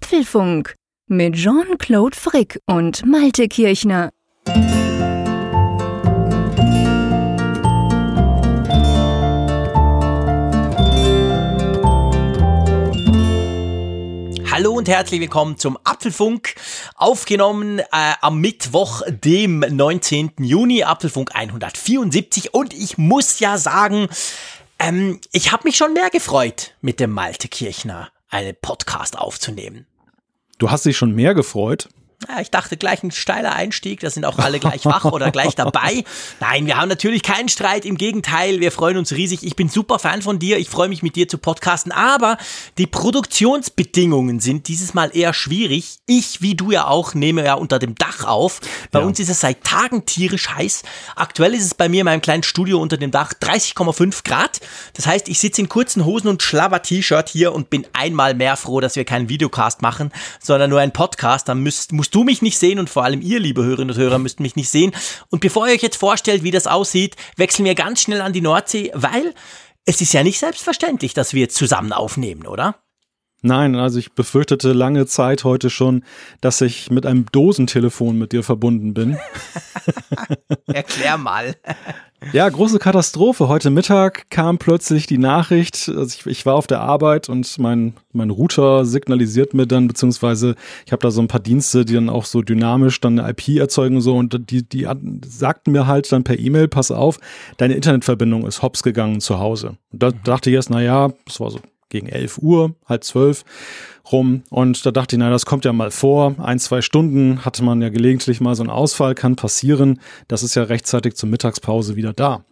Apfelfunk mit Jean-Claude Frick und Malte Kirchner. Hallo und herzlich willkommen zum Apfelfunk, aufgenommen äh, am Mittwoch, dem 19. Juni, Apfelfunk 174. Und ich muss ja sagen, ähm, ich habe mich schon mehr gefreut, mit dem Malte Kirchner einen Podcast aufzunehmen. Du hast dich schon mehr gefreut? Ja, ich dachte gleich ein steiler Einstieg, da sind auch alle gleich wach oder gleich dabei. Nein, wir haben natürlich keinen Streit, im Gegenteil, wir freuen uns riesig. Ich bin super Fan von dir, ich freue mich mit dir zu podcasten, aber die Produktionsbedingungen sind dieses Mal eher schwierig. Ich, wie du ja auch, nehme ja unter dem Dach auf. Bei ja. uns ist es seit Tagen tierisch heiß. Aktuell ist es bei mir in meinem kleinen Studio unter dem Dach 30,5 Grad. Das heißt, ich sitze in kurzen Hosen und Schlabber-T-Shirt hier und bin einmal mehr froh, dass wir keinen Videocast machen, sondern nur einen Podcast. Dann müsst, musst du mich nicht sehen und vor allem ihr, liebe Hörerinnen und Hörer, müsst mich nicht sehen. Und bevor ihr euch jetzt vorstellt, wie das aussieht, wechseln wir ganz schnell an die Nordsee, weil es ist ja nicht selbstverständlich, dass wir zusammen aufnehmen, oder? Nein, also ich befürchtete lange Zeit heute schon, dass ich mit einem Dosentelefon mit dir verbunden bin. Erklär mal. Ja, große Katastrophe. Heute Mittag kam plötzlich die Nachricht, also ich, ich war auf der Arbeit und mein, mein Router signalisiert mir dann, beziehungsweise ich habe da so ein paar Dienste, die dann auch so dynamisch dann eine IP erzeugen und so und die, die sagten mir halt dann per E-Mail, pass auf, deine Internetverbindung ist hops gegangen zu Hause. Und da dachte ich erst, na ja, das war so gegen 11 Uhr, halb zwölf rum. Und da dachte ich, na, das kommt ja mal vor. Ein, zwei Stunden hatte man ja gelegentlich mal so einen Ausfall, kann passieren. Das ist ja rechtzeitig zur Mittagspause wieder da.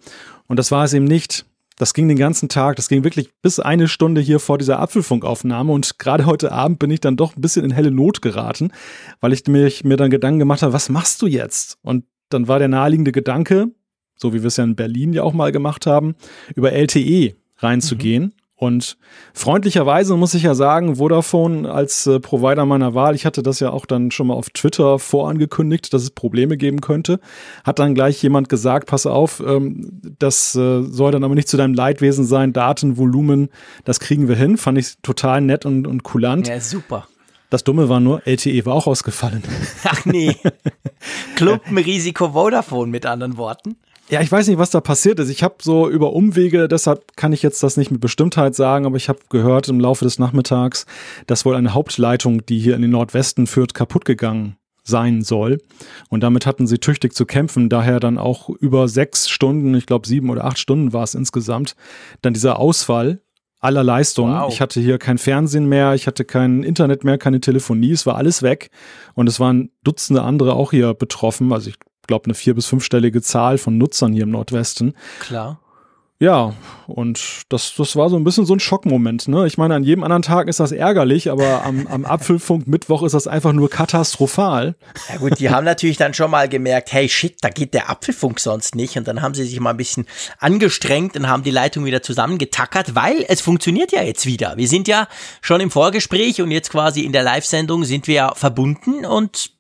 Und das war es eben nicht. Das ging den ganzen Tag, das ging wirklich bis eine Stunde hier vor dieser Apfelfunkaufnahme und gerade heute Abend bin ich dann doch ein bisschen in helle Not geraten, weil ich mich, mir dann Gedanken gemacht habe, was machst du jetzt? Und dann war der naheliegende Gedanke, so wie wir es ja in Berlin ja auch mal gemacht haben, über LTE reinzugehen. Mhm. Und freundlicherweise muss ich ja sagen, Vodafone als äh, Provider meiner Wahl, ich hatte das ja auch dann schon mal auf Twitter vorangekündigt, dass es Probleme geben könnte, hat dann gleich jemand gesagt, pass auf, ähm, das äh, soll dann aber nicht zu deinem Leidwesen sein, Datenvolumen, das kriegen wir hin, fand ich total nett und, und kulant. Ja, super. Das Dumme war nur, LTE war auch ausgefallen. Ach nee. Klumpenrisiko Vodafone mit anderen Worten. Ja, ich weiß nicht, was da passiert ist. Ich habe so über Umwege, deshalb kann ich jetzt das nicht mit Bestimmtheit sagen, aber ich habe gehört im Laufe des Nachmittags, dass wohl eine Hauptleitung, die hier in den Nordwesten führt, kaputt gegangen sein soll. Und damit hatten sie tüchtig zu kämpfen. Daher dann auch über sechs Stunden, ich glaube sieben oder acht Stunden war es insgesamt, dann dieser Ausfall aller Leistungen. Wow. Ich hatte hier kein Fernsehen mehr, ich hatte kein Internet mehr, keine Telefonie, es war alles weg. Und es waren Dutzende andere auch hier betroffen. Also ich glaube, eine vier- bis fünfstellige Zahl von Nutzern hier im Nordwesten. Klar. Ja, und das, das war so ein bisschen so ein Schockmoment. Ne? Ich meine, an jedem anderen Tag ist das ärgerlich, aber am, am Apfelfunk Mittwoch ist das einfach nur katastrophal. Ja gut, die haben natürlich dann schon mal gemerkt, hey shit, da geht der Apfelfunk sonst nicht. Und dann haben sie sich mal ein bisschen angestrengt und haben die Leitung wieder zusammengetackert, weil es funktioniert ja jetzt wieder. Wir sind ja schon im Vorgespräch und jetzt quasi in der Live-Sendung sind wir ja verbunden und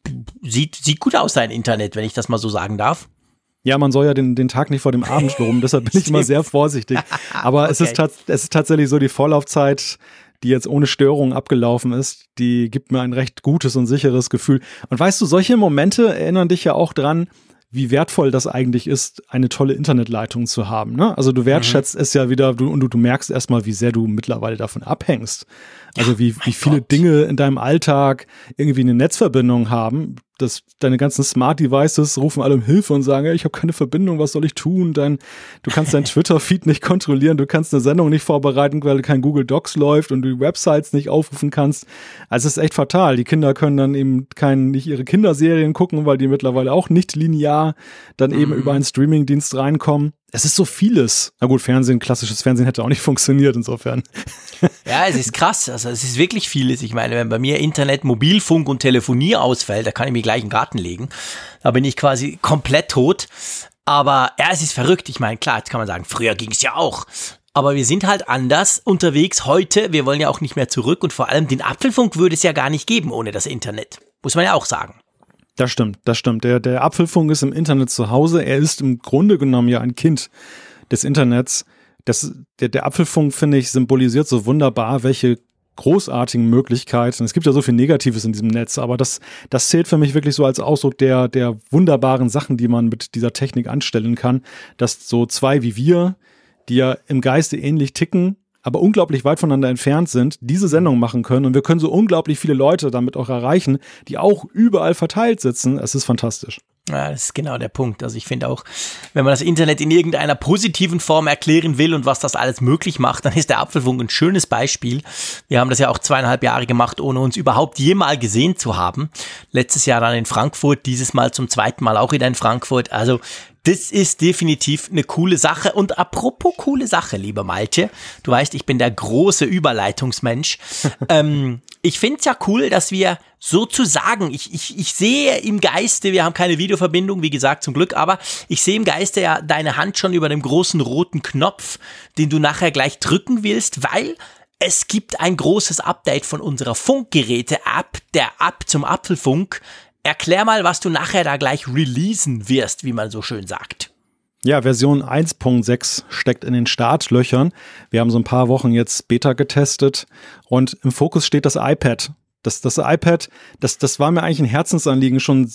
sieht, sieht gut aus, sein Internet, wenn ich das mal so sagen darf. Ja, man soll ja den, den Tag nicht vor dem Abend loben, deshalb bin ich immer sehr vorsichtig. Aber okay. es, ist es ist tatsächlich so, die Vorlaufzeit, die jetzt ohne Störung abgelaufen ist, die gibt mir ein recht gutes und sicheres Gefühl. Und weißt du, solche Momente erinnern dich ja auch dran, wie wertvoll das eigentlich ist, eine tolle Internetleitung zu haben. Ne? Also du wertschätzt mhm. es ja wieder du, und du, du merkst erstmal, wie sehr du mittlerweile davon abhängst. Also wie, wie viele Gott. Dinge in deinem Alltag irgendwie eine Netzverbindung haben, dass deine ganzen Smart Devices rufen alle um Hilfe und sagen, ich habe keine Verbindung, was soll ich tun? Dein, du kannst dein Twitter-Feed nicht kontrollieren, du kannst eine Sendung nicht vorbereiten, weil kein Google Docs läuft und du die Websites nicht aufrufen kannst. Also es ist echt fatal. Die Kinder können dann eben kein, nicht ihre Kinderserien gucken, weil die mittlerweile auch nicht linear dann eben mhm. über einen Streamingdienst reinkommen es ist so vieles. Na gut, Fernsehen, klassisches Fernsehen hätte auch nicht funktioniert insofern. Ja, es ist krass. Also es ist wirklich vieles. Ich meine, wenn bei mir Internet, Mobilfunk und Telefonie ausfällt, da kann ich mich gleich in den Garten legen. Da bin ich quasi komplett tot. Aber ja, es ist verrückt. Ich meine, klar, jetzt kann man sagen, früher ging es ja auch. Aber wir sind halt anders unterwegs heute. Wir wollen ja auch nicht mehr zurück. Und vor allem den Apfelfunk würde es ja gar nicht geben ohne das Internet. Muss man ja auch sagen. Das stimmt, das stimmt. Der, der Apfelfunk ist im Internet zu Hause. Er ist im Grunde genommen ja ein Kind des Internets. Das, der, der Apfelfunk, finde ich, symbolisiert so wunderbar, welche großartigen Möglichkeiten. Es gibt ja so viel Negatives in diesem Netz, aber das, das zählt für mich wirklich so als Ausdruck der, der wunderbaren Sachen, die man mit dieser Technik anstellen kann, dass so zwei wie wir, die ja im Geiste ähnlich ticken, aber unglaublich weit voneinander entfernt sind, diese Sendung machen können und wir können so unglaublich viele Leute damit auch erreichen, die auch überall verteilt sitzen. Es ist fantastisch. Ja, das ist genau der Punkt. Also ich finde auch, wenn man das Internet in irgendeiner positiven Form erklären will und was das alles möglich macht, dann ist der Apfelfunk ein schönes Beispiel. Wir haben das ja auch zweieinhalb Jahre gemacht, ohne uns überhaupt jemals gesehen zu haben. Letztes Jahr dann in Frankfurt, dieses Mal zum zweiten Mal auch wieder in Frankfurt. Also das ist definitiv eine coole Sache. Und apropos coole Sache, lieber Malte, du weißt, ich bin der große Überleitungsmensch. ähm, ich finde es ja cool, dass wir sozusagen, ich, ich, ich sehe im Geiste, wir haben keine Videoverbindung, wie gesagt, zum Glück, aber ich sehe im Geiste ja deine Hand schon über dem großen roten Knopf, den du nachher gleich drücken willst, weil es gibt ein großes Update von unserer Funkgeräte-App, der App zum Apfelfunk. Erklär mal, was du nachher da gleich releasen wirst, wie man so schön sagt. Ja, Version 1.6 steckt in den Startlöchern. Wir haben so ein paar Wochen jetzt Beta getestet und im Fokus steht das iPad. Das, das iPad, das, das war mir eigentlich ein Herzensanliegen schon,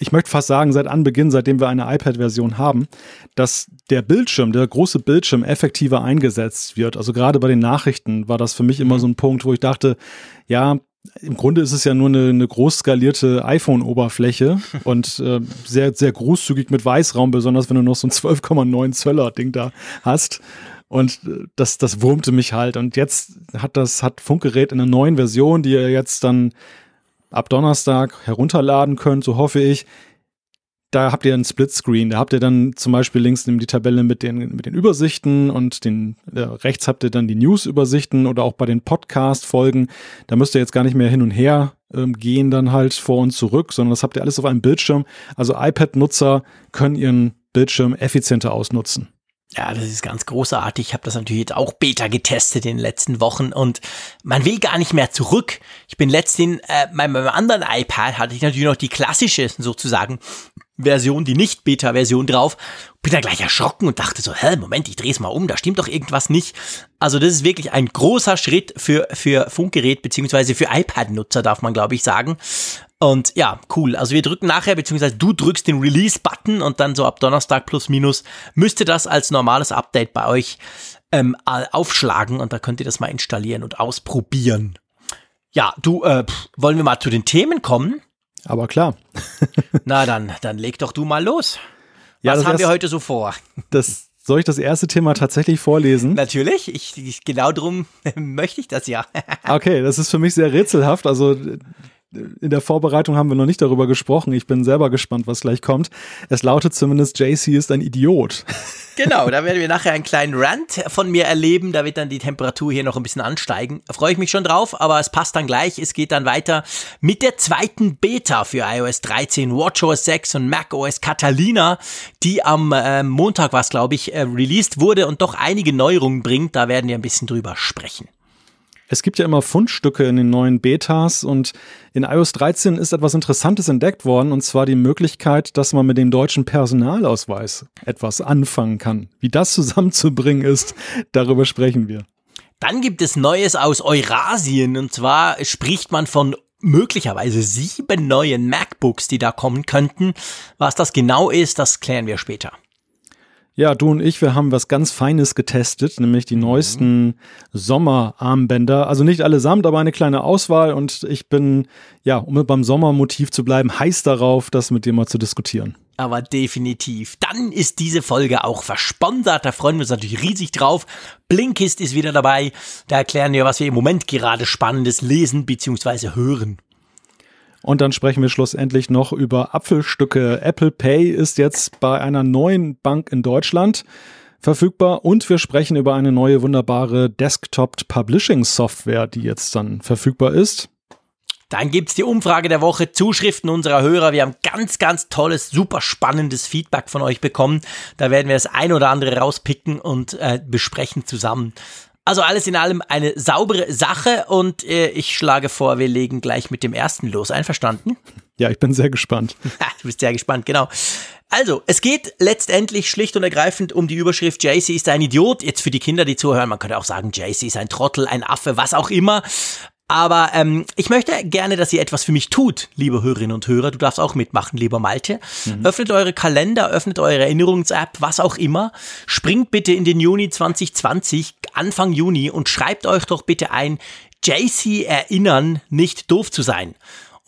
ich möchte fast sagen, seit Anbeginn, seitdem wir eine iPad-Version haben, dass der Bildschirm, der große Bildschirm effektiver eingesetzt wird. Also gerade bei den Nachrichten war das für mich immer mhm. so ein Punkt, wo ich dachte, ja, im Grunde ist es ja nur eine, eine groß skalierte iPhone-Oberfläche und äh, sehr, sehr großzügig mit Weißraum, besonders wenn du noch so ein 12,9 Zöller Ding da hast. Und äh, das, das wurmte mich halt. Und jetzt hat das, hat Funkgerät in einer neuen Version, die ihr jetzt dann ab Donnerstag herunterladen könnt, so hoffe ich, da habt ihr einen Splitscreen. Da habt ihr dann zum Beispiel links die Tabelle mit den, mit den Übersichten und den, äh, rechts habt ihr dann die News-Übersichten oder auch bei den Podcast-Folgen. Da müsst ihr jetzt gar nicht mehr hin und her ähm, gehen dann halt vor und zurück, sondern das habt ihr alles auf einem Bildschirm. Also iPad-Nutzer können ihren Bildschirm effizienter ausnutzen. Ja, das ist ganz großartig. Ich habe das natürlich jetzt auch Beta getestet in den letzten Wochen und man will gar nicht mehr zurück. Ich bin letztens äh, bei meinem anderen iPad hatte ich natürlich noch die klassische sozusagen Version, die nicht Beta-Version drauf. Bin da gleich erschrocken und dachte so, hä, Moment, ich drehe es mal um, da stimmt doch irgendwas nicht. Also das ist wirklich ein großer Schritt für, für Funkgerät beziehungsweise für iPad-Nutzer, darf man glaube ich sagen. Und ja, cool. Also wir drücken nachher, beziehungsweise du drückst den Release-Button und dann so ab Donnerstag plus minus müsste das als normales Update bei euch ähm, aufschlagen und da könnt ihr das mal installieren und ausprobieren. Ja, du, äh, pff, wollen wir mal zu den Themen kommen? Aber klar. Na dann, dann leg doch du mal los. Was ja, haben wir heute so vor? Das, soll ich das erste Thema tatsächlich vorlesen? Natürlich, ich, ich genau drum möchte ich das ja. okay, das ist für mich sehr rätselhaft. Also in der Vorbereitung haben wir noch nicht darüber gesprochen. Ich bin selber gespannt, was gleich kommt. Es lautet zumindest, JC ist ein Idiot. Genau, da werden wir nachher einen kleinen Rant von mir erleben. Da wird dann die Temperatur hier noch ein bisschen ansteigen. Freue ich mich schon drauf, aber es passt dann gleich. Es geht dann weiter mit der zweiten Beta für iOS 13, WatchOS 6 und macOS Catalina, die am äh, Montag, was glaube ich, äh, released wurde und doch einige Neuerungen bringt. Da werden wir ein bisschen drüber sprechen. Es gibt ja immer Fundstücke in den neuen Betas und in iOS 13 ist etwas Interessantes entdeckt worden und zwar die Möglichkeit, dass man mit dem deutschen Personalausweis etwas anfangen kann. Wie das zusammenzubringen ist, darüber sprechen wir. Dann gibt es Neues aus Eurasien und zwar spricht man von möglicherweise sieben neuen MacBooks, die da kommen könnten. Was das genau ist, das klären wir später. Ja, du und ich, wir haben was ganz Feines getestet, nämlich die mhm. neuesten Sommerarmbänder. Also nicht allesamt, aber eine kleine Auswahl. Und ich bin, ja, um beim Sommermotiv zu bleiben, heiß darauf, das mit dir mal zu diskutieren. Aber definitiv. Dann ist diese Folge auch versponsert. Da freuen wir uns natürlich riesig drauf. Blinkist ist wieder dabei. Da erklären wir, was wir im Moment gerade Spannendes lesen bzw. hören. Und dann sprechen wir schlussendlich noch über Apfelstücke. Apple Pay ist jetzt bei einer neuen Bank in Deutschland verfügbar und wir sprechen über eine neue wunderbare Desktop Publishing Software, die jetzt dann verfügbar ist. Dann gibt's die Umfrage der Woche, Zuschriften unserer Hörer. Wir haben ganz, ganz tolles, super spannendes Feedback von euch bekommen. Da werden wir das ein oder andere rauspicken und äh, besprechen zusammen. Also alles in allem eine saubere Sache und äh, ich schlage vor, wir legen gleich mit dem ersten los. Einverstanden? Ja, ich bin sehr gespannt. du bist sehr gespannt, genau. Also, es geht letztendlich schlicht und ergreifend um die Überschrift JC ist ein Idiot. Jetzt für die Kinder, die zuhören, man könnte auch sagen, JC ist ein Trottel, ein Affe, was auch immer. Aber ähm, ich möchte gerne, dass ihr etwas für mich tut, liebe Hörerinnen und Hörer. Du darfst auch mitmachen, lieber Malte. Mhm. Öffnet eure Kalender, öffnet eure Erinnerungs-App, was auch immer. Springt bitte in den Juni 2020, Anfang Juni, und schreibt euch doch bitte ein, JC erinnern, nicht doof zu sein.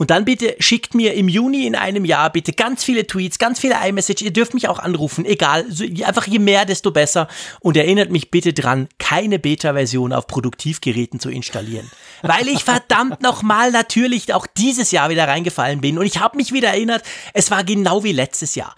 Und dann bitte schickt mir im Juni in einem Jahr bitte ganz viele Tweets, ganz viele iMessage. Ihr dürft mich auch anrufen, egal. einfach je mehr, desto besser. Und erinnert mich bitte dran, keine Beta-Version auf Produktivgeräten zu installieren. Weil ich verdammt nochmal natürlich auch dieses Jahr wieder reingefallen bin. Und ich habe mich wieder erinnert, es war genau wie letztes Jahr.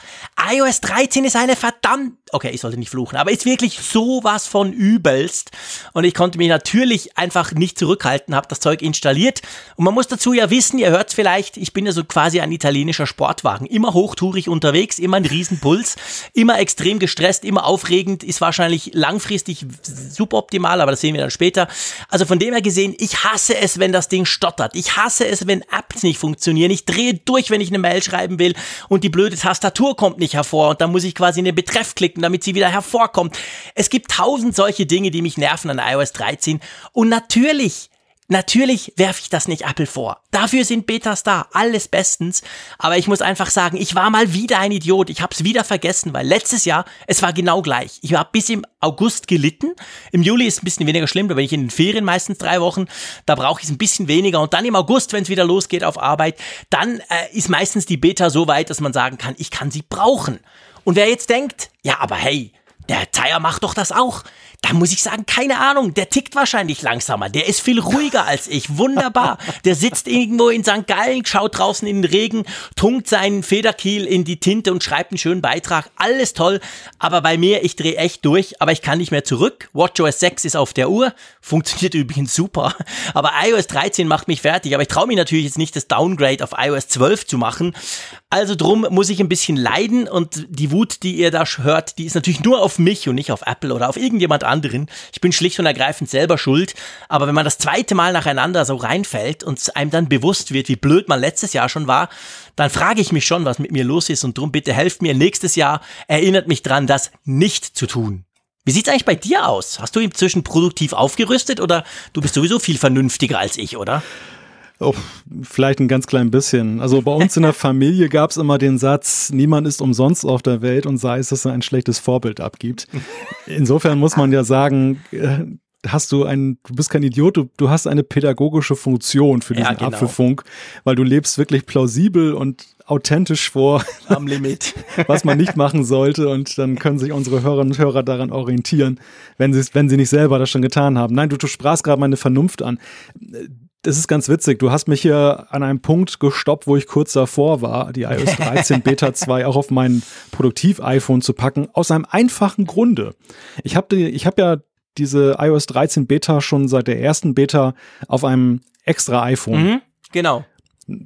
iOS 13 ist eine verdammt okay, ich sollte nicht fluchen, aber ist wirklich sowas von übelst. Und ich konnte mich natürlich einfach nicht zurückhalten, habe das Zeug installiert. Und man muss dazu ja wissen, ihr hört es vielleicht, ich bin ja so quasi ein italienischer Sportwagen. Immer hochtourig unterwegs, immer ein Riesenpuls, immer extrem gestresst, immer aufregend, ist wahrscheinlich langfristig suboptimal, aber das sehen wir dann später. Also von dem her gesehen, ich hasse es, wenn das Ding stottert. Ich hasse es, wenn Apps nicht funktionieren. Ich drehe durch, wenn ich eine Mail schreiben will und die blöde Tastatur kommt nicht hervor und dann muss ich quasi in den Betreff klicken damit sie wieder hervorkommt. Es gibt tausend solche Dinge, die mich nerven an iOS 13. Und natürlich Natürlich werfe ich das nicht Apple vor. Dafür sind Betas da, alles bestens. Aber ich muss einfach sagen, ich war mal wieder ein Idiot. Ich habe es wieder vergessen, weil letztes Jahr, es war genau gleich. Ich habe bis im August gelitten. Im Juli ist ein bisschen weniger schlimm, da bin ich in den Ferien meistens drei Wochen. Da brauche ich es ein bisschen weniger. Und dann im August, wenn es wieder losgeht auf Arbeit, dann äh, ist meistens die Beta so weit, dass man sagen kann, ich kann sie brauchen. Und wer jetzt denkt, ja, aber hey, der Zeier macht doch das auch. Da muss ich sagen, keine Ahnung, der tickt wahrscheinlich langsamer. Der ist viel ruhiger als ich. Wunderbar. Der sitzt irgendwo in St. Gallen, schaut draußen in den Regen, tunkt seinen Federkiel in die Tinte und schreibt einen schönen Beitrag. Alles toll. Aber bei mir, ich drehe echt durch, aber ich kann nicht mehr zurück. WatchOS 6 ist auf der Uhr. Funktioniert übrigens super. Aber iOS 13 macht mich fertig. Aber ich traue mich natürlich jetzt nicht, das Downgrade auf iOS 12 zu machen. Also drum muss ich ein bisschen leiden und die Wut, die ihr da hört, die ist natürlich nur auf mich und nicht auf Apple oder auf irgendjemand anderen. Ich bin schlicht und ergreifend selber schuld. Aber wenn man das zweite Mal nacheinander so reinfällt und einem dann bewusst wird, wie blöd man letztes Jahr schon war, dann frage ich mich schon, was mit mir los ist und drum bitte helft mir nächstes Jahr, erinnert mich dran, das nicht zu tun. Wie sieht's eigentlich bei dir aus? Hast du inzwischen produktiv aufgerüstet oder du bist sowieso viel vernünftiger als ich, oder? Oh, vielleicht ein ganz klein bisschen. Also bei uns in der Familie gab es immer den Satz, niemand ist umsonst auf der Welt und sei es, dass er ein schlechtes Vorbild abgibt. Insofern muss man ja sagen, äh, hast du ein, du bist kein Idiot, du, du hast eine pädagogische Funktion für diesen ja, genau. Apfelfunk, weil du lebst wirklich plausibel und authentisch vor. Am Limit. was man nicht machen sollte und dann können sich unsere Hörerinnen und Hörer daran orientieren, wenn sie, wenn sie nicht selber das schon getan haben. Nein, du, du sprachst gerade meine Vernunft an das ist ganz witzig. Du hast mich hier an einem Punkt gestoppt, wo ich kurz davor war, die iOS 13 Beta 2 auch auf mein Produktiv-iPhone zu packen, aus einem einfachen Grunde. Ich habe ich hab ja diese iOS 13 Beta schon seit der ersten Beta auf einem extra iPhone. Mhm, genau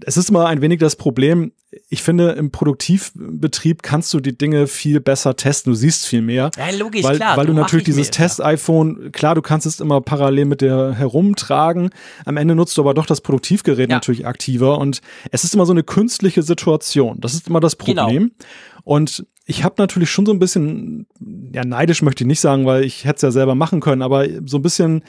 es ist immer ein wenig das Problem. Ich finde, im Produktivbetrieb kannst du die Dinge viel besser testen. Du siehst viel mehr. Ja, logisch, weil, klar. Weil du natürlich dieses Test-iPhone, klar, du kannst es immer parallel mit dir herumtragen. Am Ende nutzt du aber doch das Produktivgerät ja. natürlich aktiver. Und es ist immer so eine künstliche Situation. Das ist immer das genau. Problem. Genau. Und ich habe natürlich schon so ein bisschen, ja, neidisch möchte ich nicht sagen, weil ich hätte es ja selber machen können, aber so ein bisschen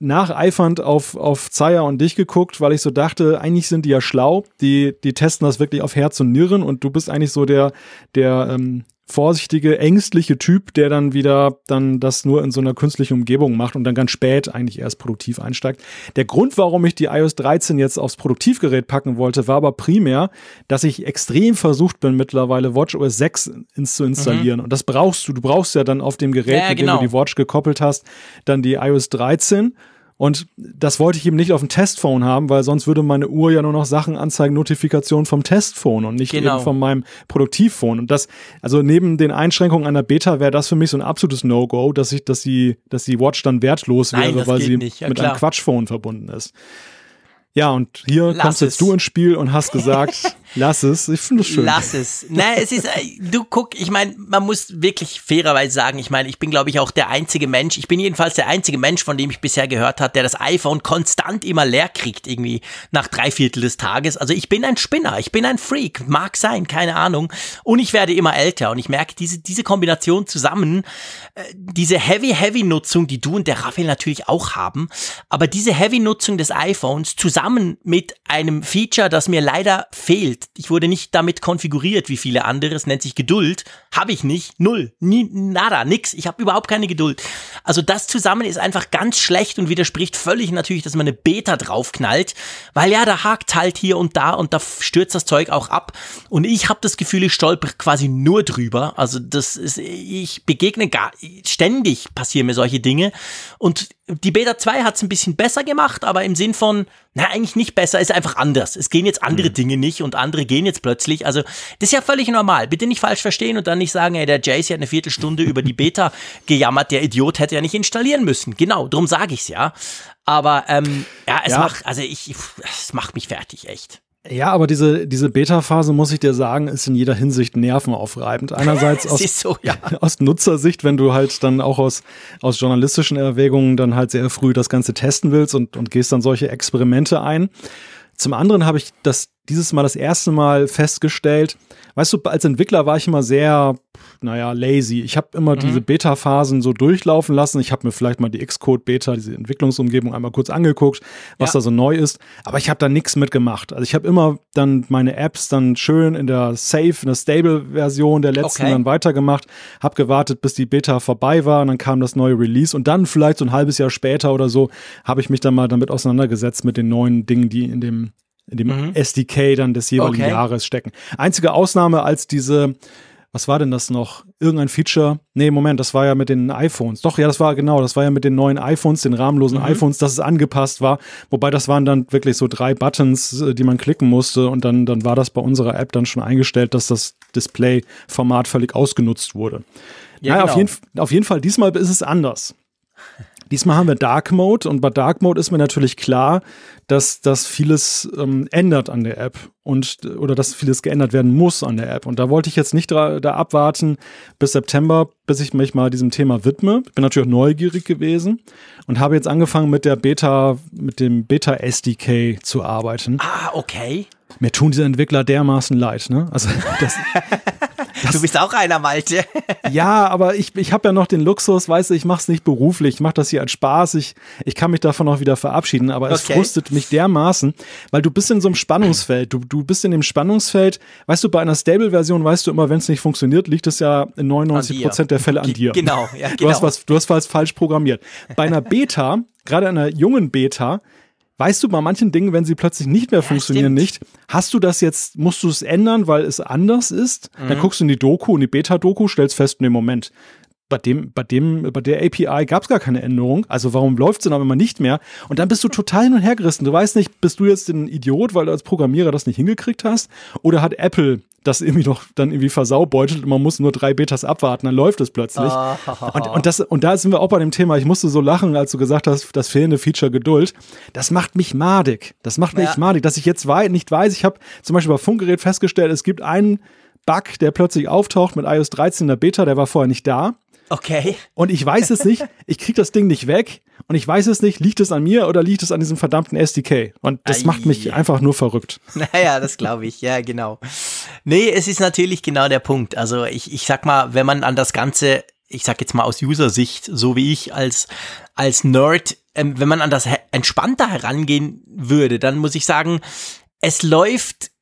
nacheifernd auf, auf Zaya und dich geguckt, weil ich so dachte, eigentlich sind die ja schlau, die, die testen das wirklich auf Herz und Nieren und du bist eigentlich so der, der ähm, vorsichtige, ängstliche Typ, der dann wieder dann das nur in so einer künstlichen Umgebung macht und dann ganz spät eigentlich erst produktiv einsteigt. Der Grund, warum ich die iOS 13 jetzt aufs Produktivgerät packen wollte, war aber primär, dass ich extrem versucht bin, mittlerweile WatchOS 6 ins zu installieren. Mhm. Und das brauchst du. Du brauchst ja dann auf dem Gerät, ja, mit genau. dem du genau. die Watch gekoppelt hast, dann die iOS 13 und das wollte ich eben nicht auf dem Testphone haben, weil sonst würde meine Uhr ja nur noch Sachen anzeigen, Notifikationen vom Testphone und nicht genau. eben von meinem Produktivphone. Und das, also neben den Einschränkungen einer Beta wäre das für mich so ein absolutes No-Go, dass ich, dass die, dass die Watch dann wertlos wäre, Nein, weil sie ja, mit klar. einem Quatschphone verbunden ist. Ja, und hier Lass kommst jetzt du ins Spiel und hast gesagt, Lass es, ich finde es schön. Lass es. Nein, es ist, äh, du guck, ich meine, man muss wirklich fairerweise sagen, ich meine, ich bin, glaube ich, auch der einzige Mensch, ich bin jedenfalls der einzige Mensch, von dem ich bisher gehört habe, der das iPhone konstant immer leer kriegt, irgendwie nach drei Viertel des Tages. Also ich bin ein Spinner, ich bin ein Freak, mag sein, keine Ahnung. Und ich werde immer älter und ich merke, diese, diese Kombination zusammen, äh, diese Heavy-Heavy-Nutzung, die du und der Raphael natürlich auch haben, aber diese Heavy-Nutzung des iPhones zusammen mit einem Feature, das mir leider fehlt. Ich wurde nicht damit konfiguriert wie viele andere. Es nennt sich Geduld. Habe ich nicht. Null. Nie, nada. Nix. Ich habe überhaupt keine Geduld. Also das zusammen ist einfach ganz schlecht und widerspricht völlig natürlich, dass man eine Beta draufknallt. Weil ja, da hakt halt hier und da und da stürzt das Zeug auch ab. Und ich habe das Gefühl, ich stolper quasi nur drüber. Also das ist, ich begegne gar, ständig passieren mir solche Dinge. Und die Beta 2 hat es ein bisschen besser gemacht, aber im Sinn von, na, eigentlich nicht besser, ist einfach anders. Es gehen jetzt andere mhm. Dinge nicht und andere gehen jetzt plötzlich. Also, das ist ja völlig normal. Bitte nicht falsch verstehen und dann nicht sagen, ey, der Jace hat eine Viertelstunde über die Beta gejammert, der Idiot hätte ja nicht installieren müssen. Genau, darum sage ich's ja. Aber ähm, ja, es ja. macht, also ich, es macht mich fertig, echt. Ja, aber diese, diese Beta-Phase, muss ich dir sagen, ist in jeder Hinsicht nervenaufreibend. Einerseits aus, so, ja. aus Nutzersicht, wenn du halt dann auch aus, aus journalistischen Erwägungen dann halt sehr früh das Ganze testen willst und, und gehst dann solche Experimente ein. Zum anderen habe ich das dieses Mal das erste Mal festgestellt, weißt du, als Entwickler war ich immer sehr, naja, lazy. Ich habe immer mhm. diese Beta-Phasen so durchlaufen lassen. Ich habe mir vielleicht mal die Xcode-Beta, diese Entwicklungsumgebung einmal kurz angeguckt, was ja. da so neu ist. Aber ich habe da nichts mitgemacht. Also ich habe immer dann meine Apps dann schön in der Safe, in der Stable-Version der letzten okay. dann weitergemacht, habe gewartet, bis die Beta vorbei war und dann kam das neue Release und dann vielleicht so ein halbes Jahr später oder so habe ich mich dann mal damit auseinandergesetzt mit den neuen Dingen, die in dem in dem mhm. SDK dann des jeweiligen okay. Jahres stecken. Einzige Ausnahme als diese, was war denn das noch? Irgendein Feature? Nee, Moment, das war ja mit den iPhones. Doch, ja, das war genau, das war ja mit den neuen iPhones, den rahmenlosen mhm. iPhones, dass es angepasst war. Wobei das waren dann wirklich so drei Buttons, äh, die man klicken musste und dann, dann war das bei unserer App dann schon eingestellt, dass das Display-Format völlig ausgenutzt wurde. Ja, naja, genau. auf, jeden, auf jeden Fall, diesmal ist es anders. Diesmal haben wir Dark Mode und bei Dark Mode ist mir natürlich klar, dass das vieles ähm, ändert an der App und oder dass vieles geändert werden muss an der App. Und da wollte ich jetzt nicht da, da abwarten bis September, bis ich mich mal diesem Thema widme. Ich bin natürlich auch neugierig gewesen und habe jetzt angefangen mit der Beta, mit dem Beta SDK zu arbeiten. Ah, okay. Mir tun diese Entwickler dermaßen leid, ne? Also das, das, du bist auch einer, Malte. ja, aber ich, ich habe ja noch den Luxus, weißt du, ich mache es nicht beruflich, ich mache das hier als Spaß, ich, ich kann mich davon auch wieder verabschieden, aber es okay. frustet mich dermaßen, weil du bist in so einem Spannungsfeld, du, du bist in dem Spannungsfeld, weißt du, bei einer Stable-Version weißt du immer, wenn es nicht funktioniert, liegt es ja in 99 Prozent der Fälle an dir. Genau, ja, genau. Du hast was, du hast was falsch programmiert. Bei einer Beta, gerade einer jungen Beta, weißt du bei manchen Dingen, wenn sie plötzlich nicht mehr ja, funktionieren, stimmt. nicht, hast du das jetzt, musst du es ändern, weil es anders ist? Mhm. Dann guckst du in die Doku, in die Beta-Doku, stellst fest, in dem Moment, bei dem, bei dem, bei der API gab es gar keine Änderung. Also warum läuft es denn aber immer nicht mehr? Und dann bist du total hin und her gerissen. Du weißt nicht, bist du jetzt ein Idiot, weil du als Programmierer das nicht hingekriegt hast? Oder hat Apple das irgendwie noch dann irgendwie versaubeutelt und man muss nur drei Betas abwarten, dann läuft es plötzlich. Oh. Und, und, das, und da sind wir auch bei dem Thema, ich musste so lachen, als du gesagt hast, das fehlende Feature Geduld. Das macht mich madig. Das macht mich ja. madig, dass ich jetzt nicht weiß, ich habe zum Beispiel bei Funkgerät festgestellt, es gibt einen Bug, der plötzlich auftaucht mit iOS 13 in der Beta, der war vorher nicht da. Okay. Und ich weiß es nicht, ich krieg das Ding nicht weg und ich weiß es nicht, liegt es an mir oder liegt es an diesem verdammten SDK? Und das Ai. macht mich einfach nur verrückt. Naja, das glaube ich, ja, genau. Nee, es ist natürlich genau der Punkt. Also ich, ich sag mal, wenn man an das Ganze, ich sag jetzt mal aus User-Sicht, so wie ich als, als Nerd, ähm, wenn man an das entspannter herangehen würde, dann muss ich sagen, es läuft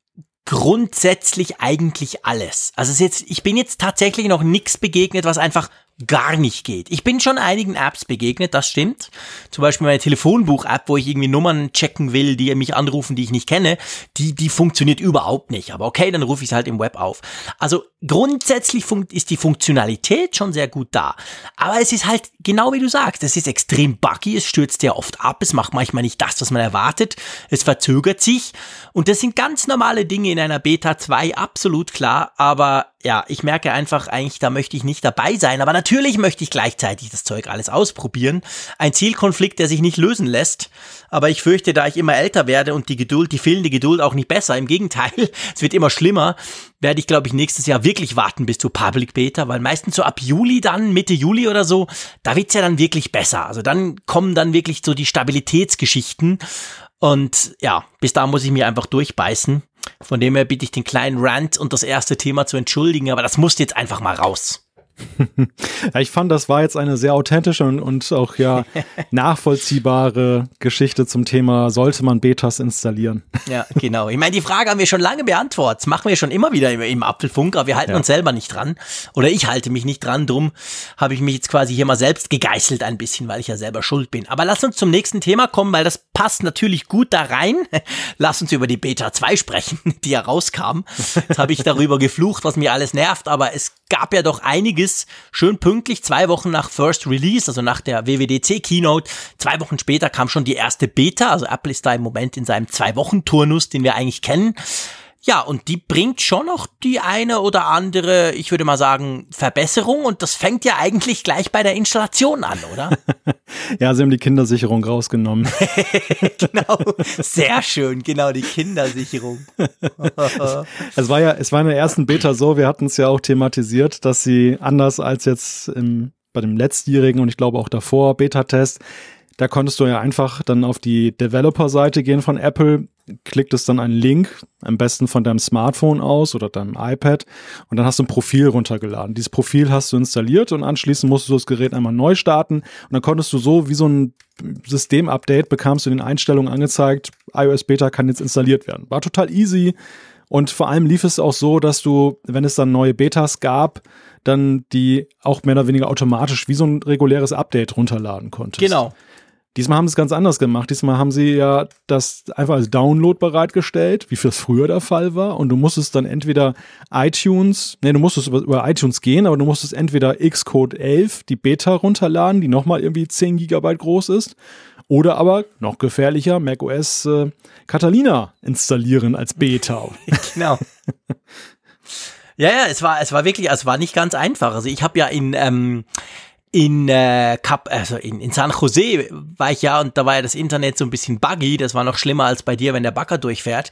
grundsätzlich eigentlich alles. Also es ist jetzt, ich bin jetzt tatsächlich noch nichts begegnet, was einfach gar nicht geht. Ich bin schon einigen Apps begegnet, das stimmt. Zum Beispiel meine Telefonbuch-App, wo ich irgendwie Nummern checken will, die mich anrufen, die ich nicht kenne, die, die funktioniert überhaupt nicht. Aber okay, dann rufe ich es halt im Web auf. Also grundsätzlich ist die Funktionalität schon sehr gut da. Aber es ist halt genau wie du sagst, es ist extrem buggy, es stürzt sehr oft ab, es macht manchmal nicht das, was man erwartet, es verzögert sich. Und das sind ganz normale Dinge in einer Beta 2, absolut klar. Aber ja, ich merke einfach eigentlich, da möchte ich nicht dabei sein. Aber natürlich möchte ich gleichzeitig das Zeug alles ausprobieren. Ein Zielkonflikt, der sich nicht lösen lässt. Aber ich fürchte, da ich immer älter werde und die Geduld, die fehlende Geduld auch nicht besser. Im Gegenteil, es wird immer schlimmer. Werde ich, glaube ich, nächstes Jahr wirklich warten bis zur Public Beta, weil meistens so ab Juli dann, Mitte Juli oder so, da wird's ja dann wirklich besser. Also dann kommen dann wirklich so die Stabilitätsgeschichten. Und ja, bis da muss ich mir einfach durchbeißen. Von dem her bitte ich den kleinen Rant und das erste Thema zu entschuldigen, aber das muss jetzt einfach mal raus. ja, ich fand, das war jetzt eine sehr authentische und, und auch ja nachvollziehbare Geschichte zum Thema, sollte man Betas installieren? Ja, genau. Ich meine, die Frage haben wir schon lange beantwortet. Das machen wir schon immer wieder im, im Apfelfunk, aber wir halten ja. uns selber nicht dran. Oder ich halte mich nicht dran. Drum habe ich mich jetzt quasi hier mal selbst gegeißelt ein bisschen, weil ich ja selber schuld bin. Aber lass uns zum nächsten Thema kommen, weil das passt natürlich gut da rein. Lass uns über die Beta 2 sprechen, die ja rauskam. Jetzt habe ich darüber geflucht, was mir alles nervt, aber es gab ja doch einiges schön pünktlich, zwei Wochen nach First Release, also nach der WWDC Keynote. Zwei Wochen später kam schon die erste Beta, also Apple ist da im Moment in seinem Zwei-Wochen-Turnus, den wir eigentlich kennen. Ja, und die bringt schon noch die eine oder andere, ich würde mal sagen, Verbesserung. Und das fängt ja eigentlich gleich bei der Installation an, oder? ja, sie haben die Kindersicherung rausgenommen. genau, sehr schön, genau, die Kindersicherung. es war ja, es war in der ersten Beta so, wir hatten es ja auch thematisiert, dass sie anders als jetzt im, bei dem letztjährigen und ich glaube auch davor Beta-Test, da konntest du ja einfach dann auf die Developer-Seite gehen von Apple, klicktest dann einen Link, am besten von deinem Smartphone aus oder deinem iPad und dann hast du ein Profil runtergeladen. Dieses Profil hast du installiert und anschließend musst du das Gerät einmal neu starten und dann konntest du so wie so ein System-Update bekamst du in den Einstellungen angezeigt, iOS Beta kann jetzt installiert werden. War total easy und vor allem lief es auch so, dass du, wenn es dann neue Betas gab, dann die auch mehr oder weniger automatisch wie so ein reguläres Update runterladen konntest. Genau. Diesmal haben sie es ganz anders gemacht. Diesmal haben sie ja das einfach als Download bereitgestellt, wie das früher der Fall war. Und du musstest dann entweder iTunes, nee, du musstest über, über iTunes gehen, aber du musstest entweder Xcode 11, die Beta runterladen, die nochmal irgendwie 10 Gigabyte groß ist. Oder aber, noch gefährlicher, macOS äh, Catalina installieren als Beta. genau. ja, ja, es war, es war wirklich, es war nicht ganz einfach. Also ich habe ja in, ähm, in äh, Cap, also in, in San Jose war ich ja und da war ja das Internet so ein bisschen buggy, das war noch schlimmer als bei dir, wenn der Bagger durchfährt.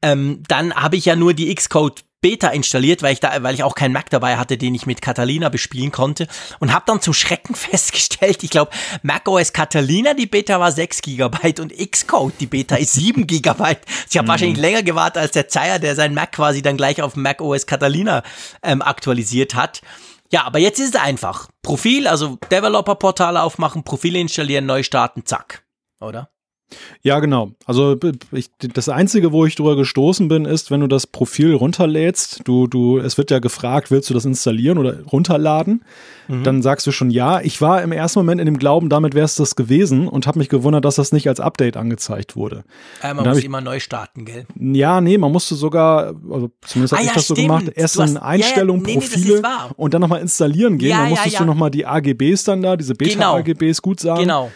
Ähm, dann habe ich ja nur die Xcode Beta installiert, weil ich da, weil ich auch keinen Mac dabei hatte, den ich mit Catalina bespielen konnte und habe dann zum Schrecken festgestellt, ich glaube, macOS Catalina, die Beta war 6 GB und Xcode, die Beta ist 7 GB. Ich habe mhm. wahrscheinlich länger gewartet als der Zeier, der sein Mac quasi dann gleich auf macOS Catalina ähm, aktualisiert hat. Ja, aber jetzt ist es einfach. Profil, also Developer-Portal aufmachen, Profil installieren, neu starten, zack. Oder? Ja, genau. Also ich, das Einzige, wo ich drüber gestoßen bin, ist, wenn du das Profil runterlädst, du, du, es wird ja gefragt, willst du das installieren oder runterladen? Mhm. Dann sagst du schon ja. Ich war im ersten Moment in dem Glauben, damit wäre es das gewesen und habe mich gewundert, dass das nicht als Update angezeigt wurde. Ja, man muss ich, immer neu starten, gell? Ja, nee, man musste sogar, also zumindest habe ah, ich ja, das so gemacht, erst in Einstellung, ja, nee, Profile nee, und dann nochmal installieren gehen. dann musstest du nochmal die AGBs dann da, diese Beta-AGBs genau. gut sagen. Genau.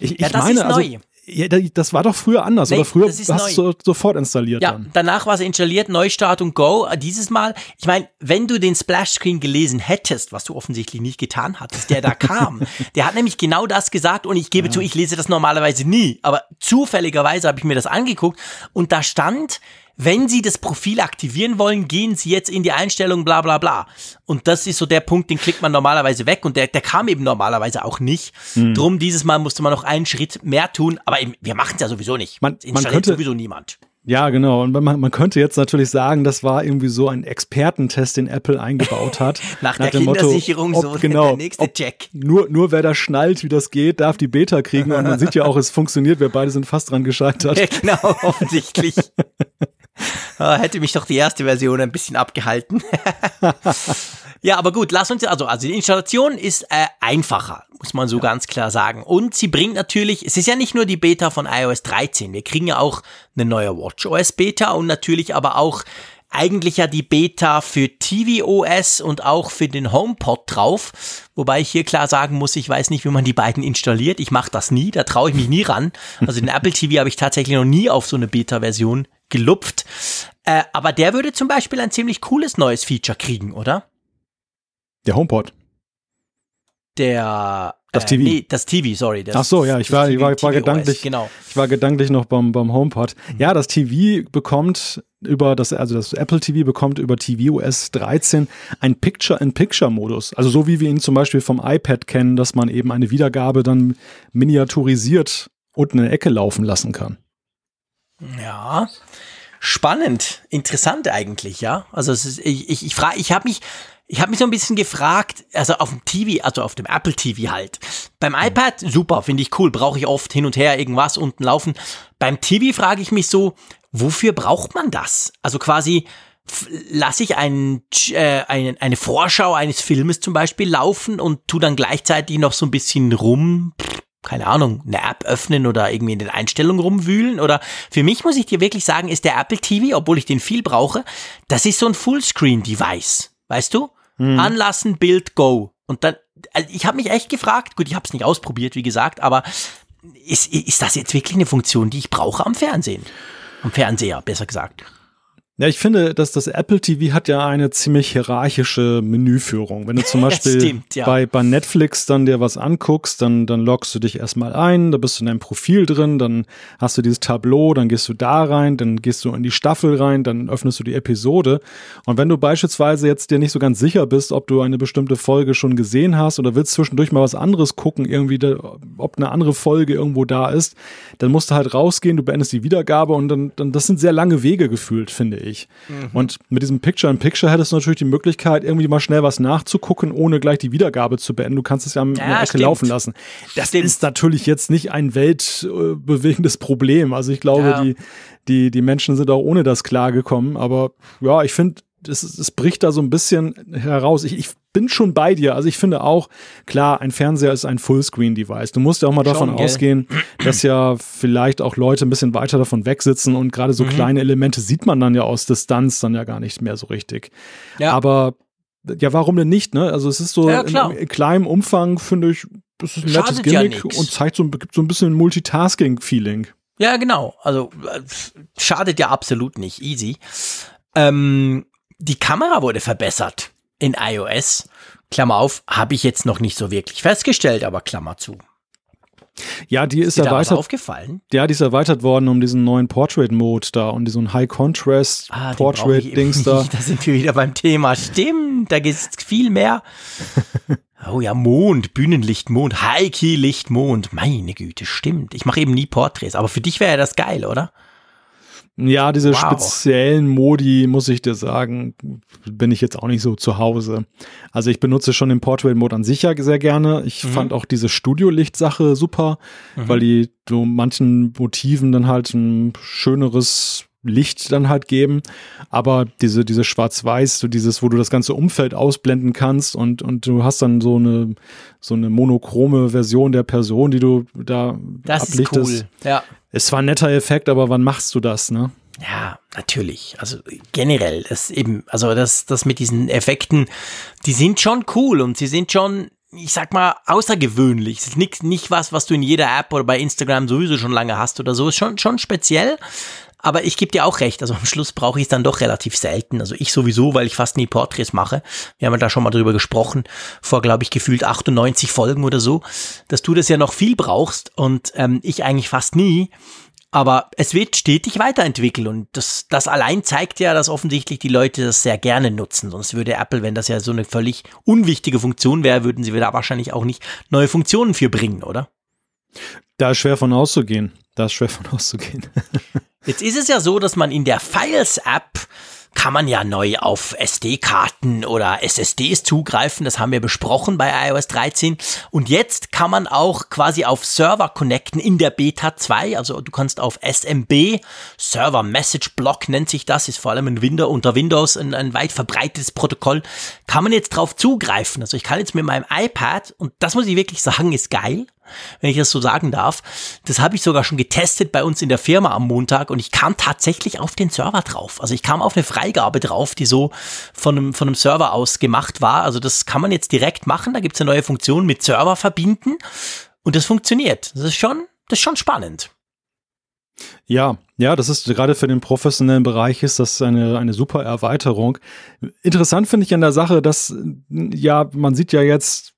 Ich, ich meine, also, ja, das war doch früher anders, nee, oder? Früher hast du sofort installiert. Ja, dann. danach war es installiert, Neustart und Go. Dieses Mal, ich meine, wenn du den Splash-Screen gelesen hättest, was du offensichtlich nicht getan hattest, der da kam, der hat nämlich genau das gesagt und ich gebe ja. zu, ich lese das normalerweise nie, aber zufälligerweise habe ich mir das angeguckt und da stand, wenn Sie das Profil aktivieren wollen, gehen Sie jetzt in die Einstellung, bla bla bla. Und das ist so der Punkt, den klickt man normalerweise weg und der, der kam eben normalerweise auch nicht. Mhm. Drum, dieses Mal musste man noch einen Schritt mehr tun, aber eben, wir machen es ja sowieso nicht. Man, man könnte, sowieso niemand. Ja, genau. Und man, man könnte jetzt natürlich sagen, das war irgendwie so ein Expertentest, den Apple eingebaut hat. nach, nach der Kindersicherung Motto, ob, so genau, der nächste Check. Nur, nur wer da schnallt, wie das geht, darf die Beta kriegen. Und man sieht ja auch, es funktioniert. Wir beide sind fast dran gescheitert. genau, offensichtlich. Ah, hätte mich doch die erste Version ein bisschen abgehalten. ja, aber gut, lass uns, also, also die Installation ist äh, einfacher, muss man so ganz klar sagen. Und sie bringt natürlich, es ist ja nicht nur die Beta von iOS 13, wir kriegen ja auch eine neue WatchOS Beta und natürlich aber auch eigentlich ja die Beta für tvOS und auch für den HomePod drauf. Wobei ich hier klar sagen muss, ich weiß nicht, wie man die beiden installiert. Ich mache das nie, da traue ich mich nie ran. Also den Apple TV habe ich tatsächlich noch nie auf so eine Beta-Version gelupft. Äh, aber der würde zum Beispiel ein ziemlich cooles neues Feature kriegen, oder? Der HomePod. Der das TV. Äh, nee, das TV, sorry. Das, Ach so, ja, ich war, ich war, ich war gedanklich, genau. ich war gedanklich noch beim, beim HomePod. Mhm. Ja, das TV bekommt über das, also das Apple TV bekommt über tvOS 13 ein Picture-in-Picture-Modus. Also so wie wir ihn zum Beispiel vom iPad kennen, dass man eben eine Wiedergabe dann miniaturisiert unten in der Ecke laufen lassen kann. Ja, spannend, interessant eigentlich, ja. Also ist, ich, ich, ich frage, ich habe mich, ich habe mich so ein bisschen gefragt, also auf dem TV, also auf dem Apple TV halt. Beim mhm. iPad, super, finde ich cool, brauche ich oft hin und her irgendwas unten laufen. Beim TV frage ich mich so, wofür braucht man das? Also quasi, lasse ich ein, äh, eine, eine Vorschau eines Filmes zum Beispiel laufen und tu dann gleichzeitig noch so ein bisschen rum, keine Ahnung, eine App öffnen oder irgendwie in den Einstellungen rumwühlen oder für mich muss ich dir wirklich sagen, ist der Apple TV, obwohl ich den viel brauche, das ist so ein Fullscreen-Device, weißt du? Hm. Anlassen, Bild, Go. Und dann, also ich habe mich echt gefragt, gut, ich habe es nicht ausprobiert, wie gesagt, aber ist, ist das jetzt wirklich eine Funktion, die ich brauche am Fernsehen? Am Fernseher, besser gesagt. Ja, ich finde, dass das Apple TV hat ja eine ziemlich hierarchische Menüführung. Wenn du zum Beispiel stimmt, ja. bei, bei Netflix dann dir was anguckst, dann, dann loggst du dich erstmal ein, da bist du in deinem Profil drin, dann hast du dieses Tableau, dann gehst du da rein, dann gehst du in die Staffel rein, dann öffnest du die Episode. Und wenn du beispielsweise jetzt dir nicht so ganz sicher bist, ob du eine bestimmte Folge schon gesehen hast oder willst zwischendurch mal was anderes gucken, irgendwie, da, ob eine andere Folge irgendwo da ist, dann musst du halt rausgehen, du beendest die Wiedergabe und dann, dann das sind sehr lange Wege gefühlt, finde ich ich. Mhm. Und mit diesem Picture-in-Picture hättest du natürlich die Möglichkeit, irgendwie mal schnell was nachzugucken, ohne gleich die Wiedergabe zu beenden. Du kannst es ja in der Ecke stimmt. laufen lassen. Das stimmt. ist natürlich jetzt nicht ein weltbewegendes Problem. Also ich glaube, ja. die, die, die Menschen sind auch ohne das klargekommen. Aber ja, ich finde, es, es bricht da so ein bisschen heraus. Ich, ich bin schon bei dir. Also ich finde auch, klar, ein Fernseher ist ein Fullscreen-Device. Du musst ja auch mal davon schon, ausgehen, dass ja vielleicht auch Leute ein bisschen weiter davon wegsitzen und gerade so mhm. kleine Elemente sieht man dann ja aus Distanz dann ja gar nicht mehr so richtig. Ja. Aber ja, warum denn nicht, ne? Also es ist so ja, in, in, kleinem Umfang, finde ich, das ist ein nettes Gimmick ja und zeigt so, gibt so ein bisschen Multitasking-Feeling. Ja, genau. Also äh, schadet ja absolut nicht. Easy. Ähm, die Kamera wurde verbessert in iOS. Klammer auf, habe ich jetzt noch nicht so wirklich festgestellt, aber Klammer zu. Ja, die ist, ist erweitert. aufgefallen? Ja, die ist erweitert worden um diesen neuen Portrait Mode da und diesen High Contrast ah, da. Da sind wir wieder beim Thema. Stimmt, da geht es viel mehr. oh ja, Mond, Bühnenlicht, Mond, High Key Licht, Mond. Meine Güte, stimmt. Ich mache eben nie Porträts, aber für dich wäre ja das geil, oder? Ja, diese wow. speziellen Modi, muss ich dir sagen, bin ich jetzt auch nicht so zu Hause. Also ich benutze schon den Portrait-Mode an sich ja sehr gerne. Ich mhm. fand auch diese Studio-Licht-Sache super, mhm. weil die so manchen Motiven dann halt ein schöneres Licht dann halt geben. Aber diese, diese Schwarz-Weiß, so dieses, wo du das ganze Umfeld ausblenden kannst und, und du hast dann so eine, so eine monochrome Version der Person, die du da das ablichtest. Ist cool. Ja. Es war ein netter Effekt, aber wann machst du das, ne? Ja, natürlich. Also generell, das eben, also das, das mit diesen Effekten, die sind schon cool und sie sind schon, ich sag mal, außergewöhnlich. Es ist nicht, nicht was, was du in jeder App oder bei Instagram sowieso schon lange hast oder so. Ist schon, schon speziell. Aber ich gebe dir auch recht, also am Schluss brauche ich es dann doch relativ selten. Also ich sowieso, weil ich fast nie Porträts mache. Wir haben ja da schon mal drüber gesprochen, vor, glaube ich, gefühlt 98 Folgen oder so, dass du das ja noch viel brauchst und ähm, ich eigentlich fast nie. Aber es wird stetig weiterentwickelt und das, das allein zeigt ja, dass offensichtlich die Leute das sehr gerne nutzen. Sonst würde Apple, wenn das ja so eine völlig unwichtige Funktion wäre, würden sie da wahrscheinlich auch nicht neue Funktionen für bringen, oder? Da ist schwer von auszugehen. Da ist schwer von auszugehen. Jetzt ist es ja so, dass man in der Files-App kann man ja neu auf SD-Karten oder SSDs zugreifen. Das haben wir besprochen bei iOS 13. Und jetzt kann man auch quasi auf Server connecten in der Beta 2. Also du kannst auf SMB, Server Message Block nennt sich das, ist vor allem in Windows, unter Windows ein, ein weit verbreitetes Protokoll, kann man jetzt drauf zugreifen. Also ich kann jetzt mit meinem iPad, und das muss ich wirklich sagen, ist geil, wenn ich das so sagen darf. Das habe ich sogar schon getestet bei uns in der Firma am Montag und ich kam tatsächlich auf den Server drauf. Also ich kam auf eine Freigabe drauf, die so von einem, von einem Server aus gemacht war. Also das kann man jetzt direkt machen. Da gibt es eine neue Funktion mit Server verbinden und das funktioniert. Das ist schon, das ist schon spannend. Ja, ja, das ist gerade für den professionellen Bereich ist das eine, eine super Erweiterung. Interessant finde ich an der Sache, dass, ja, man sieht ja jetzt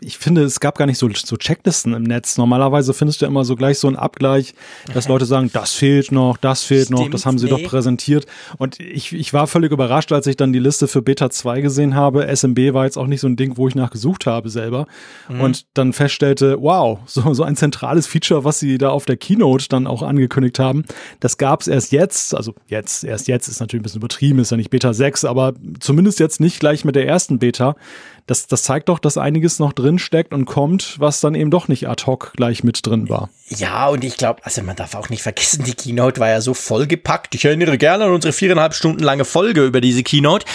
ich finde, es gab gar nicht so, so Checklisten im Netz. Normalerweise findest du immer so gleich so einen Abgleich, dass Leute sagen, das fehlt noch, das fehlt Stimmt, noch, das haben sie nee. doch präsentiert. Und ich, ich war völlig überrascht, als ich dann die Liste für Beta 2 gesehen habe. SMB war jetzt auch nicht so ein Ding, wo ich nachgesucht habe selber. Mhm. Und dann feststellte, wow, so, so ein zentrales Feature, was sie da auf der Keynote dann auch angekündigt haben, das gab es erst jetzt, also jetzt, erst jetzt ist natürlich ein bisschen übertrieben, ist ja nicht Beta 6, aber zumindest jetzt nicht gleich mit der ersten Beta das, das zeigt doch, dass einiges noch drin steckt und kommt, was dann eben doch nicht ad hoc gleich mit drin war. Ja, und ich glaube, also man darf auch nicht vergessen, die Keynote war ja so vollgepackt. Ich erinnere gerne an unsere viereinhalb Stunden lange Folge über diese Keynote.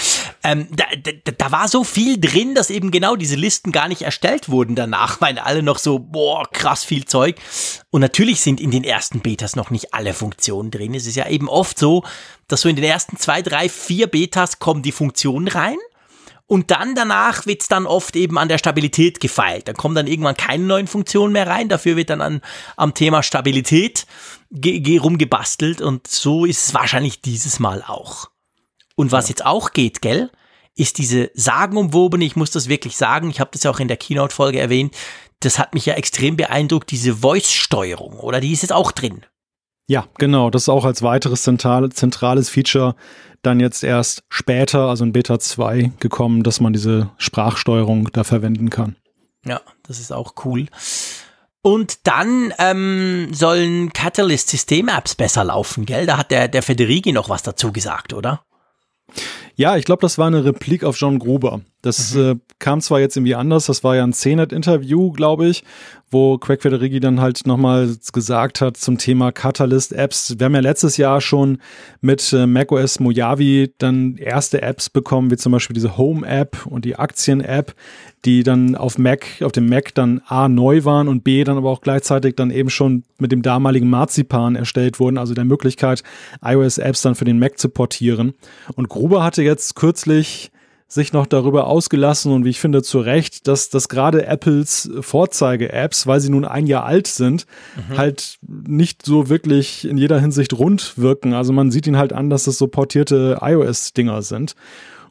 Ähm, da, da, da war so viel drin, dass eben genau diese Listen gar nicht erstellt wurden danach, weil alle noch so, boah, krass viel Zeug. Und natürlich sind in den ersten Betas noch nicht alle Funktionen drin. Es ist ja eben oft so, dass so in den ersten zwei, drei, vier Betas kommen die Funktionen rein und dann danach wird's dann oft eben an der Stabilität gefeilt. Dann kommen dann irgendwann keine neuen Funktionen mehr rein. Dafür wird dann an, am Thema Stabilität rumgebastelt. Und so ist es wahrscheinlich dieses Mal auch. Und was ja. jetzt auch geht, gell, ist diese sagenumwobene, ich muss das wirklich sagen, ich habe das ja auch in der Keynote-Folge erwähnt, das hat mich ja extrem beeindruckt, diese Voice-Steuerung, oder die ist jetzt auch drin. Ja, genau, das ist auch als weiteres zentrales Feature dann jetzt erst später, also in Beta 2, gekommen, dass man diese Sprachsteuerung da verwenden kann. Ja, das ist auch cool. Und dann ähm, sollen Catalyst-System-Apps besser laufen, gell? Da hat der, der Federighi noch was dazu gesagt, oder? Ja, ich glaube, das war eine Replik auf John Gruber. Das mhm. äh, kam zwar jetzt irgendwie anders, das war ja ein CNET-Interview, glaube ich, wo Craig Federighi dann halt nochmal gesagt hat zum Thema Catalyst-Apps. Wir haben ja letztes Jahr schon mit äh, macOS Mojave dann erste Apps bekommen, wie zum Beispiel diese Home-App und die Aktien-App, die dann auf Mac, auf dem Mac dann A neu waren und B dann aber auch gleichzeitig dann eben schon mit dem damaligen Marzipan erstellt wurden, also der Möglichkeit, iOS-Apps dann für den Mac zu portieren. Und Gruber hatte jetzt kürzlich sich noch darüber ausgelassen und wie ich finde zu Recht, dass, dass gerade Apples Vorzeige-Apps, weil sie nun ein Jahr alt sind, mhm. halt nicht so wirklich in jeder Hinsicht rund wirken. Also man sieht ihn halt an, dass das so portierte iOS-Dinger sind.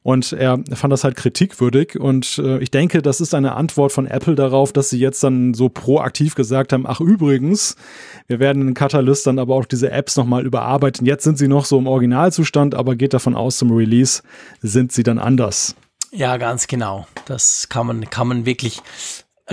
Und er fand das halt kritikwürdig. Und äh, ich denke, das ist eine Antwort von Apple darauf, dass sie jetzt dann so proaktiv gesagt haben, ach übrigens, wir werden in Catalyst dann aber auch diese Apps nochmal überarbeiten. Jetzt sind sie noch so im Originalzustand, aber geht davon aus, zum Release sind sie dann anders. Ja, ganz genau. Das kann man, kann man wirklich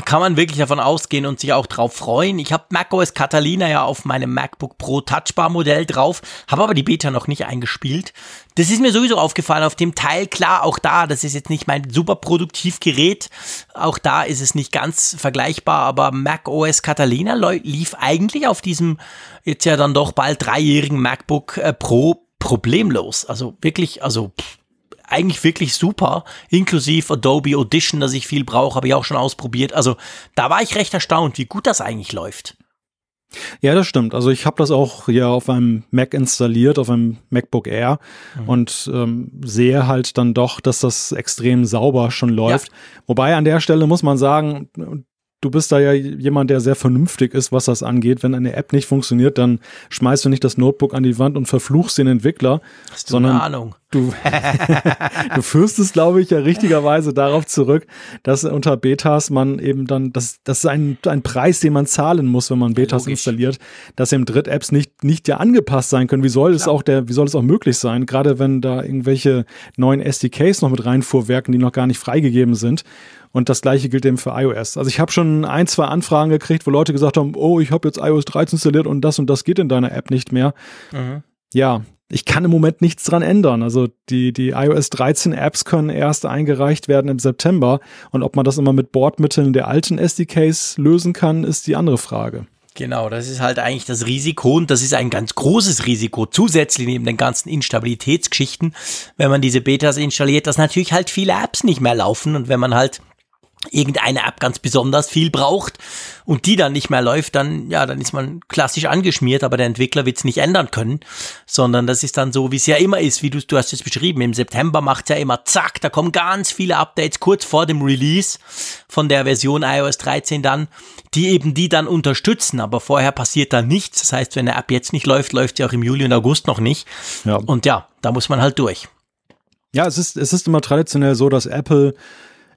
kann man wirklich davon ausgehen und sich auch drauf freuen. Ich habe macOS Catalina ja auf meinem MacBook Pro Touchbar Modell drauf, habe aber die Beta noch nicht eingespielt. Das ist mir sowieso aufgefallen auf dem Teil. Klar, auch da, das ist jetzt nicht mein super Produktivgerät. Auch da ist es nicht ganz vergleichbar, aber macOS Catalina lief eigentlich auf diesem jetzt ja dann doch bald dreijährigen MacBook äh, Pro problemlos. Also wirklich, also pff, eigentlich wirklich super, inklusive Adobe Audition, dass ich viel brauche, habe ich auch schon ausprobiert. Also da war ich recht erstaunt, wie gut das eigentlich läuft. Ja, das stimmt. Also ich habe das auch ja auf einem Mac installiert, auf einem MacBook Air mhm. und ähm, sehe halt dann doch, dass das extrem sauber schon läuft. Ja. Wobei an der Stelle muss man sagen, du bist da ja jemand, der sehr vernünftig ist, was das angeht. Wenn eine App nicht funktioniert, dann schmeißt du nicht das Notebook an die Wand und verfluchst den Entwickler, Hast du sondern eine Ahnung. du, du führst es, glaube ich, ja richtigerweise darauf zurück, dass unter Betas man eben dann, das, das ist ein, ein Preis, den man zahlen muss, wenn man Betas Logisch. installiert, dass eben Dritt-Apps nicht, nicht ja angepasst sein können. Wie soll Klar. es auch der, wie soll es auch möglich sein? Gerade wenn da irgendwelche neuen SDKs noch mit reinfuhrwerken, die noch gar nicht freigegeben sind. Und das gleiche gilt eben für iOS. Also ich habe schon ein, zwei Anfragen gekriegt, wo Leute gesagt haben, oh, ich habe jetzt iOS 13 installiert und das und das geht in deiner App nicht mehr. Mhm. Ja, ich kann im Moment nichts dran ändern. Also die, die iOS 13 Apps können erst eingereicht werden im September. Und ob man das immer mit Bordmitteln der alten SDKs lösen kann, ist die andere Frage. Genau, das ist halt eigentlich das Risiko und das ist ein ganz großes Risiko zusätzlich neben den ganzen Instabilitätsgeschichten, wenn man diese Betas installiert, dass natürlich halt viele Apps nicht mehr laufen und wenn man halt irgendeine App ganz besonders viel braucht und die dann nicht mehr läuft, dann, ja, dann ist man klassisch angeschmiert, aber der Entwickler wird es nicht ändern können, sondern das ist dann so, wie es ja immer ist, wie du, du hast es beschrieben, im September macht ja immer zack, da kommen ganz viele Updates kurz vor dem Release von der Version iOS 13 dann, die eben die dann unterstützen, aber vorher passiert da nichts, das heißt, wenn eine App jetzt nicht läuft, läuft sie auch im Juli und August noch nicht ja. und ja, da muss man halt durch. Ja, es ist, es ist immer traditionell so, dass Apple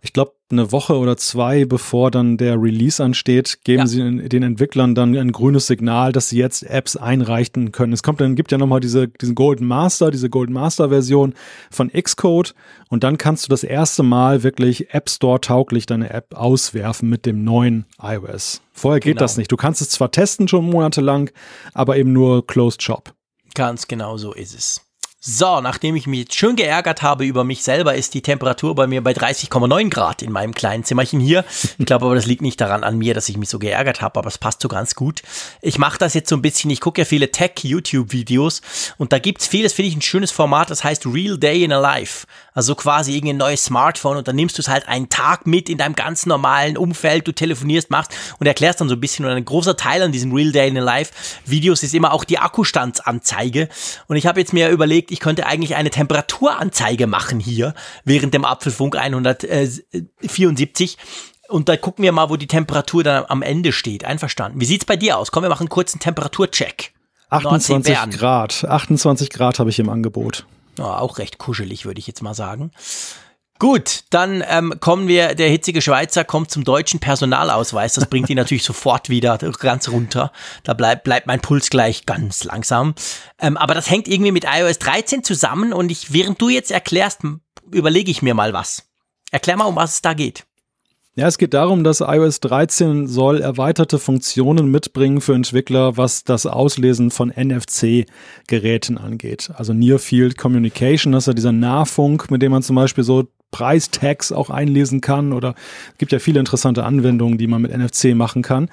ich glaube, eine Woche oder zwei bevor dann der Release ansteht, geben ja. sie den Entwicklern dann ein grünes Signal, dass sie jetzt Apps einreichen können. Es kommt dann, gibt ja nochmal diese, diesen Golden Master, diese Golden Master Version von Xcode und dann kannst du das erste Mal wirklich App Store tauglich deine App auswerfen mit dem neuen iOS. Vorher geht genau. das nicht. Du kannst es zwar testen schon monatelang, aber eben nur Closed Shop. Ganz genau so ist es. So, nachdem ich mich jetzt schön geärgert habe über mich selber, ist die Temperatur bei mir bei 30,9 Grad in meinem kleinen Zimmerchen hier. Ich glaube aber, das liegt nicht daran an mir, dass ich mich so geärgert habe, aber es passt so ganz gut. Ich mache das jetzt so ein bisschen, ich gucke ja viele Tech-YouTube-Videos und da gibt's vieles, finde ich, ein schönes Format, das heißt Real Day in a Life. Also quasi irgendein neues Smartphone und dann nimmst du es halt einen Tag mit in deinem ganz normalen Umfeld, du telefonierst, machst und erklärst dann so ein bisschen. Und ein großer Teil an diesen Real Day in a Life Videos ist immer auch die Akkustandsanzeige. Und ich habe jetzt mir überlegt, ich könnte eigentlich eine Temperaturanzeige machen hier während dem Apfelfunk 174. Und da gucken wir mal, wo die Temperatur dann am Ende steht. Einverstanden. Wie sieht's bei dir aus? Komm, wir machen einen kurzen Temperaturcheck. 28 Grad. 28 Grad habe ich im Angebot. Oh, auch recht kuschelig, würde ich jetzt mal sagen. Gut, dann ähm, kommen wir, der hitzige Schweizer kommt zum deutschen Personalausweis. Das bringt ihn natürlich sofort wieder ganz runter. Da bleibt, bleibt mein Puls gleich ganz langsam. Ähm, aber das hängt irgendwie mit iOS 13 zusammen und ich, während du jetzt erklärst, überlege ich mir mal was. Erklär mal, um was es da geht. Ja, es geht darum, dass iOS 13 soll erweiterte Funktionen mitbringen für Entwickler, was das Auslesen von NFC-Geräten angeht. Also Near Field Communication, das ist ja dieser Nahfunk, mit dem man zum Beispiel so Preistags auch einlesen kann oder es gibt ja viele interessante Anwendungen, die man mit NFC machen kann.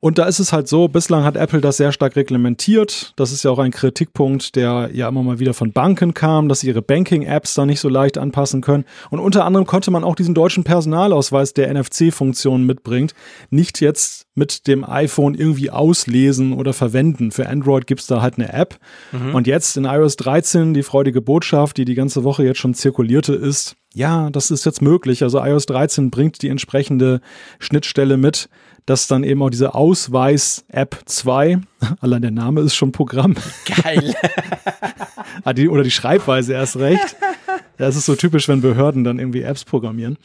Und da ist es halt so, bislang hat Apple das sehr stark reglementiert. Das ist ja auch ein Kritikpunkt, der ja immer mal wieder von Banken kam, dass sie ihre Banking-Apps da nicht so leicht anpassen können. Und unter anderem konnte man auch diesen deutschen Personalausweis, der NFC-Funktionen mitbringt, nicht jetzt mit dem iPhone irgendwie auslesen oder verwenden. Für Android gibt's da halt eine App. Mhm. Und jetzt in iOS 13 die freudige Botschaft, die die ganze Woche jetzt schon zirkulierte, ist, ja, das ist jetzt möglich. Also iOS 13 bringt die entsprechende Schnittstelle mit dass dann eben auch diese Ausweis-App 2, allein der Name ist schon Programm. Geil. Ah, oder die Schreibweise erst recht. Das ist so typisch, wenn Behörden dann irgendwie Apps programmieren.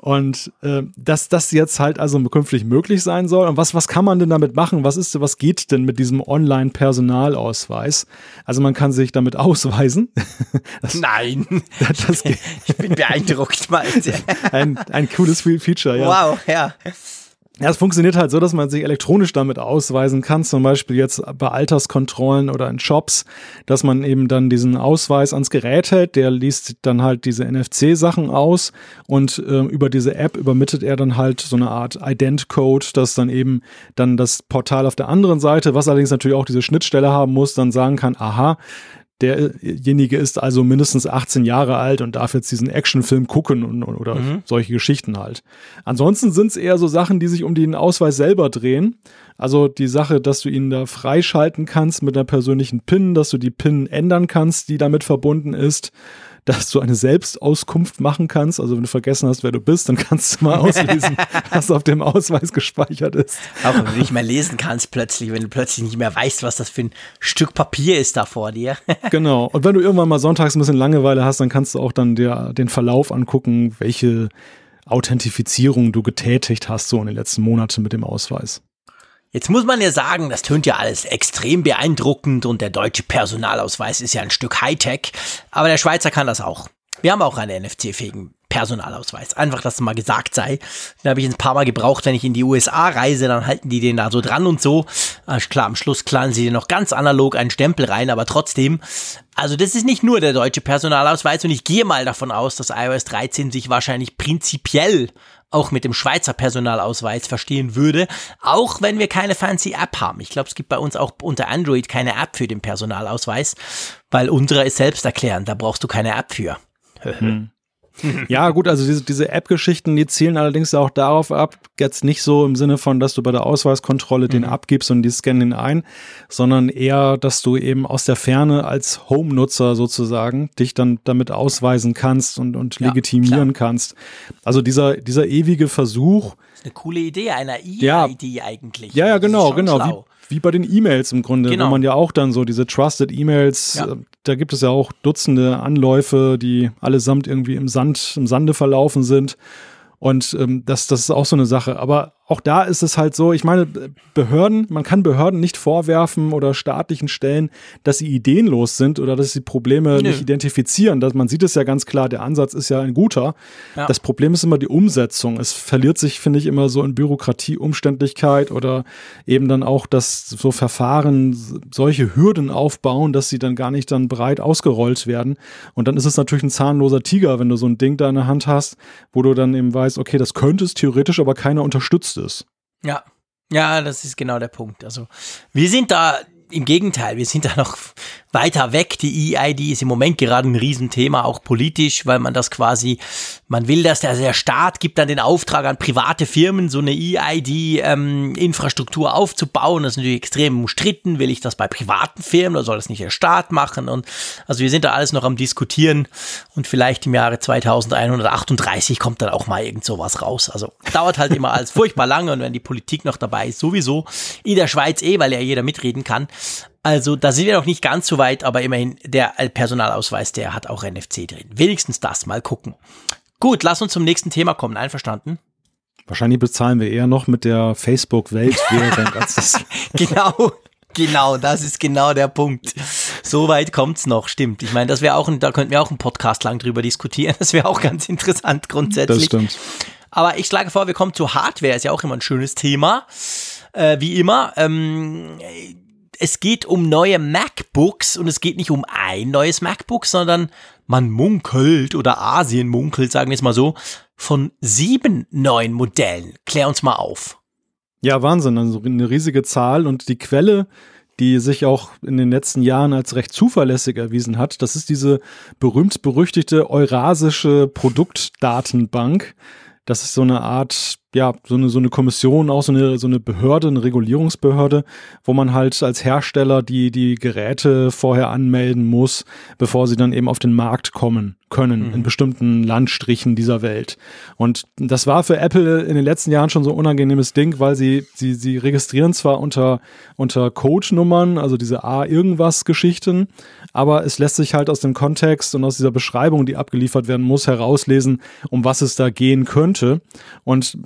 Und äh, dass das jetzt halt also künftig möglich sein soll. Und was, was kann man denn damit machen? Was ist, was geht denn mit diesem Online-Personalausweis? Also man kann sich damit ausweisen. Das, Nein. Das, ich bin beeindruckt, mal. ein, ein cooles Feature, ja. Wow, ja. Ja, es funktioniert halt so, dass man sich elektronisch damit ausweisen kann, zum Beispiel jetzt bei Alterskontrollen oder in Shops, dass man eben dann diesen Ausweis ans Gerät hält, der liest dann halt diese NFC-Sachen aus und äh, über diese App übermittelt er dann halt so eine Art Ident-Code, dass dann eben dann das Portal auf der anderen Seite, was allerdings natürlich auch diese Schnittstelle haben muss, dann sagen kann, aha, derjenige ist also mindestens 18 Jahre alt und darf jetzt diesen Actionfilm gucken und, oder mhm. solche Geschichten halt. Ansonsten sind es eher so Sachen, die sich um den Ausweis selber drehen. Also die Sache, dass du ihn da freischalten kannst mit einer persönlichen PIN, dass du die PIN ändern kannst, die damit verbunden ist dass du eine Selbstauskunft machen kannst. Also wenn du vergessen hast, wer du bist, dann kannst du mal auslesen, was auf dem Ausweis gespeichert ist. Auch wenn du nicht mehr lesen kannst plötzlich, wenn du plötzlich nicht mehr weißt, was das für ein Stück Papier ist da vor dir. genau. Und wenn du irgendwann mal sonntags ein bisschen Langeweile hast, dann kannst du auch dann dir den Verlauf angucken, welche Authentifizierung du getätigt hast so in den letzten Monaten mit dem Ausweis. Jetzt muss man ja sagen, das tönt ja alles extrem beeindruckend und der deutsche Personalausweis ist ja ein Stück Hightech, aber der Schweizer kann das auch. Wir haben auch einen NFC-fähigen Personalausweis. Einfach, dass es mal gesagt sei. Den habe ich ein paar Mal gebraucht, wenn ich in die USA reise, dann halten die den da so dran und so. Klar, am Schluss klauen sie dir noch ganz analog einen Stempel rein, aber trotzdem. Also das ist nicht nur der deutsche Personalausweis und ich gehe mal davon aus, dass iOS 13 sich wahrscheinlich prinzipiell auch mit dem Schweizer Personalausweis verstehen würde, auch wenn wir keine fancy App haben. Ich glaube, es gibt bei uns auch unter Android keine App für den Personalausweis, weil unsere ist selbsterklärend, da brauchst du keine App für. hm. Ja, gut, also diese, diese App-Geschichten, die zielen allerdings auch darauf ab, jetzt nicht so im Sinne von, dass du bei der Ausweiskontrolle den mhm. abgibst und die scannen ihn ein, sondern eher, dass du eben aus der Ferne als Home-Nutzer sozusagen dich dann damit ausweisen kannst und, und ja, legitimieren klar. kannst. Also dieser, dieser ewige Versuch. Das ist eine coole Idee einer E-ID ja, eigentlich. Ja, ja, genau, genau. Wie, wie bei den E-Mails im Grunde, genau. wo man ja auch dann so diese Trusted E-Mails, ja. Äh, da gibt es ja auch Dutzende Anläufe, die allesamt irgendwie im Sand, im Sande verlaufen sind. Und ähm, das, das ist auch so eine Sache. Aber auch da ist es halt so, ich meine, Behörden, man kann Behörden nicht vorwerfen oder staatlichen Stellen, dass sie ideenlos sind oder dass sie Probleme Nö. nicht identifizieren. Das, man sieht es ja ganz klar, der Ansatz ist ja ein guter. Ja. Das Problem ist immer die Umsetzung. Es verliert sich, finde ich, immer so in Bürokratie, Umständlichkeit oder eben dann auch, dass so Verfahren solche Hürden aufbauen, dass sie dann gar nicht dann breit ausgerollt werden. Und dann ist es natürlich ein zahnloser Tiger, wenn du so ein Ding da in der Hand hast, wo du dann eben weißt, okay, das könnte es theoretisch, aber keiner unterstützt ist. Ja. Ja, das ist genau der Punkt. Also, wir sind da im Gegenteil, wir sind da noch weiter weg. Die EID ist im Moment gerade ein Riesenthema, auch politisch, weil man das quasi, man will, dass der, der Staat gibt dann den Auftrag an private Firmen, so eine EID-Infrastruktur ähm, aufzubauen. Das ist natürlich extrem umstritten. Will ich das bei privaten Firmen oder soll das nicht der Staat machen? Und also wir sind da alles noch am Diskutieren und vielleicht im Jahre 2138 kommt dann auch mal irgend sowas raus. Also dauert halt immer alles furchtbar lange und wenn die Politik noch dabei ist, sowieso. In der Schweiz eh, weil ja jeder mitreden kann. Also da sind wir noch nicht ganz so weit, aber immerhin der Personalausweis, der hat auch NFC drin. Wenigstens das, mal gucken. Gut, lass uns zum nächsten Thema kommen. Einverstanden? Wahrscheinlich bezahlen wir eher noch mit der das. genau. Genau, das ist genau der Punkt. So weit kommt's noch, stimmt. Ich meine, das wäre auch ein, da könnten wir auch einen Podcast lang drüber diskutieren. Das wäre auch ganz interessant grundsätzlich. Das stimmt. Aber ich schlage vor, wir kommen zu Hardware, ist ja auch immer ein schönes Thema. Äh, wie immer. Ähm, es geht um neue MacBooks und es geht nicht um ein neues MacBook, sondern man munkelt oder Asien munkelt, sagen wir es mal so, von sieben neuen Modellen. Klär uns mal auf. Ja, Wahnsinn. Also eine riesige Zahl und die Quelle, die sich auch in den letzten Jahren als recht zuverlässig erwiesen hat, das ist diese berühmt-berüchtigte Eurasische Produktdatenbank. Das ist so eine Art ja, so eine, so eine Kommission, auch so eine, so eine Behörde, eine Regulierungsbehörde, wo man halt als Hersteller die, die Geräte vorher anmelden muss, bevor sie dann eben auf den Markt kommen können mhm. in bestimmten Landstrichen dieser Welt. Und das war für Apple in den letzten Jahren schon so ein unangenehmes Ding, weil sie, sie, sie registrieren zwar unter, unter Codenummern, also diese A-Irgendwas-Geschichten, aber es lässt sich halt aus dem Kontext und aus dieser Beschreibung, die abgeliefert werden muss, herauslesen, um was es da gehen könnte. Und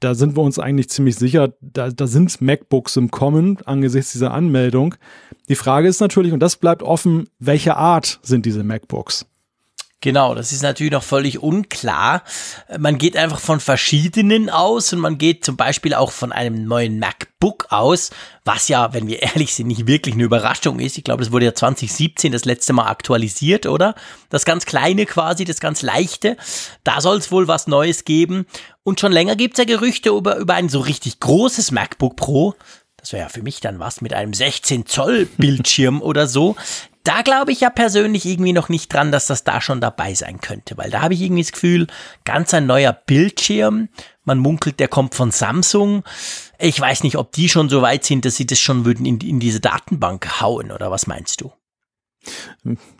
da sind wir uns eigentlich ziemlich sicher, da, da sind MacBooks im Kommen angesichts dieser Anmeldung. Die Frage ist natürlich, und das bleibt offen, welche Art sind diese MacBooks? Genau, das ist natürlich noch völlig unklar. Man geht einfach von verschiedenen aus und man geht zum Beispiel auch von einem neuen MacBook aus, was ja, wenn wir ehrlich sind, nicht wirklich eine Überraschung ist. Ich glaube, das wurde ja 2017 das letzte Mal aktualisiert, oder? Das ganz kleine quasi, das ganz leichte. Da soll es wohl was Neues geben. Und schon länger gibt es ja Gerüchte über, über ein so richtig großes MacBook Pro. Das wäre ja für mich dann was mit einem 16 Zoll Bildschirm oder so da glaube ich ja persönlich irgendwie noch nicht dran, dass das da schon dabei sein könnte, weil da habe ich irgendwie das Gefühl, ganz ein neuer Bildschirm. Man munkelt, der kommt von Samsung. Ich weiß nicht, ob die schon so weit sind, dass sie das schon würden in, in diese Datenbank hauen, oder was meinst du?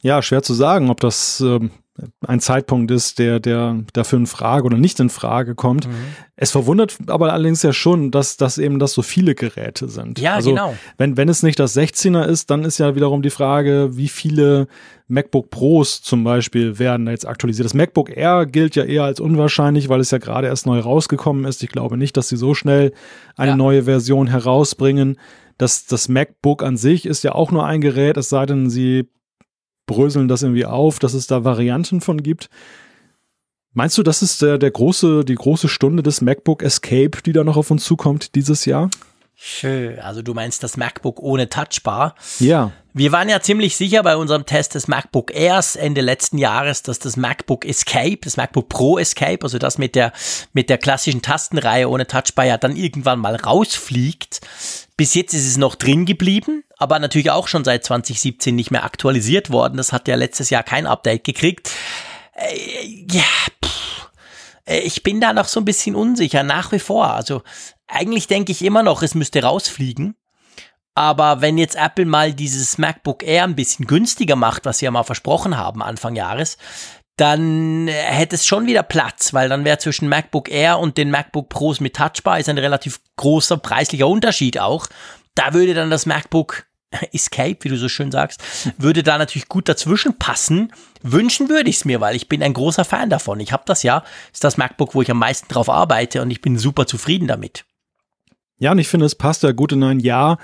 Ja, schwer zu sagen, ob das ähm, ein Zeitpunkt ist, der, der dafür in Frage oder nicht in Frage kommt. Mhm. Es verwundert aber allerdings ja schon, dass, dass eben das so viele Geräte sind. Ja, also, genau. Wenn, wenn es nicht das 16er ist, dann ist ja wiederum die Frage, wie viele MacBook Pros zum Beispiel werden jetzt aktualisiert. Das MacBook Air gilt ja eher als unwahrscheinlich, weil es ja gerade erst neu rausgekommen ist. Ich glaube nicht, dass sie so schnell eine ja. neue Version herausbringen. Das, das MacBook an sich ist ja auch nur ein Gerät, es sei denn, sie bröseln das irgendwie auf, dass es da Varianten von gibt. Meinst du, das ist der, der große, die große Stunde des MacBook Escape, die da noch auf uns zukommt dieses Jahr? Schön. Also du meinst das MacBook ohne Touchbar? Ja. Wir waren ja ziemlich sicher bei unserem Test des MacBook Airs Ende letzten Jahres, dass das MacBook Escape, das MacBook Pro Escape, also das mit der, mit der klassischen Tastenreihe ohne Touchbar ja dann irgendwann mal rausfliegt. Bis jetzt ist es noch drin geblieben, aber natürlich auch schon seit 2017 nicht mehr aktualisiert worden. Das hat ja letztes Jahr kein Update gekriegt. Äh, ja, pff, äh, ich bin da noch so ein bisschen unsicher, nach wie vor. Also eigentlich denke ich immer noch, es müsste rausfliegen. Aber wenn jetzt Apple mal dieses MacBook Air ein bisschen günstiger macht, was sie ja mal versprochen haben Anfang Jahres, dann hätte es schon wieder Platz, weil dann wäre zwischen MacBook Air und den MacBook Pros mit Touchbar ist ein relativ großer preislicher Unterschied auch. Da würde dann das MacBook Escape, wie du so schön sagst, würde da natürlich gut dazwischen passen. Wünschen würde ich es mir, weil ich bin ein großer Fan davon. Ich habe das ja, ist das MacBook, wo ich am meisten drauf arbeite und ich bin super zufrieden damit. Ja, und ich finde, es passt ja gut in ein Jahr,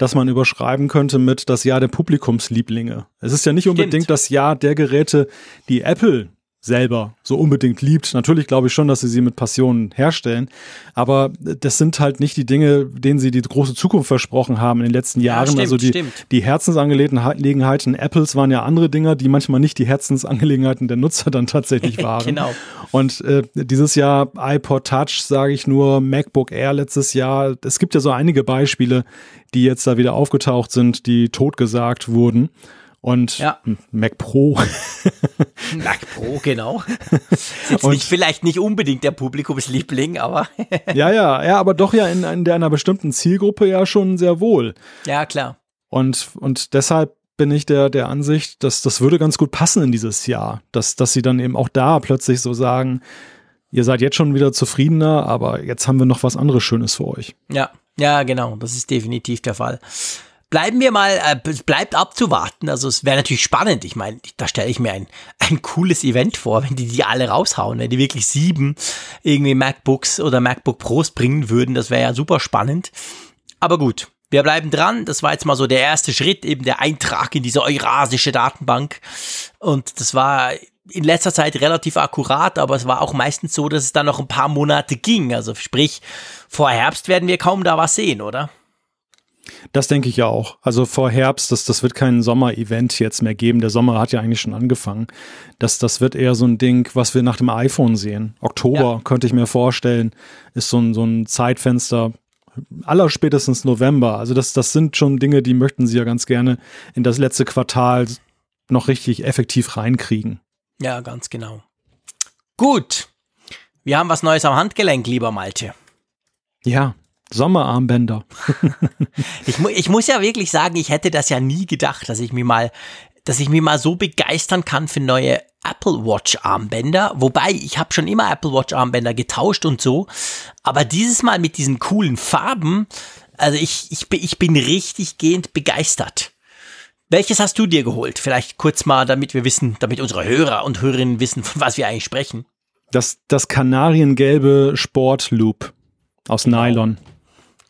das man überschreiben könnte mit das Jahr der Publikumslieblinge. Es ist ja nicht unbedingt Stimmt. das Jahr der Geräte, die Apple selber so unbedingt liebt. Natürlich glaube ich schon, dass sie sie mit Passion herstellen, aber das sind halt nicht die Dinge, denen sie die große Zukunft versprochen haben in den letzten Jahren. Ja, stimmt, also die, die Herzensangelegenheiten Apples waren ja andere Dinger, die manchmal nicht die Herzensangelegenheiten der Nutzer dann tatsächlich waren. genau. Und äh, dieses Jahr iPod Touch, sage ich nur, MacBook Air letztes Jahr. Es gibt ja so einige Beispiele, die jetzt da wieder aufgetaucht sind, die totgesagt wurden. Und ja. Mac Pro. Mac Pro, genau. Ist nicht, vielleicht nicht unbedingt der Publikumsliebling, aber. ja, ja, ja, aber doch ja in, in einer bestimmten Zielgruppe ja schon sehr wohl. Ja, klar. Und, und deshalb bin ich der, der Ansicht, dass das würde ganz gut passen in dieses Jahr. Dass, dass sie dann eben auch da plötzlich so sagen, ihr seid jetzt schon wieder zufriedener, aber jetzt haben wir noch was anderes Schönes für euch. Ja, ja, genau. Das ist definitiv der Fall bleiben wir mal, äh, bleibt abzuwarten. Also es wäre natürlich spannend. Ich meine, da stelle ich mir ein, ein cooles Event vor, wenn die die alle raushauen, wenn die wirklich sieben irgendwie MacBooks oder MacBook Pros bringen würden. Das wäre ja super spannend. Aber gut, wir bleiben dran. Das war jetzt mal so der erste Schritt, eben der Eintrag in diese eurasische Datenbank. Und das war in letzter Zeit relativ akkurat, aber es war auch meistens so, dass es dann noch ein paar Monate ging. Also sprich, vor Herbst werden wir kaum da was sehen, oder? Das denke ich ja auch. Also vor Herbst, das, das wird kein Sommer-Event jetzt mehr geben. Der Sommer hat ja eigentlich schon angefangen. Das, das wird eher so ein Ding, was wir nach dem iPhone sehen. Oktober ja. könnte ich mir vorstellen, ist so ein, so ein Zeitfenster. Allerspätestens November. Also das, das sind schon Dinge, die möchten sie ja ganz gerne in das letzte Quartal noch richtig effektiv reinkriegen. Ja, ganz genau. Gut. Wir haben was Neues am Handgelenk, lieber Malte. Ja, Sommerarmbänder. ich, mu ich muss ja wirklich sagen, ich hätte das ja nie gedacht, dass ich mir mal, dass ich mich mal so begeistern kann für neue Apple Watch Armbänder. Wobei, ich habe schon immer Apple Watch Armbänder getauscht und so. Aber dieses Mal mit diesen coolen Farben, also ich, ich, ich bin richtig gehend begeistert. Welches hast du dir geholt? Vielleicht kurz mal, damit wir wissen, damit unsere Hörer und Hörerinnen wissen, von was wir eigentlich sprechen. Das, das kanariengelbe Sportloop aus genau. Nylon.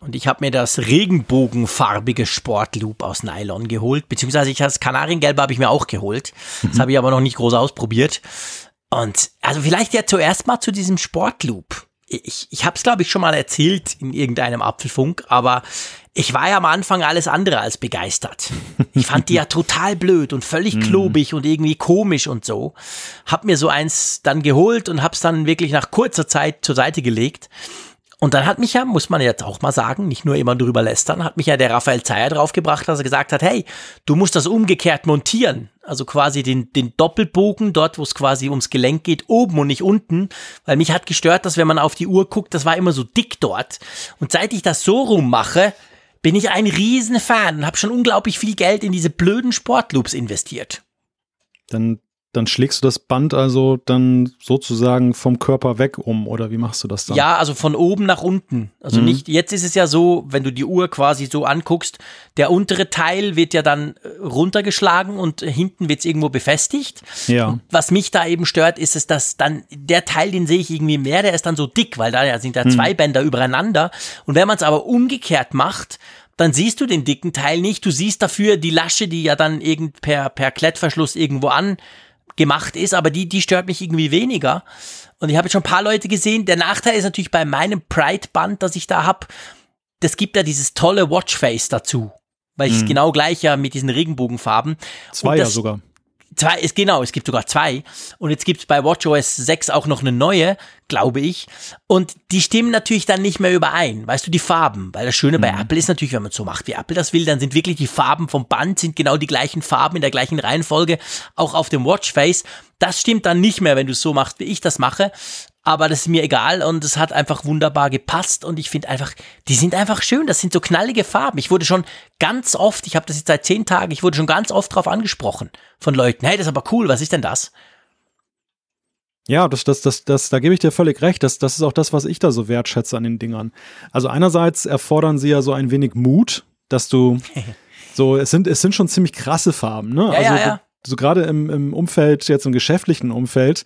Und ich habe mir das regenbogenfarbige Sportloop aus Nylon geholt, beziehungsweise ich das Kanariengelb habe ich mir auch geholt. Das mhm. habe ich aber noch nicht groß ausprobiert. Und also vielleicht ja zuerst mal zu diesem Sportloop. Ich, ich habe es, glaube ich, schon mal erzählt in irgendeinem Apfelfunk, aber ich war ja am Anfang alles andere als begeistert. Ich fand die ja total blöd und völlig mhm. klobig und irgendwie komisch und so. Hab mir so eins dann geholt und hab's dann wirklich nach kurzer Zeit zur Seite gelegt. Und dann hat mich ja, muss man jetzt auch mal sagen, nicht nur immer drüber lästern, hat mich ja der Raphael Zeyer draufgebracht, dass er gesagt hat, hey, du musst das umgekehrt montieren. Also quasi den, den Doppelbogen, dort wo es quasi ums Gelenk geht, oben und nicht unten. Weil mich hat gestört, dass wenn man auf die Uhr guckt, das war immer so dick dort. Und seit ich das so rum mache, bin ich ein Riesenfan und habe schon unglaublich viel Geld in diese blöden Sportloops investiert. Dann dann schlägst du das Band also dann sozusagen vom Körper weg um oder wie machst du das dann? Ja, also von oben nach unten. Also mhm. nicht, jetzt ist es ja so, wenn du die Uhr quasi so anguckst, der untere Teil wird ja dann äh, runtergeschlagen und hinten wird es irgendwo befestigt. Ja. Und was mich da eben stört, ist es, dass dann der Teil, den sehe ich irgendwie mehr, der ist dann so dick, weil da sind ja mhm. zwei Bänder übereinander. Und wenn man es aber umgekehrt macht, dann siehst du den dicken Teil nicht. Du siehst dafür die Lasche, die ja dann irgend per, per Klettverschluss irgendwo an gemacht ist, aber die, die stört mich irgendwie weniger. Und ich habe jetzt schon ein paar Leute gesehen. Der Nachteil ist natürlich bei meinem Pride-Band, das ich da habe, das gibt ja dieses tolle Watchface dazu. Weil ich es mhm. genau gleich ja mit diesen Regenbogenfarben. Zwei ja sogar. Zwei, ist genau, es gibt sogar zwei. Und jetzt gibt's bei WatchOS 6 auch noch eine neue, glaube ich. Und die stimmen natürlich dann nicht mehr überein. Weißt du, die Farben. Weil das Schöne mhm. bei Apple ist natürlich, wenn man so macht, wie Apple das will, dann sind wirklich die Farben vom Band, sind genau die gleichen Farben in der gleichen Reihenfolge, auch auf dem Watchface. Das stimmt dann nicht mehr, wenn du es so machst, wie ich das mache aber das ist mir egal und es hat einfach wunderbar gepasst und ich finde einfach, die sind einfach schön, das sind so knallige Farben. Ich wurde schon ganz oft, ich habe das jetzt seit zehn Tagen, ich wurde schon ganz oft drauf angesprochen von Leuten, hey, das ist aber cool, was ist denn das? Ja, das, das, das, das, da gebe ich dir völlig recht. Das, das ist auch das, was ich da so wertschätze an den Dingern. Also einerseits erfordern sie ja so ein wenig Mut, dass du so, es sind, es sind schon ziemlich krasse Farben, ne? Ja, also ja, ja. so gerade im, im Umfeld, jetzt im geschäftlichen Umfeld,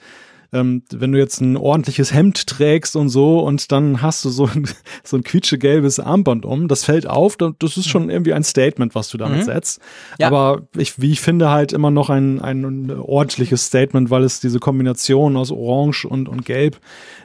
ähm, wenn du jetzt ein ordentliches Hemd trägst und so und dann hast du so ein, so ein quietschegelbes Armband um, das fällt auf, das ist schon irgendwie ein Statement, was du damit mhm. setzt. Ja. Aber ich, wie ich finde, halt immer noch ein, ein ordentliches Statement, weil es diese Kombination aus Orange und, und Gelb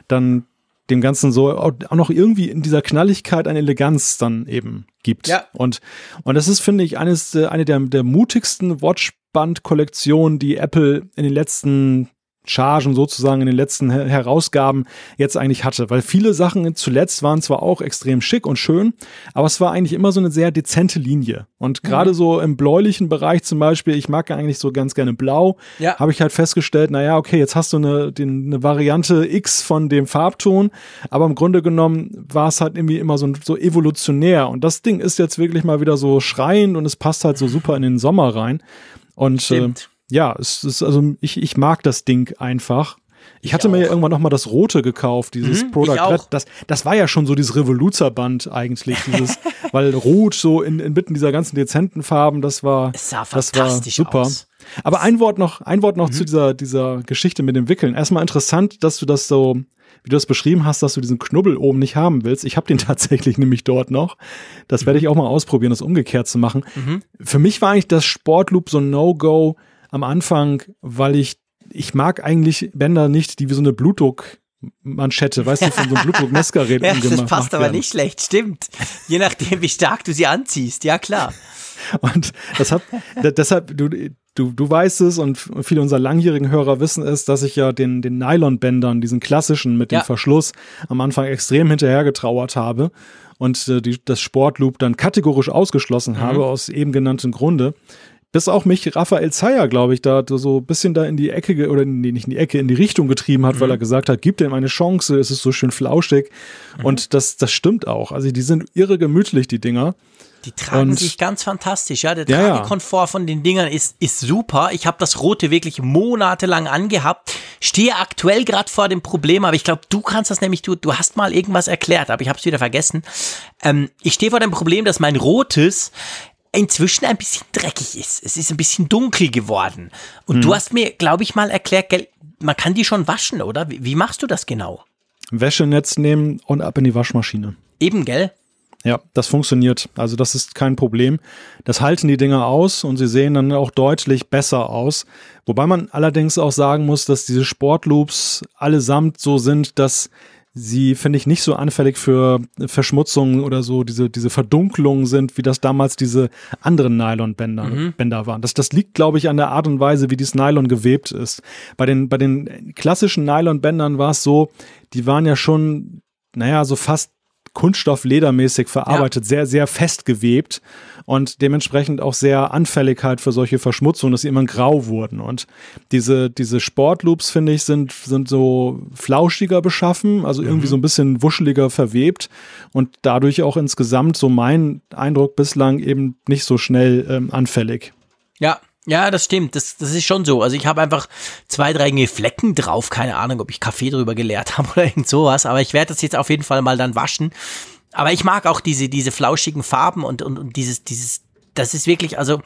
dann dem Ganzen so auch noch irgendwie in dieser Knalligkeit eine Eleganz dann eben gibt. Ja. Und, und das ist, finde ich, eines, eine der, der mutigsten Watchband-Kollektionen, die Apple in den letzten Chargen sozusagen in den letzten Herausgaben jetzt eigentlich hatte. Weil viele Sachen zuletzt waren zwar auch extrem schick und schön, aber es war eigentlich immer so eine sehr dezente Linie. Und gerade mhm. so im bläulichen Bereich zum Beispiel, ich mag ja eigentlich so ganz gerne blau, ja. habe ich halt festgestellt, naja, okay, jetzt hast du eine, den, eine Variante X von dem Farbton, aber im Grunde genommen war es halt irgendwie immer so, so evolutionär. Und das Ding ist jetzt wirklich mal wieder so schreiend und es passt halt so super in den Sommer rein. Und äh, ja, es ist also ich, ich mag das Ding einfach. Ich, ich hatte auch. mir ja irgendwann noch mal das rote gekauft, dieses mhm, Product Red. Das, das war ja schon so dieses Revoluzer-Band eigentlich, dieses, weil rot so in, inmitten dieser ganzen dezenten Farben, das war, es sah das war super. Aus. Aber ein Wort noch, ein Wort noch mhm. zu dieser, dieser Geschichte mit dem Wickeln. Erstmal interessant, dass du das so, wie du das beschrieben hast, dass du diesen Knubbel oben nicht haben willst. Ich habe den tatsächlich nämlich dort noch. Das werde ich auch mal ausprobieren, das umgekehrt zu machen. Mhm. Für mich war eigentlich das Sportloop so ein No-Go am Anfang, weil ich, ich mag eigentlich Bänder nicht, die wie so eine Blutdruck Manschette, weißt du, von so einem Blutdruckmessgerät ja, Das passt aber werden. nicht schlecht, stimmt. Je nachdem, wie stark du sie anziehst, ja klar. Und das hat, deshalb, du, du, du weißt es und viele unserer langjährigen Hörer wissen es, dass ich ja den, den Nylon-Bändern, diesen klassischen mit dem Verschluss, am Anfang extrem hinterhergetrauert habe und äh, die, das Sportloop dann kategorisch ausgeschlossen mhm. habe, aus eben genanntem Grunde bis auch mich Raphael Zeyer, glaube ich, da so ein bisschen da in die Ecke, oder nee, nicht in die Ecke, in die Richtung getrieben hat, mhm. weil er gesagt hat, gib dem eine Chance, es ist so schön flauschig. Mhm. Und das, das stimmt auch. Also die sind irre gemütlich, die Dinger. Die tragen und, sich ganz fantastisch, ja. Der ja, Tragekomfort von den Dingern ist, ist super. Ich habe das Rote wirklich monatelang angehabt. Stehe aktuell gerade vor dem Problem, aber ich glaube, du kannst das nämlich, du, du hast mal irgendwas erklärt, aber ich habe es wieder vergessen. Ähm, ich stehe vor dem Problem, dass mein Rotes inzwischen ein bisschen dreckig ist. Es ist ein bisschen dunkel geworden. Und hm. du hast mir, glaube ich, mal erklärt, gell, man kann die schon waschen, oder? Wie, wie machst du das genau? Wäschenetz nehmen und ab in die Waschmaschine. Eben, gell? Ja, das funktioniert. Also das ist kein Problem. Das halten die Dinger aus und sie sehen dann auch deutlich besser aus. Wobei man allerdings auch sagen muss, dass diese Sportloops allesamt so sind, dass sie, finde ich, nicht so anfällig für Verschmutzungen oder so, diese, diese Verdunklungen sind, wie das damals diese anderen Nylon-Bänder mhm. Bänder waren. Das, das liegt, glaube ich, an der Art und Weise, wie dieses Nylon gewebt ist. Bei den, bei den klassischen Nylon-Bändern war es so, die waren ja schon, naja, so fast Kunststoff-ledermäßig verarbeitet, ja. sehr, sehr fest gewebt und dementsprechend auch sehr Anfälligkeit für solche Verschmutzungen, dass sie immer grau wurden. Und diese, diese Sportloops, finde ich, sind, sind so flauschiger beschaffen, also irgendwie mhm. so ein bisschen wuscheliger verwebt und dadurch auch insgesamt, so mein Eindruck bislang, eben nicht so schnell ähm, anfällig. Ja, ja, das stimmt. Das, das ist schon so. Also ich habe einfach zwei, drei Flecken drauf. Keine Ahnung, ob ich Kaffee drüber geleert habe oder irgend sowas. Aber ich werde das jetzt auf jeden Fall mal dann waschen. Aber ich mag auch diese, diese flauschigen Farben und, und, und dieses, dieses, das ist wirklich, also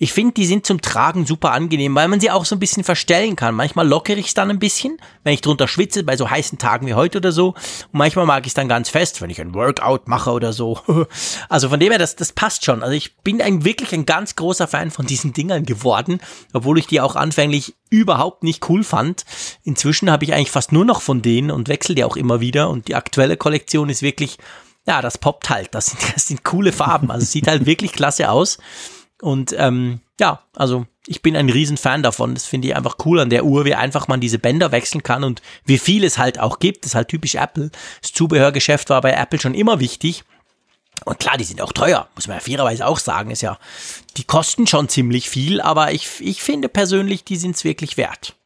ich finde, die sind zum Tragen super angenehm, weil man sie auch so ein bisschen verstellen kann. Manchmal lockere ich es dann ein bisschen, wenn ich drunter schwitze, bei so heißen Tagen wie heute oder so. Und manchmal mag ich es dann ganz fest, wenn ich ein Workout mache oder so. Also von dem her, das, das passt schon. Also ich bin ein, wirklich ein ganz großer Fan von diesen Dingern geworden, obwohl ich die auch anfänglich überhaupt nicht cool fand. Inzwischen habe ich eigentlich fast nur noch von denen und wechsle die auch immer wieder. Und die aktuelle Kollektion ist wirklich, ja, das poppt halt. Das sind, das sind coole Farben. Also sieht halt wirklich klasse aus. Und ähm, ja, also ich bin ein Riesenfan davon. Das finde ich einfach cool an der Uhr, wie einfach man diese Bänder wechseln kann und wie viel es halt auch gibt. Das ist halt typisch Apple. Das Zubehörgeschäft war bei Apple schon immer wichtig. Und klar, die sind auch teuer, muss man ja fairerweise auch sagen. Ist ja, die kosten schon ziemlich viel, aber ich, ich finde persönlich, die sind es wirklich wert.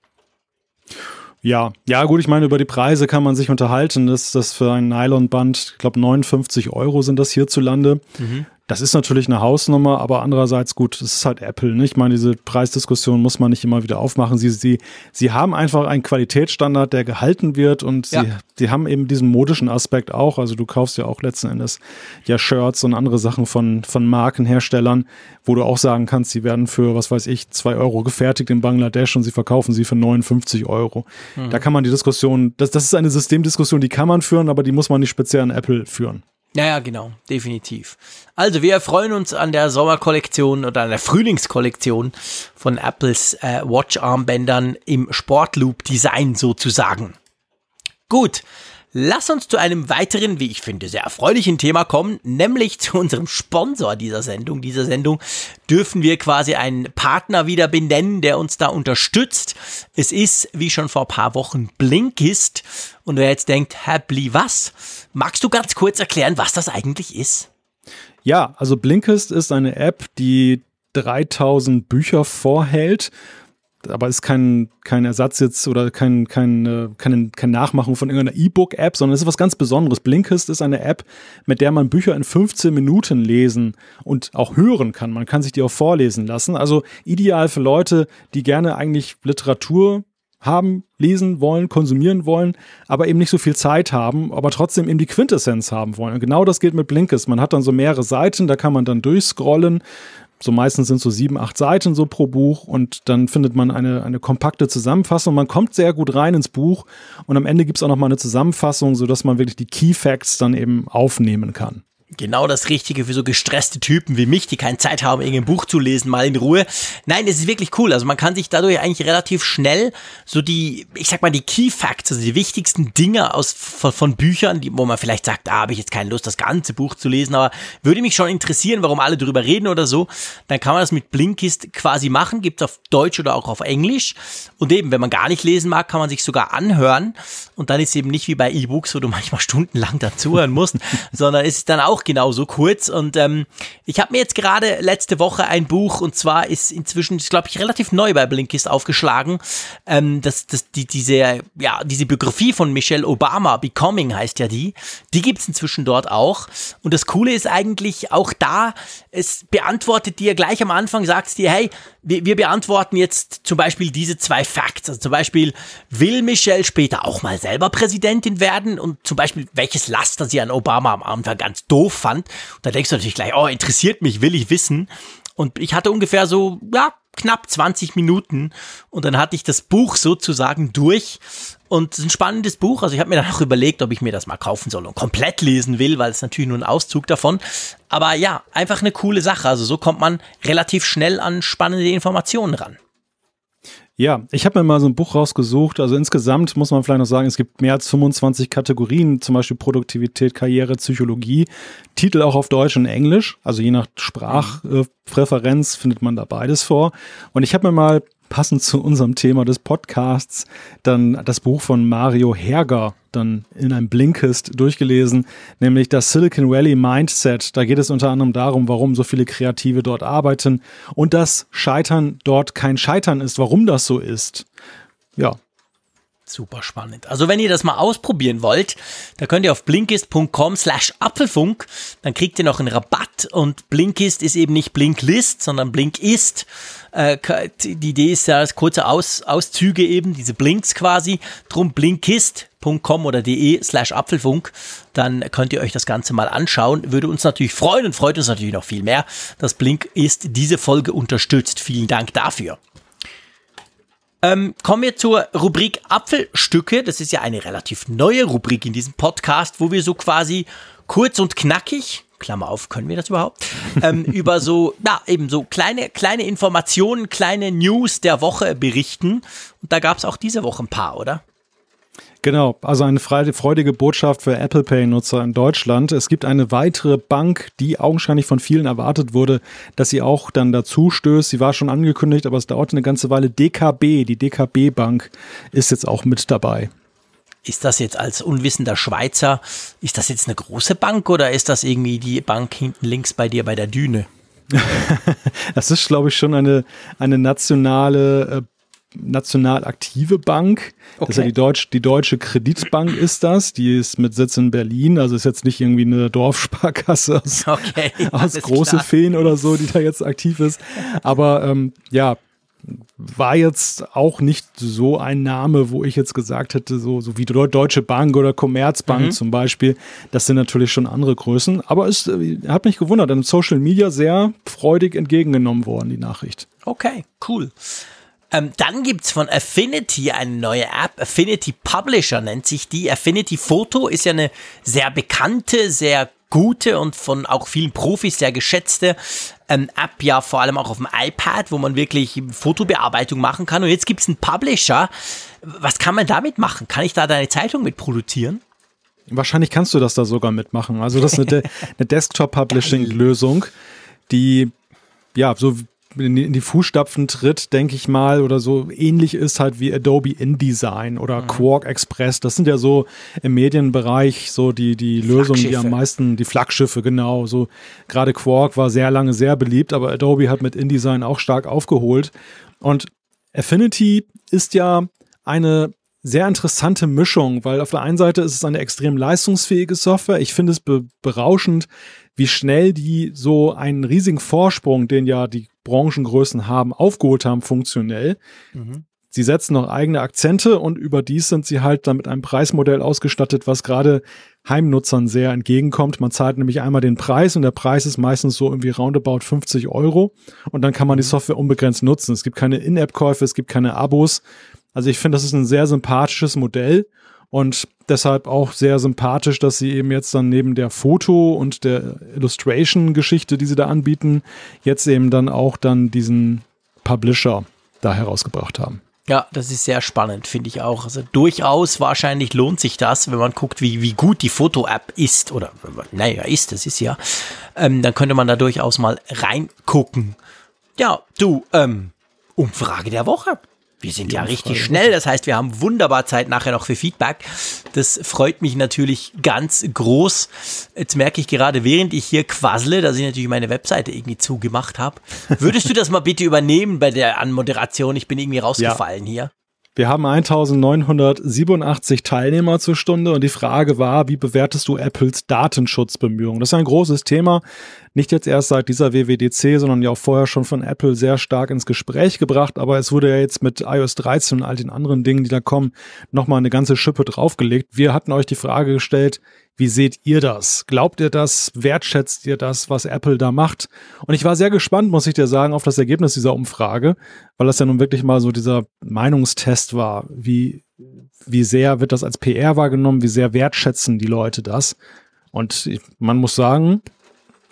Ja, ja, gut, ich meine, über die Preise kann man sich unterhalten. Das, das für ein Nylonband, ich glaube, 59 Euro sind das hierzulande. Mhm. Das ist natürlich eine Hausnummer, aber andererseits gut, es ist halt Apple. Ne? Ich meine, diese Preisdiskussion muss man nicht immer wieder aufmachen. Sie, sie, sie haben einfach einen Qualitätsstandard, der gehalten wird und ja. sie, sie haben eben diesen modischen Aspekt auch. Also du kaufst ja auch letzten Endes ja Shirts und andere Sachen von, von Markenherstellern, wo du auch sagen kannst, sie werden für, was weiß ich, zwei Euro gefertigt in Bangladesch und sie verkaufen sie für 59 Euro. Mhm. Da kann man die Diskussion, das, das ist eine Systemdiskussion, die kann man führen, aber die muss man nicht speziell an Apple führen. Ja, ja, genau, definitiv. Also wir freuen uns an der Sommerkollektion oder an der Frühlingskollektion von Apples äh, Watch-Armbändern im Sportloop-Design sozusagen. Gut, Lass uns zu einem weiteren, wie ich finde, sehr erfreulichen Thema kommen, nämlich zu unserem Sponsor dieser Sendung. Dieser Sendung dürfen wir quasi einen Partner wieder benennen, der uns da unterstützt. Es ist, wie schon vor paar Wochen, Blinkist. Und wer jetzt denkt, Habli was? Magst du ganz kurz erklären, was das eigentlich ist? Ja, also Blinkist ist eine App, die 3000 Bücher vorhält aber ist kein, kein Ersatz jetzt oder kein, kein, äh, keine, keine Nachmachung von irgendeiner E-Book-App, sondern es ist was ganz Besonderes. Blinkist ist eine App, mit der man Bücher in 15 Minuten lesen und auch hören kann. Man kann sich die auch vorlesen lassen. Also ideal für Leute, die gerne eigentlich Literatur haben, lesen wollen, konsumieren wollen, aber eben nicht so viel Zeit haben, aber trotzdem eben die Quintessenz haben wollen. Und genau das gilt mit Blinkist. Man hat dann so mehrere Seiten, da kann man dann durchscrollen so meistens sind so sieben, acht Seiten so pro Buch und dann findet man eine, eine kompakte Zusammenfassung. Man kommt sehr gut rein ins Buch und am Ende gibt es auch noch mal eine Zusammenfassung, sodass man wirklich die Key Facts dann eben aufnehmen kann genau das Richtige für so gestresste Typen wie mich, die keine Zeit haben, irgendein Buch zu lesen, mal in Ruhe. Nein, es ist wirklich cool. Also man kann sich dadurch eigentlich relativ schnell so die, ich sag mal, die Key Facts, also die wichtigsten Dinge aus, von, von Büchern, die, wo man vielleicht sagt, ah, habe ich jetzt keine Lust, das ganze Buch zu lesen, aber würde mich schon interessieren, warum alle drüber reden oder so, dann kann man das mit Blinkist quasi machen, gibt es auf Deutsch oder auch auf Englisch. Und eben, wenn man gar nicht lesen mag, kann man sich sogar anhören. Und dann ist es eben nicht wie bei E-Books, wo du manchmal stundenlang dazuhören musst, sondern ist es dann auch genauso kurz. Und ähm, ich habe mir jetzt gerade letzte Woche ein Buch, und zwar ist inzwischen, glaube ich, relativ neu bei Blinkist aufgeschlagen. Ähm, das, das, die, diese, ja, diese Biografie von Michelle Obama, Becoming heißt ja die, die gibt es inzwischen dort auch. Und das Coole ist eigentlich auch da, es beantwortet dir gleich am Anfang, sagt dir, hey, wir, wir beantworten jetzt zum Beispiel diese zwei Facts. Also zum Beispiel, will Michelle später auch mal selber Präsidentin werden? Und zum Beispiel, welches Laster sie an Obama am Anfang ganz doof fand. Und da denkst du natürlich gleich, oh, interessiert mich, will ich wissen. Und ich hatte ungefähr so, ja, knapp 20 Minuten und dann hatte ich das Buch sozusagen durch und es ist ein spannendes Buch. Also ich habe mir dann auch überlegt, ob ich mir das mal kaufen soll und komplett lesen will, weil es natürlich nur ein Auszug davon. Aber ja, einfach eine coole Sache. Also so kommt man relativ schnell an spannende Informationen ran. Ja, ich habe mir mal so ein Buch rausgesucht. Also insgesamt muss man vielleicht noch sagen, es gibt mehr als 25 Kategorien, zum Beispiel Produktivität, Karriere, Psychologie. Titel auch auf Deutsch und Englisch. Also je nach Sprachpräferenz findet man da beides vor. Und ich habe mir mal passend zu unserem Thema des Podcasts dann das Buch von Mario Herger dann in einem Blinkist durchgelesen, nämlich das Silicon Valley Mindset. Da geht es unter anderem darum, warum so viele Kreative dort arbeiten und dass Scheitern dort kein Scheitern ist, warum das so ist. Ja, Super spannend. Also wenn ihr das mal ausprobieren wollt, da könnt ihr auf blinkist.com slash Apfelfunk, dann kriegt ihr noch einen Rabatt und Blinkist ist eben nicht Blinklist, sondern Blinkist. Äh, die Idee ist ja kurze Aus, Auszüge eben, diese Blinks quasi, drum blinkist.com oder de slash Apfelfunk, dann könnt ihr euch das Ganze mal anschauen. Würde uns natürlich freuen und freut uns natürlich noch viel mehr, dass Blinkist diese Folge unterstützt. Vielen Dank dafür. Ähm, kommen wir zur Rubrik Apfelstücke. Das ist ja eine relativ neue Rubrik in diesem Podcast, wo wir so quasi kurz und knackig, Klammer auf, können wir das überhaupt? ähm, über so, ja, eben so kleine, kleine Informationen, kleine News der Woche berichten. Und da gab es auch diese Woche ein paar, oder? Genau, also eine freudige Botschaft für Apple Pay-Nutzer in Deutschland. Es gibt eine weitere Bank, die augenscheinlich von vielen erwartet wurde, dass sie auch dann dazu stößt. Sie war schon angekündigt, aber es dauerte eine ganze Weile. DKB, die DKB-Bank, ist jetzt auch mit dabei. Ist das jetzt als unwissender Schweizer, ist das jetzt eine große Bank oder ist das irgendwie die Bank hinten links bei dir bei der Düne? das ist, glaube ich, schon eine, eine nationale äh, national aktive Bank. Okay. Das ist ja die, Deutsch, die Deutsche Kreditbank ist das. Die ist mit Sitz in Berlin. Also ist jetzt nicht irgendwie eine Dorfsparkasse aus, okay, aus große klar. Feen oder so, die da jetzt aktiv ist. Aber ähm, ja, war jetzt auch nicht so ein Name, wo ich jetzt gesagt hätte, so, so wie Deutsche Bank oder Commerzbank mhm. zum Beispiel. Das sind natürlich schon andere Größen. Aber es äh, hat mich gewundert, in Social Media sehr freudig entgegengenommen worden, die Nachricht. Okay, cool. Ähm, dann gibt's von Affinity eine neue App. Affinity Publisher nennt sich die. Affinity Photo ist ja eine sehr bekannte, sehr gute und von auch vielen Profis sehr geschätzte ähm, App, ja vor allem auch auf dem iPad, wo man wirklich Fotobearbeitung machen kann. Und jetzt gibt's einen Publisher. Was kann man damit machen? Kann ich da deine Zeitung mit produzieren? Wahrscheinlich kannst du das da sogar mitmachen. Also das ist eine, eine Desktop-Publishing-Lösung, die ja, so in die Fußstapfen tritt, denke ich mal, oder so ähnlich ist halt wie Adobe InDesign oder mhm. Quark Express. Das sind ja so im Medienbereich so die, die Lösungen, die am meisten, die Flaggschiffe, genau. So gerade Quark war sehr lange sehr beliebt, aber Adobe hat mit InDesign auch stark aufgeholt. Und Affinity ist ja eine sehr interessante Mischung, weil auf der einen Seite ist es eine extrem leistungsfähige Software. Ich finde es be berauschend, wie schnell die so einen riesigen Vorsprung, den ja die Branchengrößen haben, aufgeholt haben, funktionell. Mhm. Sie setzen noch eigene Akzente und überdies sind sie halt dann mit einem Preismodell ausgestattet, was gerade Heimnutzern sehr entgegenkommt. Man zahlt nämlich einmal den Preis und der Preis ist meistens so irgendwie roundabout 50 Euro und dann kann man die mhm. Software unbegrenzt nutzen. Es gibt keine In-App-Käufe, es gibt keine Abos. Also ich finde, das ist ein sehr sympathisches Modell und deshalb auch sehr sympathisch, dass sie eben jetzt dann neben der Foto- und der Illustration-Geschichte, die sie da anbieten, jetzt eben dann auch dann diesen Publisher da herausgebracht haben. Ja, das ist sehr spannend, finde ich auch. Also durchaus wahrscheinlich lohnt sich das, wenn man guckt, wie, wie gut die Foto-App ist. Oder, naja, ist, das ist ja. Ähm, dann könnte man da durchaus mal reingucken. Ja, du, ähm, Umfrage der Woche. Wir sind ja richtig schnell, das heißt, wir haben wunderbar Zeit nachher noch für Feedback. Das freut mich natürlich ganz groß. Jetzt merke ich gerade, während ich hier quassle, dass ich natürlich meine Webseite irgendwie zugemacht habe. Würdest du das mal bitte übernehmen bei der Anmoderation? Ich bin irgendwie rausgefallen ja. hier. Wir haben 1987 Teilnehmer zur Stunde und die Frage war, wie bewertest du Apples Datenschutzbemühungen? Das ist ein großes Thema, nicht jetzt erst seit dieser WWDC, sondern ja auch vorher schon von Apple sehr stark ins Gespräch gebracht, aber es wurde ja jetzt mit iOS 13 und all den anderen Dingen, die da kommen, nochmal eine ganze Schippe draufgelegt. Wir hatten euch die Frage gestellt, wie seht ihr das? Glaubt ihr das? Wertschätzt ihr das, was Apple da macht? Und ich war sehr gespannt, muss ich dir sagen, auf das Ergebnis dieser Umfrage, weil das ja nun wirklich mal so dieser Meinungstest war. Wie, wie sehr wird das als PR wahrgenommen? Wie sehr wertschätzen die Leute das? Und man muss sagen,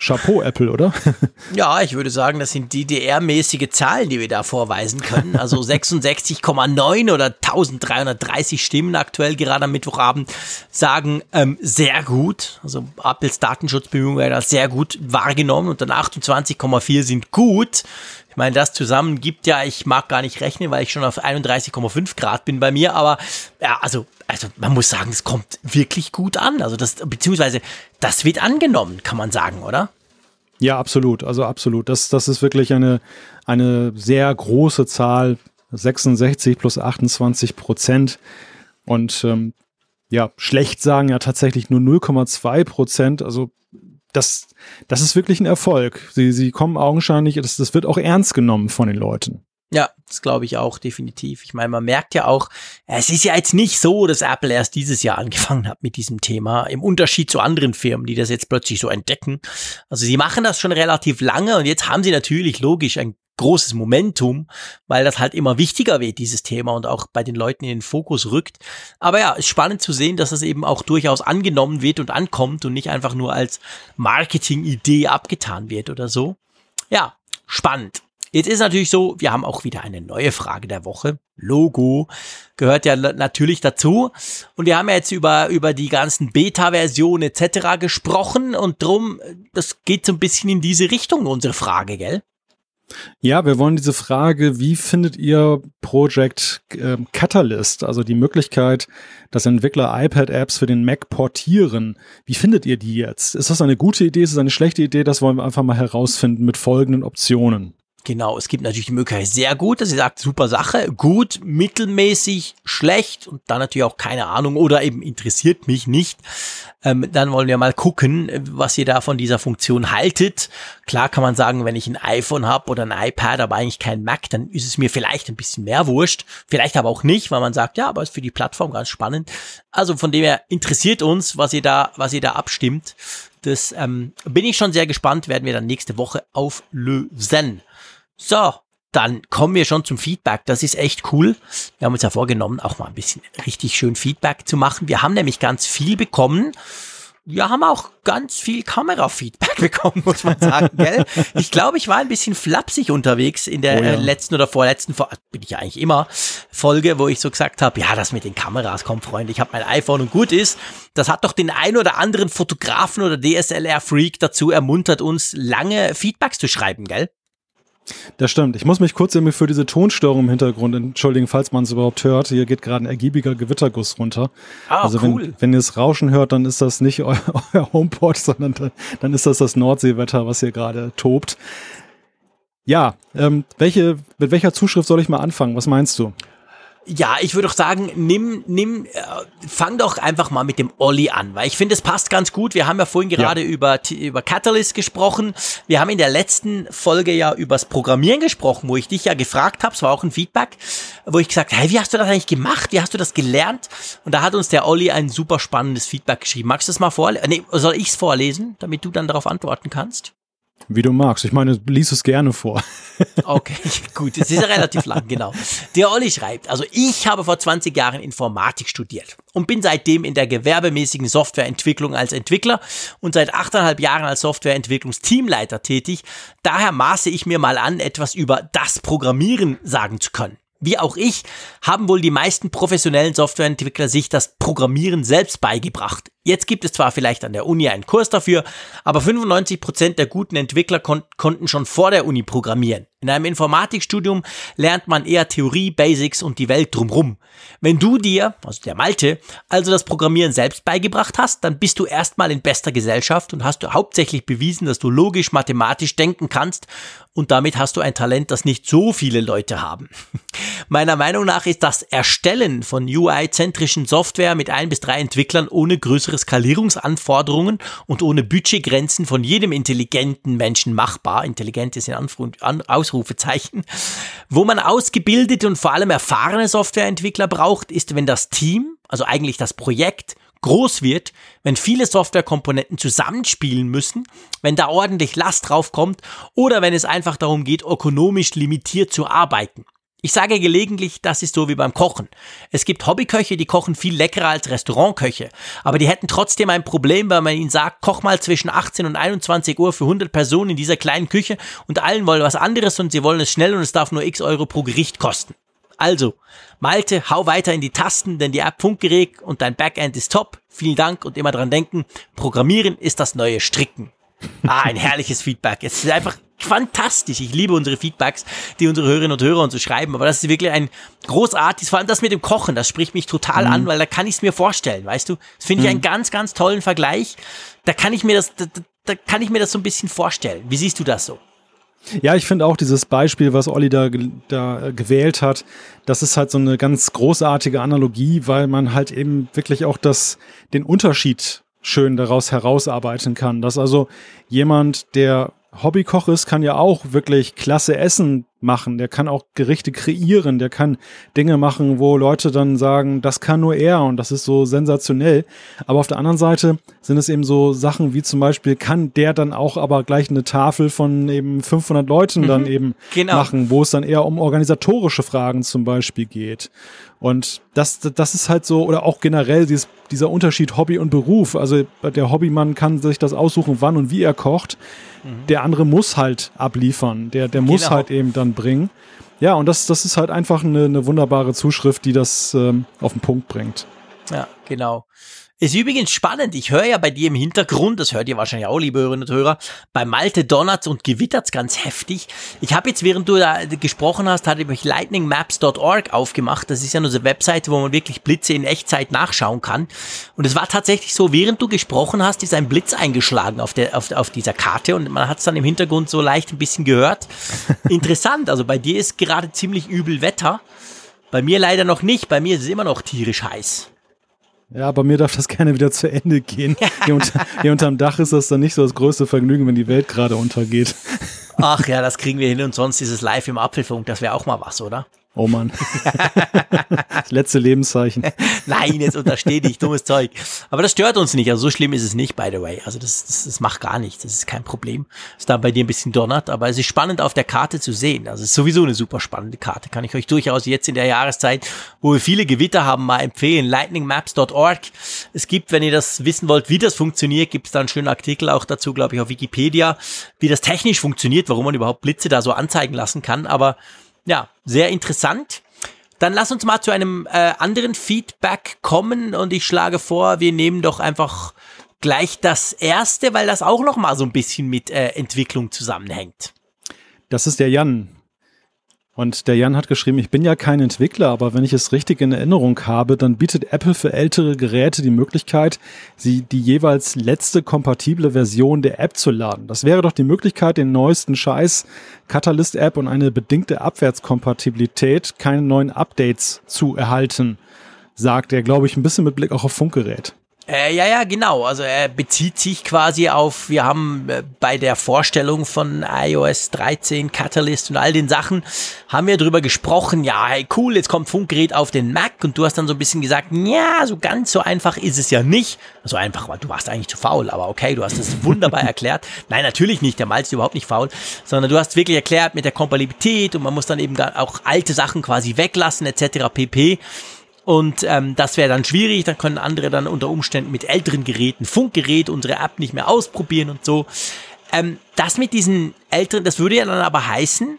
Chapeau, Apple, oder? ja, ich würde sagen, das sind DDR-mäßige Zahlen, die wir da vorweisen können. Also 66,9 oder 1330 Stimmen aktuell gerade am Mittwochabend sagen ähm, sehr gut. Also Apples Datenschutzbemühungen werden als sehr gut wahrgenommen und dann 28,4 sind gut. Ich meine, das zusammen gibt ja, ich mag gar nicht rechnen, weil ich schon auf 31,5 Grad bin bei mir, aber ja, also, also man muss sagen, es kommt wirklich gut an. Also das, beziehungsweise das wird angenommen, kann man sagen, oder? Ja, absolut. Also absolut. Das, das ist wirklich eine, eine sehr große Zahl. 66 plus 28 Prozent. Und ähm, ja, schlecht sagen ja tatsächlich nur 0,2 Prozent. Also das, das ist wirklich ein Erfolg. Sie, sie kommen augenscheinlich, das, das wird auch ernst genommen von den Leuten. Ja, das glaube ich auch definitiv. Ich meine, man merkt ja auch, es ist ja jetzt nicht so, dass Apple erst dieses Jahr angefangen hat mit diesem Thema, im Unterschied zu anderen Firmen, die das jetzt plötzlich so entdecken. Also sie machen das schon relativ lange und jetzt haben sie natürlich logisch ein großes Momentum, weil das halt immer wichtiger wird, dieses Thema und auch bei den Leuten in den Fokus rückt. Aber ja, ist spannend zu sehen, dass das eben auch durchaus angenommen wird und ankommt und nicht einfach nur als Marketing-Idee abgetan wird oder so. Ja, spannend. Jetzt ist natürlich so, wir haben auch wieder eine neue Frage der Woche. Logo gehört ja natürlich dazu. Und wir haben ja jetzt über, über die ganzen Beta-Versionen etc. gesprochen und drum, das geht so ein bisschen in diese Richtung, unsere Frage, gell? Ja, wir wollen diese Frage, wie findet ihr Project äh, Catalyst, also die Möglichkeit, dass Entwickler iPad-Apps für den Mac portieren, wie findet ihr die jetzt? Ist das eine gute Idee, ist das eine schlechte Idee? Das wollen wir einfach mal herausfinden mit folgenden Optionen. Genau, es gibt natürlich die Möglichkeit sehr gut, dass ihr sagt, super Sache, gut, mittelmäßig, schlecht und dann natürlich auch keine Ahnung oder eben interessiert mich nicht. Ähm, dann wollen wir mal gucken, was ihr da von dieser Funktion haltet. Klar kann man sagen, wenn ich ein iPhone habe oder ein iPad, aber eigentlich kein Mac, dann ist es mir vielleicht ein bisschen mehr wurscht. Vielleicht aber auch nicht, weil man sagt, ja, aber ist für die Plattform ganz spannend. Also von dem her interessiert uns, was ihr da, was ihr da abstimmt. Das ähm, bin ich schon sehr gespannt, werden wir dann nächste Woche auflösen. So, dann kommen wir schon zum Feedback. Das ist echt cool. Wir haben uns ja vorgenommen, auch mal ein bisschen richtig schön Feedback zu machen. Wir haben nämlich ganz viel bekommen. Wir haben auch ganz viel Kamerafeedback bekommen, muss man sagen, gell? Ich glaube, ich war ein bisschen flapsig unterwegs in der oh ja. letzten oder vorletzten, bin ich ja eigentlich immer, Folge, wo ich so gesagt habe, ja, das mit den Kameras, komm Freunde, ich habe mein iPhone und gut ist. Das hat doch den ein oder anderen Fotografen oder DSLR-Freak dazu ermuntert, uns lange Feedbacks zu schreiben, gell? Das stimmt. Ich muss mich kurz für diese Tonstörung im Hintergrund entschuldigen, falls man es überhaupt hört. Hier geht gerade ein ergiebiger Gewitterguss runter. Ah, also cool. wenn, wenn ihr es Rauschen hört, dann ist das nicht eu euer Homeport, sondern dann ist das das Nordseewetter, was hier gerade tobt. Ja, ähm, welche, mit welcher Zuschrift soll ich mal anfangen? Was meinst du? Ja, ich würde doch sagen, nimm, nimm, äh, fang doch einfach mal mit dem Olli an, weil ich finde, es passt ganz gut. Wir haben ja vorhin gerade ja. über, über Catalyst gesprochen. Wir haben in der letzten Folge ja übers Programmieren gesprochen, wo ich dich ja gefragt habe, es war auch ein Feedback, wo ich gesagt habe, hey, wie hast du das eigentlich gemacht? Wie hast du das gelernt? Und da hat uns der Olli ein super spannendes Feedback geschrieben. Magst du das mal vorlesen? Nee, soll ich es vorlesen, damit du dann darauf antworten kannst? Wie du magst. Ich meine, lies es gerne vor. Okay, gut. Es ist relativ lang, genau. Der Olli schreibt, also ich habe vor 20 Jahren Informatik studiert und bin seitdem in der gewerbemäßigen Softwareentwicklung als Entwickler und seit achteinhalb Jahren als Softwareentwicklungsteamleiter tätig. Daher maße ich mir mal an, etwas über das Programmieren sagen zu können wie auch ich, haben wohl die meisten professionellen Softwareentwickler sich das Programmieren selbst beigebracht. Jetzt gibt es zwar vielleicht an der Uni einen Kurs dafür, aber 95 Prozent der guten Entwickler kon konnten schon vor der Uni programmieren. In einem Informatikstudium lernt man eher Theorie, Basics und die Welt drumrum. Wenn du dir, also der Malte, also das Programmieren selbst beigebracht hast, dann bist du erstmal in bester Gesellschaft und hast du hauptsächlich bewiesen, dass du logisch, mathematisch denken kannst und damit hast du ein Talent, das nicht so viele Leute haben. Meiner Meinung nach ist das Erstellen von UI-zentrischen Software mit ein bis drei Entwicklern ohne größere Skalierungsanforderungen und ohne Budgetgrenzen von jedem intelligenten Menschen machbar. Intelligent ist in Anführungszeichen Ausrufezeichen. Wo man ausgebildete und vor allem erfahrene Softwareentwickler braucht, ist, wenn das Team, also eigentlich das Projekt, groß wird, wenn viele Softwarekomponenten zusammenspielen müssen, wenn da ordentlich Last draufkommt oder wenn es einfach darum geht, ökonomisch limitiert zu arbeiten. Ich sage gelegentlich, das ist so wie beim Kochen. Es gibt Hobbyköche, die kochen viel leckerer als Restaurantköche, aber die hätten trotzdem ein Problem, weil man ihnen sagt, koch mal zwischen 18 und 21 Uhr für 100 Personen in dieser kleinen Küche und allen wollen was anderes und sie wollen es schnell und es darf nur x Euro pro Gericht kosten. Also, Malte, hau weiter in die Tasten, denn die App Funkgerät und dein Backend ist top. Vielen Dank und immer dran denken, Programmieren ist das neue Stricken. Ah, ein herrliches Feedback. Es ist einfach fantastisch. Ich liebe unsere Feedbacks, die unsere Hörerinnen und Hörer uns so schreiben. Aber das ist wirklich ein großartiges, vor allem das mit dem Kochen, das spricht mich total mhm. an, weil da kann ich es mir vorstellen, weißt du? Das finde ich mhm. einen ganz, ganz tollen Vergleich. Da kann ich mir das, da, da kann ich mir das so ein bisschen vorstellen. Wie siehst du das so? Ja, ich finde auch dieses Beispiel, was Olli da, da gewählt hat, das ist halt so eine ganz großartige Analogie, weil man halt eben wirklich auch das, den Unterschied schön daraus herausarbeiten kann. Dass also jemand, der Hobbykoch ist, kann ja auch wirklich klasse Essen machen. Der kann auch Gerichte kreieren. Der kann Dinge machen, wo Leute dann sagen, das kann nur er und das ist so sensationell. Aber auf der anderen Seite sind es eben so Sachen wie zum Beispiel, kann der dann auch aber gleich eine Tafel von eben 500 Leuten mhm, dann eben genau. machen, wo es dann eher um organisatorische Fragen zum Beispiel geht. Und das, das ist halt so, oder auch generell dieses, dieser Unterschied Hobby und Beruf. Also der Hobbymann kann sich das aussuchen, wann und wie er kocht. Mhm. Der andere muss halt abliefern. Der, der muss genau. halt eben dann bringen. Ja, und das, das ist halt einfach eine, eine wunderbare Zuschrift, die das ähm, auf den Punkt bringt. Ja, genau. Ist übrigens spannend. Ich höre ja bei dir im Hintergrund, das hört ihr wahrscheinlich auch, liebe Hörerinnen und Hörer, bei Malte donnert's und gewittert's ganz heftig. Ich habe jetzt, während du da gesprochen hast, hatte ich lightningmaps.org aufgemacht. Das ist ja nur eine Webseite, wo man wirklich Blitze in Echtzeit nachschauen kann. Und es war tatsächlich so, während du gesprochen hast, ist ein Blitz eingeschlagen auf, der, auf, auf dieser Karte und man hat's dann im Hintergrund so leicht ein bisschen gehört. Interessant, also bei dir ist gerade ziemlich übel Wetter. Bei mir leider noch nicht, bei mir ist es immer noch tierisch heiß. Ja, bei mir darf das gerne wieder zu Ende gehen. Hier, unter, hier unterm Dach ist das dann nicht so das größte Vergnügen, wenn die Welt gerade untergeht. Ach ja, das kriegen wir hin und sonst dieses Live im Apfelfunk, das wäre auch mal was, oder? Oh Mann. das letzte Lebenszeichen. Nein, jetzt untersteh dich, dummes Zeug. Aber das stört uns nicht. Also so schlimm ist es nicht, by the way. Also das, das, das macht gar nichts. Das ist kein Problem. Es da bei dir ein bisschen donnert, aber es ist spannend auf der Karte zu sehen. Also es ist sowieso eine super spannende Karte. Kann ich euch durchaus jetzt in der Jahreszeit, wo wir viele Gewitter haben, mal empfehlen. Lightningmaps.org. Es gibt, wenn ihr das wissen wollt, wie das funktioniert, gibt es da einen schönen Artikel auch dazu, glaube ich, auf Wikipedia, wie das technisch funktioniert, warum man überhaupt Blitze da so anzeigen lassen kann. Aber ja, sehr interessant. Dann lass uns mal zu einem äh, anderen Feedback kommen und ich schlage vor, wir nehmen doch einfach gleich das erste, weil das auch noch mal so ein bisschen mit äh, Entwicklung zusammenhängt. Das ist der Jan. Und der Jan hat geschrieben, ich bin ja kein Entwickler, aber wenn ich es richtig in Erinnerung habe, dann bietet Apple für ältere Geräte die Möglichkeit, sie die jeweils letzte kompatible Version der App zu laden. Das wäre doch die Möglichkeit, den neuesten Scheiß, Catalyst App und eine bedingte Abwärtskompatibilität, keine neuen Updates zu erhalten, sagt er, glaube ich, ein bisschen mit Blick auch auf Funkgerät. Äh, ja, ja, genau. Also er bezieht sich quasi auf, wir haben äh, bei der Vorstellung von iOS 13, Catalyst und all den Sachen, haben wir drüber gesprochen, ja, hey, cool, jetzt kommt Funkgerät auf den Mac und du hast dann so ein bisschen gesagt, ja, so ganz so einfach ist es ja nicht. So einfach, weil du warst eigentlich zu faul, aber okay, du hast es wunderbar erklärt. Nein, natürlich nicht, der Malz ist überhaupt nicht faul, sondern du hast wirklich erklärt mit der Kompatibilität und man muss dann eben auch alte Sachen quasi weglassen, etc. pp. Und ähm, das wäre dann schwierig, dann können andere dann unter Umständen mit älteren Geräten, Funkgerät, unsere App nicht mehr ausprobieren und so. Ähm, das mit diesen älteren, das würde ja dann aber heißen,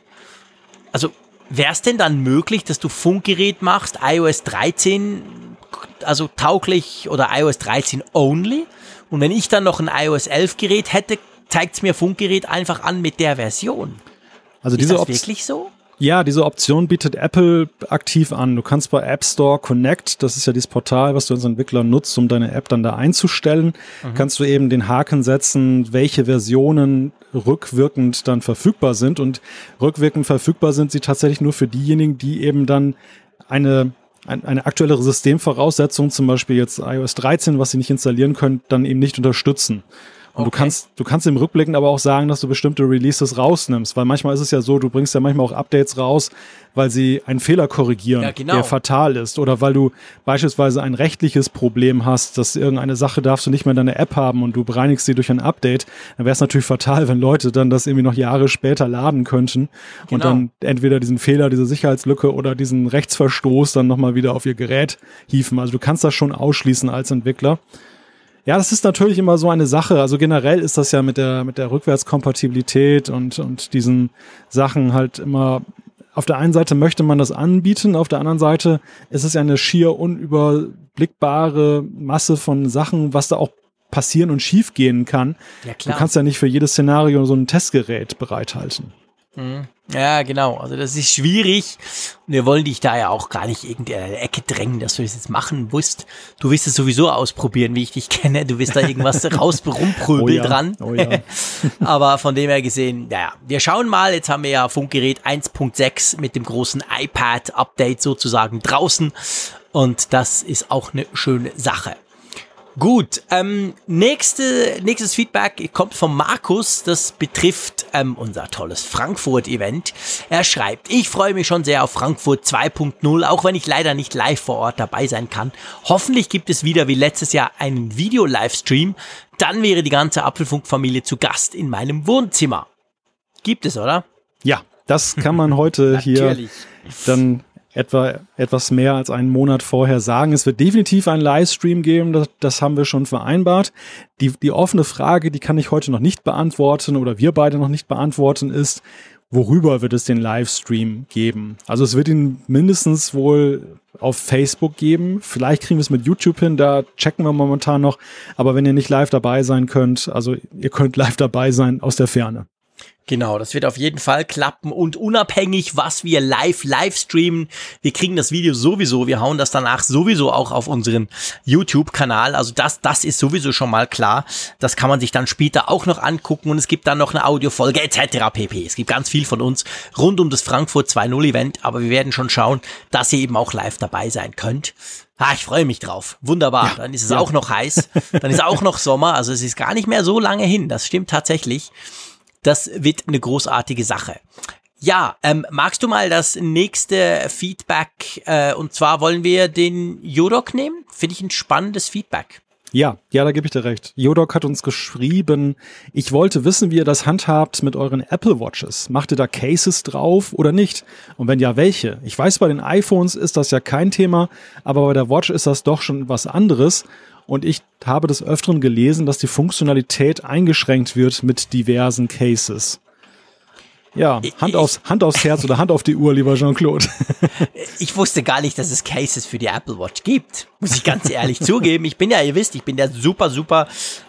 also wäre es denn dann möglich, dass du Funkgerät machst, iOS 13, also tauglich oder iOS 13 only? Und wenn ich dann noch ein iOS 11 Gerät hätte, zeigt es mir Funkgerät einfach an mit der Version. Also Ist diese das wirklich so? Ja, diese Option bietet Apple aktiv an. Du kannst bei App Store Connect, das ist ja dieses Portal, was du als Entwickler nutzt, um deine App dann da einzustellen, mhm. kannst du eben den Haken setzen, welche Versionen rückwirkend dann verfügbar sind. Und rückwirkend verfügbar sind sie tatsächlich nur für diejenigen, die eben dann eine eine aktuellere Systemvoraussetzung, zum Beispiel jetzt iOS 13, was sie nicht installieren können, dann eben nicht unterstützen. Und okay. du kannst, du kannst im Rückblicken aber auch sagen, dass du bestimmte Releases rausnimmst, weil manchmal ist es ja so, du bringst ja manchmal auch Updates raus, weil sie einen Fehler korrigieren, ja, genau. der fatal ist, oder weil du beispielsweise ein rechtliches Problem hast, dass irgendeine Sache darfst du nicht mehr in deiner App haben und du bereinigst sie durch ein Update, dann wäre es natürlich fatal, wenn Leute dann das irgendwie noch Jahre später laden könnten genau. und dann entweder diesen Fehler, diese Sicherheitslücke oder diesen Rechtsverstoß dann nochmal wieder auf ihr Gerät hieven. Also du kannst das schon ausschließen als Entwickler. Ja, das ist natürlich immer so eine Sache. Also generell ist das ja mit der, mit der Rückwärtskompatibilität und, und diesen Sachen halt immer, auf der einen Seite möchte man das anbieten, auf der anderen Seite ist es ja eine schier unüberblickbare Masse von Sachen, was da auch passieren und schiefgehen kann. Ja, klar. Du kannst ja nicht für jedes Szenario so ein Testgerät bereithalten. Mhm. Ja, genau. Also das ist schwierig. Und wir wollen dich da ja auch gar nicht irgendwie in eine Ecke drängen, dass du das jetzt machen musst. Du wirst es sowieso ausprobieren, wie ich dich kenne. Du wirst da irgendwas rausberumpröbeln oh ja, dran. Oh ja. Aber von dem her gesehen, naja, wir schauen mal. Jetzt haben wir ja Funkgerät 1.6 mit dem großen iPad-Update sozusagen draußen. Und das ist auch eine schöne Sache. Gut, ähm, nächste, nächstes Feedback kommt von Markus. Das betrifft ähm, unser tolles Frankfurt-Event. Er schreibt, ich freue mich schon sehr auf Frankfurt 2.0, auch wenn ich leider nicht live vor Ort dabei sein kann. Hoffentlich gibt es wieder wie letztes Jahr einen Video-Livestream. Dann wäre die ganze Apfelfunk-Familie zu Gast in meinem Wohnzimmer. Gibt es, oder? Ja, das kann man heute hier dann etwa etwas mehr als einen Monat vorher sagen. Es wird definitiv einen Livestream geben, das, das haben wir schon vereinbart. Die, die offene Frage, die kann ich heute noch nicht beantworten oder wir beide noch nicht beantworten, ist, worüber wird es den Livestream geben? Also es wird ihn mindestens wohl auf Facebook geben. Vielleicht kriegen wir es mit YouTube hin, da checken wir momentan noch. Aber wenn ihr nicht live dabei sein könnt, also ihr könnt live dabei sein aus der Ferne. Genau, das wird auf jeden Fall klappen und unabhängig, was wir live live streamen, wir kriegen das Video sowieso, wir hauen das danach sowieso auch auf unseren YouTube-Kanal. Also das, das ist sowieso schon mal klar. Das kann man sich dann später auch noch angucken und es gibt dann noch eine Audiofolge etc. pp. Es gibt ganz viel von uns rund um das Frankfurt 2.0 Event, aber wir werden schon schauen, dass ihr eben auch live dabei sein könnt. Ah, ich freue mich drauf. Wunderbar. Ja, dann ist es ja. auch noch heiß. Dann ist auch noch Sommer. Also es ist gar nicht mehr so lange hin. Das stimmt tatsächlich. Das wird eine großartige Sache. Ja, ähm, magst du mal das nächste Feedback? Äh, und zwar wollen wir den Jodok nehmen. Finde ich ein spannendes Feedback. Ja, ja, da gebe ich dir recht. Jodok hat uns geschrieben, ich wollte wissen, wie ihr das handhabt mit euren Apple Watches. Macht ihr da Cases drauf oder nicht? Und wenn ja, welche? Ich weiß, bei den iPhones ist das ja kein Thema, aber bei der Watch ist das doch schon was anderes. Und ich habe des Öfteren gelesen, dass die Funktionalität eingeschränkt wird mit diversen Cases. Ja, Hand aufs, Hand aufs Herz oder Hand auf die Uhr, lieber Jean-Claude. Ich wusste gar nicht, dass es Cases für die Apple Watch gibt. Muss ich ganz ehrlich zugeben. Ich bin ja, ihr wisst, ich bin der super, super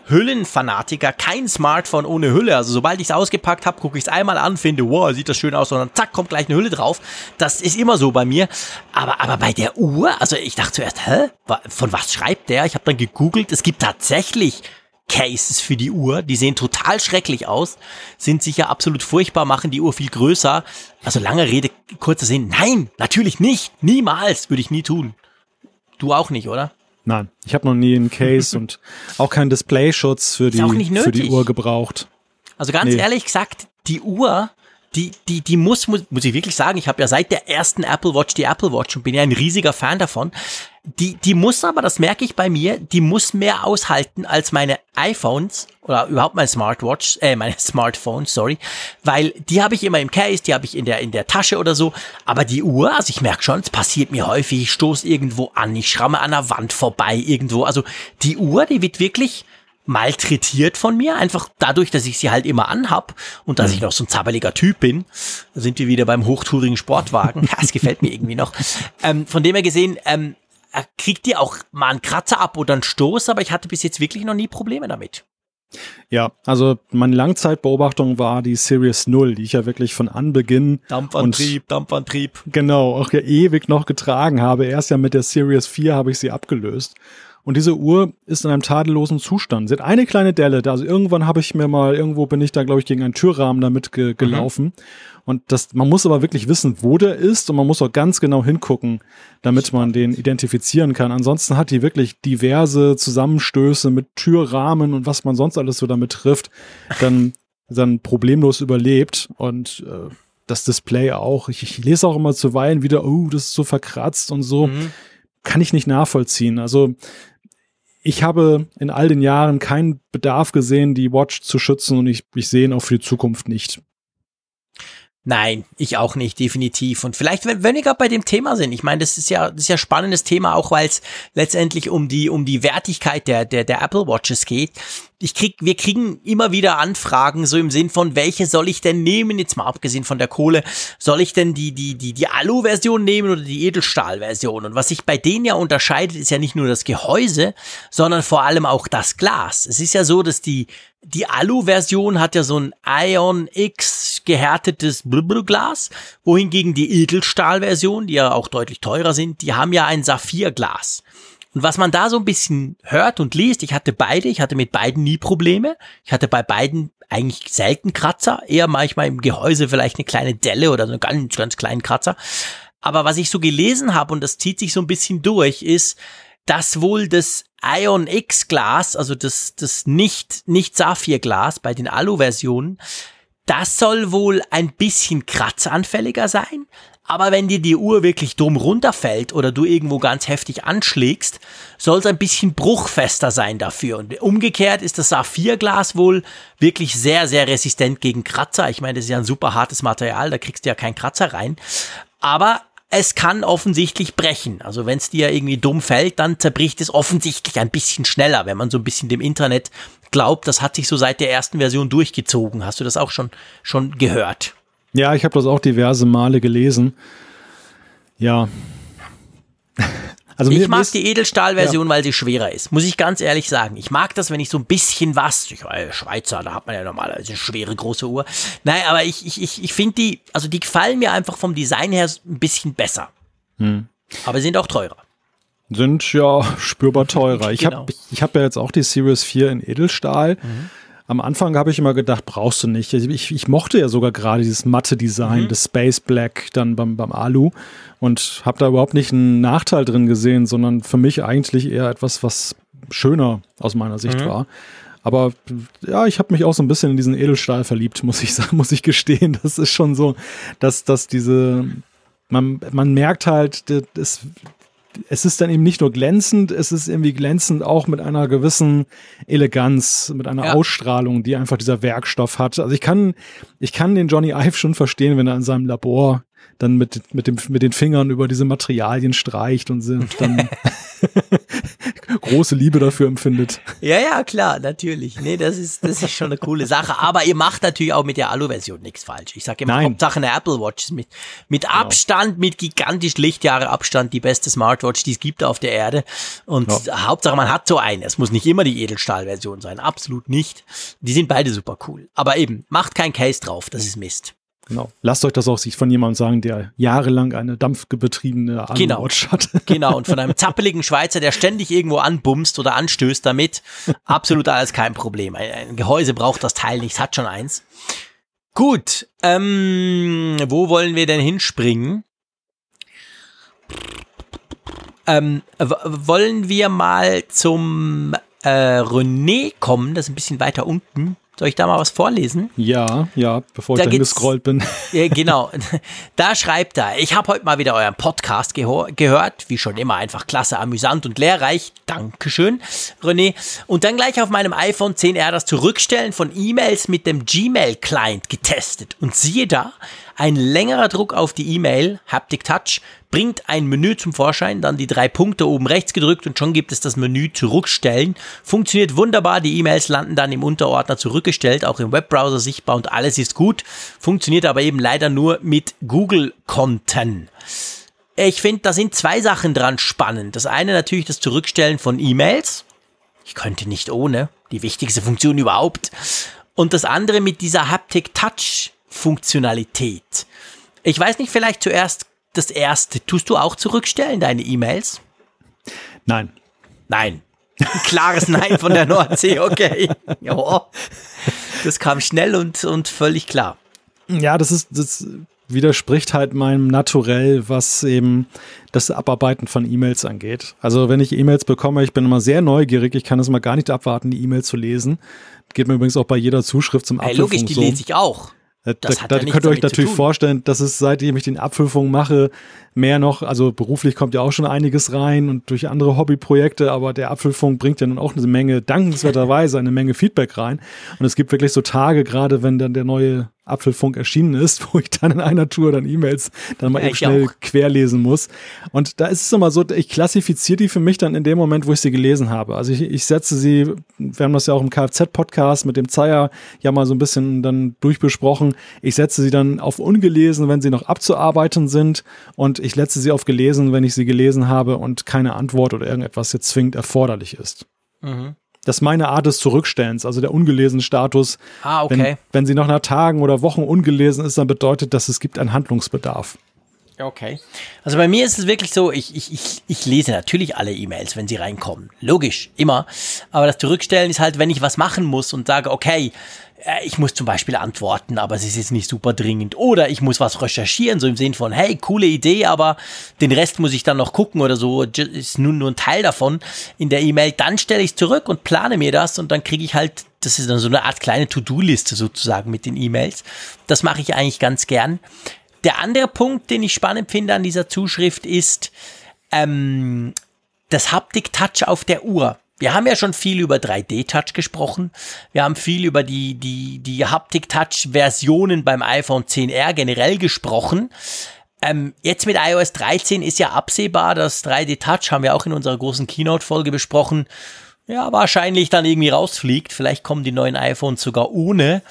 Hüllenfanatiker. Kein Smartphone ohne Hülle. Also sobald ich es ausgepackt habe, gucke ich es einmal an, finde, wow, sieht das schön aus, und dann zack, kommt gleich eine Hülle drauf. Das ist immer so bei mir. Aber, aber bei der Uhr, also ich dachte zuerst, hä? Von was schreibt der? Ich habe dann gegoogelt. Es gibt tatsächlich Cases für die Uhr. Die sehen total schrecklich aus, sind sicher absolut furchtbar, machen die Uhr viel größer. Also lange Rede, kurzer Sinn. Nein, natürlich nicht. Niemals würde ich nie tun. Du auch nicht, oder? Nein, ich habe noch nie einen Case und auch keinen Displayschutz für die, für die Uhr gebraucht. Also ganz nee. ehrlich gesagt, die Uhr die, die, die muss, muss, muss ich wirklich sagen, ich habe ja seit der ersten Apple Watch die Apple Watch und bin ja ein riesiger Fan davon. Die, die muss aber, das merke ich bei mir, die muss mehr aushalten als meine iPhones oder überhaupt mein Smartwatch, äh, meine Smartphones, sorry, weil die habe ich immer im Case, die habe ich in der, in der Tasche oder so, aber die Uhr, also ich merke schon, es passiert mir häufig, ich stoße irgendwo an, ich schramme an der Wand vorbei irgendwo, also die Uhr, die wird wirklich, malträtiert von mir, einfach dadurch, dass ich sie halt immer anhab und dass mhm. ich noch so ein zabbeliger Typ bin. Da sind wir wieder beim hochtourigen Sportwagen. Das gefällt mir irgendwie noch. Ähm, von dem her gesehen, ähm, kriegt ihr auch mal einen Kratzer ab oder einen Stoß, aber ich hatte bis jetzt wirklich noch nie Probleme damit. Ja, also meine Langzeitbeobachtung war die Series 0, die ich ja wirklich von Anbeginn Dampfantrieb, Dampfantrieb. Genau, auch ja ewig noch getragen habe. Erst ja mit der Series 4 habe ich sie abgelöst. Und diese Uhr ist in einem tadellosen Zustand. Sie hat eine kleine Delle. Also irgendwann habe ich mir mal, irgendwo bin ich da, glaube ich, gegen einen Türrahmen damit ge mhm. gelaufen. Mhm. Und das, man muss aber wirklich wissen, wo der ist und man muss auch ganz genau hingucken, damit man den identifizieren kann. Ansonsten hat die wirklich diverse Zusammenstöße mit Türrahmen und was man sonst alles so damit trifft, dann, dann problemlos überlebt und äh, das Display auch. Ich, ich lese auch immer zuweilen wieder, oh, das ist so verkratzt und so. Mhm. Kann ich nicht nachvollziehen. Also ich habe in all den Jahren keinen Bedarf gesehen, die Watch zu schützen und ich, ich sehe ihn auch für die Zukunft nicht. Nein, ich auch nicht, definitiv. Und vielleicht, wenn, wenn wir gerade bei dem Thema sind, ich meine, das ist ja, das ist ja spannendes Thema, auch weil es letztendlich um die, um die Wertigkeit der, der, der Apple Watches geht ich krieg, wir kriegen immer wieder Anfragen, so im Sinn von, welche soll ich denn nehmen, jetzt mal abgesehen von der Kohle, soll ich denn die, die, die, die Alu-Version nehmen oder die Edelstahl-Version? Und was sich bei denen ja unterscheidet, ist ja nicht nur das Gehäuse, sondern vor allem auch das Glas. Es ist ja so, dass die, die Alu-Version hat ja so ein Ion X gehärtetes Glas, wohingegen die Edelstahl-Version, die ja auch deutlich teurer sind, die haben ja ein Saphirglas. Und was man da so ein bisschen hört und liest, ich hatte beide, ich hatte mit beiden nie Probleme. Ich hatte bei beiden eigentlich selten Kratzer, eher manchmal im Gehäuse vielleicht eine kleine Delle oder so einen ganz, ganz kleinen Kratzer. Aber was ich so gelesen habe, und das zieht sich so ein bisschen durch, ist, dass wohl das Ion X Glas, also das, das nicht, nicht Saphir Glas bei den Alu-Versionen, das soll wohl ein bisschen kratzanfälliger sein, aber wenn dir die Uhr wirklich dumm runterfällt oder du irgendwo ganz heftig anschlägst, soll es ein bisschen bruchfester sein dafür. Und umgekehrt ist das Saphirglas wohl wirklich sehr, sehr resistent gegen Kratzer. Ich meine, das ist ja ein super hartes Material, da kriegst du ja keinen Kratzer rein. Aber es kann offensichtlich brechen. Also wenn es dir irgendwie dumm fällt, dann zerbricht es offensichtlich ein bisschen schneller, wenn man so ein bisschen dem Internet glaubt. Das hat sich so seit der ersten Version durchgezogen. Hast du das auch schon, schon gehört? Ja, ich habe das auch diverse Male gelesen. Ja. Also ich mag die Edelstahlversion, ja. weil sie schwerer ist. Muss ich ganz ehrlich sagen. Ich mag das, wenn ich so ein bisschen was, ich war Schweizer, da hat man ja normalerweise eine schwere große Uhr. Nein, aber ich, ich, ich, ich finde die, also die gefallen mir einfach vom Design her ein bisschen besser. Hm. Aber sind auch teurer. Sind ja spürbar teurer. Ich genau. habe ich hab ja jetzt auch die Series 4 in Edelstahl. Mhm. Am Anfang habe ich immer gedacht, brauchst du nicht. Ich, ich mochte ja sogar gerade dieses matte Design, mhm. das Space Black dann beim, beim Alu und habe da überhaupt nicht einen Nachteil drin gesehen, sondern für mich eigentlich eher etwas, was schöner aus meiner Sicht mhm. war. Aber ja, ich habe mich auch so ein bisschen in diesen Edelstahl verliebt, muss ich sagen, muss ich gestehen. Das ist schon so, dass, dass diese, man, man merkt halt, das, es ist dann eben nicht nur glänzend, es ist irgendwie glänzend auch mit einer gewissen Eleganz, mit einer ja. Ausstrahlung, die einfach dieser Werkstoff hat. Also ich kann, ich kann den Johnny Ive schon verstehen, wenn er in seinem Labor dann mit, mit, dem, mit den Fingern über diese Materialien streicht und dann große Liebe dafür empfindet. Ja, ja, klar, natürlich. Nee, das ist, das ist schon eine coole Sache. Aber ihr macht natürlich auch mit der Alu-Version nichts falsch. Ich sage immer, Nein. Hauptsache eine Apple Watch ist mit, mit genau. Abstand, mit gigantisch Lichtjahre Abstand die beste Smartwatch, die es gibt auf der Erde. Und ja. Hauptsache man hat so eine. Es muss nicht immer die Edelstahl-Version sein. Absolut nicht. Die sind beide super cool. Aber eben, macht kein Case drauf. Das ist Mist. Genau. Lasst euch das auch sich von jemandem sagen, der jahrelang eine dampfgebetriebene genau. hat. Genau. Und von einem zappeligen Schweizer, der ständig irgendwo anbumst oder anstößt damit. Absolut alles kein Problem. Ein, ein Gehäuse braucht das Teil nicht, hat schon eins. Gut. Ähm, wo wollen wir denn hinspringen? Ähm, wollen wir mal zum äh, René kommen, das ist ein bisschen weiter unten. Soll ich da mal was vorlesen? Ja, ja, bevor da ich dann gescrollt bin. Ja, genau. Da schreibt er, ich habe heute mal wieder euren Podcast gehört, wie schon immer, einfach klasse, amüsant und lehrreich. Dankeschön, René. Und dann gleich auf meinem iPhone 10R das Zurückstellen von E-Mails mit dem Gmail-Client getestet. Und siehe da, ein längerer Druck auf die E-Mail, Haptic Touch, bringt ein Menü zum Vorschein, dann die drei Punkte oben rechts gedrückt und schon gibt es das Menü Zurückstellen. Funktioniert wunderbar, die E-Mails landen dann im Unterordner zurückgestellt, auch im Webbrowser sichtbar und alles ist gut. Funktioniert aber eben leider nur mit Google-Konten. Ich finde, da sind zwei Sachen dran spannend. Das eine natürlich das Zurückstellen von E-Mails. Ich könnte nicht ohne. Die wichtigste Funktion überhaupt. Und das andere mit dieser Haptic Touch Funktionalität. Ich weiß nicht, vielleicht zuerst das erste. Tust du auch zurückstellen, deine E-Mails? Nein. Nein. klares Nein von der Nordsee, okay. Ja. Das kam schnell und, und völlig klar. Ja, das ist, das widerspricht halt meinem Naturell, was eben das Abarbeiten von E-Mails angeht. Also wenn ich E-Mails bekomme, ich bin immer sehr neugierig, ich kann es mal gar nicht abwarten, die E-Mail zu lesen. Geht mir übrigens auch bei jeder Zuschrift zum Apfelfunk Hey, logisch, die so. lese ich auch. Das da, da ja könnt ihr euch natürlich vorstellen, dass es seitdem ich den Abfüllfunk mache, mehr noch, also beruflich kommt ja auch schon einiges rein und durch andere Hobbyprojekte, aber der Apfelfunk bringt ja nun auch eine Menge, dankenswerterweise eine Menge Feedback rein. Und es gibt wirklich so Tage, gerade wenn dann der neue Apfelfunk erschienen ist, wo ich dann in einer Tour dann E-Mails dann mal ja, eben schnell auch. querlesen muss. Und da ist es immer so, ich klassifiziere die für mich dann in dem Moment, wo ich sie gelesen habe. Also ich, ich setze sie, wir haben das ja auch im Kfz-Podcast mit dem Zeier ja mal so ein bisschen dann durchbesprochen. Ich setze sie dann auf ungelesen, wenn sie noch abzuarbeiten sind und ich setze sie auf gelesen, wenn ich sie gelesen habe und keine Antwort oder irgendetwas jetzt zwingend erforderlich ist. Mhm. Das ist meine Art des Zurückstellens, also der ungelesene Status. Ah, okay. Wenn, wenn sie noch nach Tagen oder Wochen ungelesen ist, dann bedeutet das, es gibt einen Handlungsbedarf. Okay. Also bei mir ist es wirklich so, ich, ich, ich, ich lese natürlich alle E-Mails, wenn sie reinkommen. Logisch, immer. Aber das Zurückstellen ist halt, wenn ich was machen muss und sage, okay, äh, ich muss zum Beispiel antworten, aber es ist jetzt nicht super dringend. Oder ich muss was recherchieren, so im Sinn von, hey, coole Idee, aber den Rest muss ich dann noch gucken oder so, ist nun nur ein Teil davon in der E-Mail. Dann stelle ich es zurück und plane mir das und dann kriege ich halt, das ist dann so eine Art kleine To-Do-Liste sozusagen mit den E-Mails. Das mache ich eigentlich ganz gern. Der andere Punkt, den ich spannend finde an dieser Zuschrift ist, ähm, das Haptik-Touch auf der Uhr. Wir haben ja schon viel über 3D-Touch gesprochen. Wir haben viel über die, die, die Haptic-Touch-Versionen beim iPhone 10R generell gesprochen. Ähm, jetzt mit iOS 13 ist ja absehbar, dass 3D Touch, haben wir auch in unserer großen Keynote-Folge besprochen, ja, wahrscheinlich dann irgendwie rausfliegt. Vielleicht kommen die neuen iPhones sogar ohne.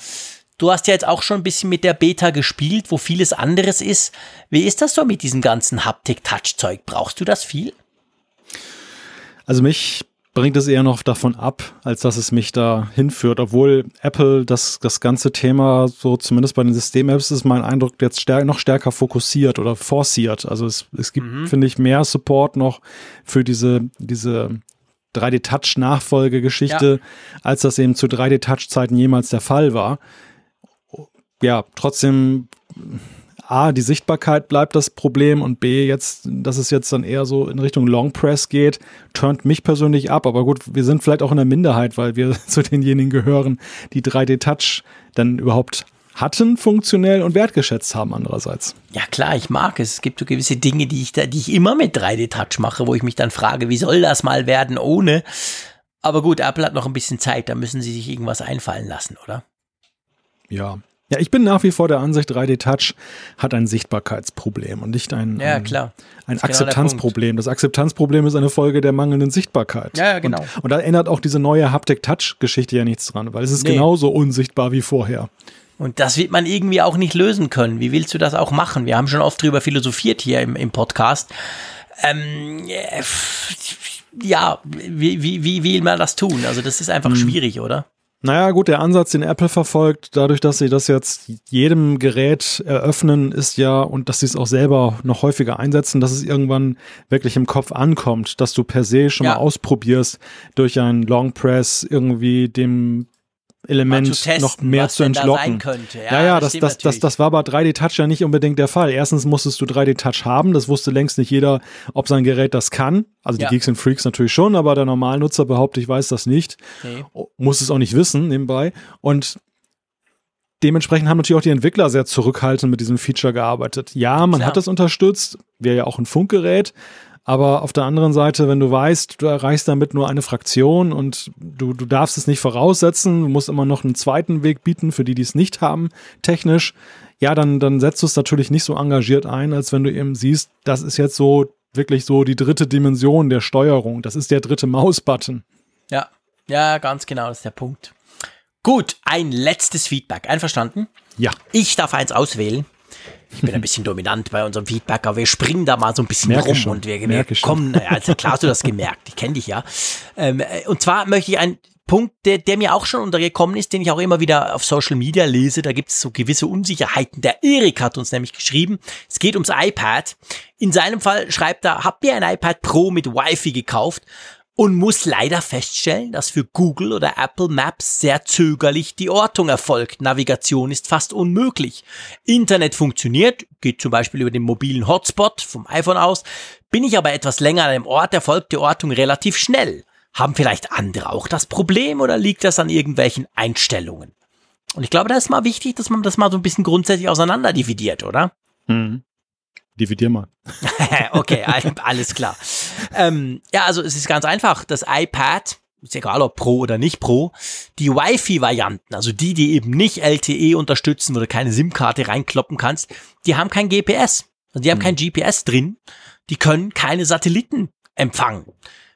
Du hast ja jetzt auch schon ein bisschen mit der Beta gespielt, wo vieles anderes ist. Wie ist das so mit diesem ganzen Haptik-Touch-Zeug? Brauchst du das viel? Also mich bringt es eher noch davon ab, als dass es mich da hinführt. Obwohl Apple das, das ganze Thema, so zumindest bei den System-Apps, ist mein Eindruck, jetzt stärk, noch stärker fokussiert oder forciert. Also es, es gibt, mhm. finde ich, mehr Support noch für diese, diese 3D-Touch-Nachfolgegeschichte, ja. als das eben zu 3D-Touch-Zeiten jemals der Fall war. Ja, trotzdem A, die Sichtbarkeit bleibt das Problem und B, jetzt, dass es jetzt dann eher so in Richtung Long Press geht, turnt mich persönlich ab. Aber gut, wir sind vielleicht auch in der Minderheit, weil wir zu denjenigen gehören, die 3D-Touch dann überhaupt hatten funktionell und wertgeschätzt haben andererseits. Ja klar, ich mag es. Es gibt so gewisse Dinge, die ich da, die ich immer mit 3D-Touch mache, wo ich mich dann frage, wie soll das mal werden ohne? Aber gut, Apple hat noch ein bisschen Zeit, da müssen sie sich irgendwas einfallen lassen, oder? Ja, ja, ich bin nach wie vor der Ansicht, 3D Touch hat ein Sichtbarkeitsproblem und nicht ein, ja, ein, ein genau Akzeptanzproblem. das Akzeptanzproblem ist eine Folge der mangelnden Sichtbarkeit. Ja, ja genau. Und, und, da ändert auch diese neue Haptic-Touch-Geschichte ja nichts dran, weil es ist nee. genauso unsichtbar wie vorher. Und das wird man irgendwie auch nicht lösen können. Wie willst du das auch machen? Wir haben schon oft darüber philosophiert hier im, im Podcast. Ähm, ja, wie, wie, wie will man das tun? Also das ist einfach hm. schwierig, oder? Naja, gut, der Ansatz, den Apple verfolgt, dadurch, dass sie das jetzt jedem Gerät eröffnen, ist ja, und dass sie es auch selber noch häufiger einsetzen, dass es irgendwann wirklich im Kopf ankommt, dass du per se schon ja. mal ausprobierst, durch einen Long Press irgendwie dem Element testen, noch mehr zu entlocken. Ja, ja, ja, das, das, das, das war bei 3D-Touch ja nicht unbedingt der Fall. Erstens musstest du 3D-Touch haben, das wusste längst nicht jeder, ob sein Gerät das kann. Also die ja. Geeks und Freaks natürlich schon, aber der Normalnutzer behauptet, ich weiß das nicht. Nee. Muss es auch nicht wissen, nebenbei. Und dementsprechend haben natürlich auch die Entwickler sehr zurückhaltend mit diesem Feature gearbeitet. Ja, man Klar. hat das unterstützt, wäre ja auch ein Funkgerät, aber auf der anderen Seite, wenn du weißt, du erreichst damit nur eine Fraktion und du, du darfst es nicht voraussetzen, du musst immer noch einen zweiten Weg bieten für die, die es nicht haben, technisch, ja, dann, dann setzt du es natürlich nicht so engagiert ein, als wenn du eben siehst, das ist jetzt so wirklich so die dritte Dimension der Steuerung. Das ist der dritte Mausbutton. Ja, ja, ganz genau, das ist der Punkt. Gut, ein letztes Feedback. Einverstanden? Ja. Ich darf eins auswählen. Ich bin ein bisschen dominant bei unserem Feedback, aber wir springen da mal so ein bisschen Merke rum schon. und wir, wir kommen, also klar hast du das gemerkt, ich kenne dich ja. Ähm, äh, und zwar möchte ich einen Punkt, der, der mir auch schon untergekommen ist, den ich auch immer wieder auf Social Media lese, da gibt es so gewisse Unsicherheiten. Der Erik hat uns nämlich geschrieben, es geht ums iPad. In seinem Fall schreibt er, habt ihr ein iPad Pro mit Wi-Fi gekauft? Und muss leider feststellen, dass für Google oder Apple Maps sehr zögerlich die Ortung erfolgt. Navigation ist fast unmöglich. Internet funktioniert, geht zum Beispiel über den mobilen Hotspot vom iPhone aus. Bin ich aber etwas länger an einem Ort, erfolgt die Ortung relativ schnell. Haben vielleicht andere auch das Problem oder liegt das an irgendwelchen Einstellungen? Und ich glaube, da ist mal wichtig, dass man das mal so ein bisschen grundsätzlich auseinander dividiert, oder? Mhm. Dividier mal. okay, alles klar. ähm, ja, also es ist ganz einfach. Das iPad, ist egal ob Pro oder nicht Pro, die Wi-Fi-Varianten, also die, die eben nicht LTE unterstützen, du keine SIM-Karte reinkloppen kannst, die haben kein GPS. Also die haben mhm. kein GPS drin. Die können keine Satelliten empfangen.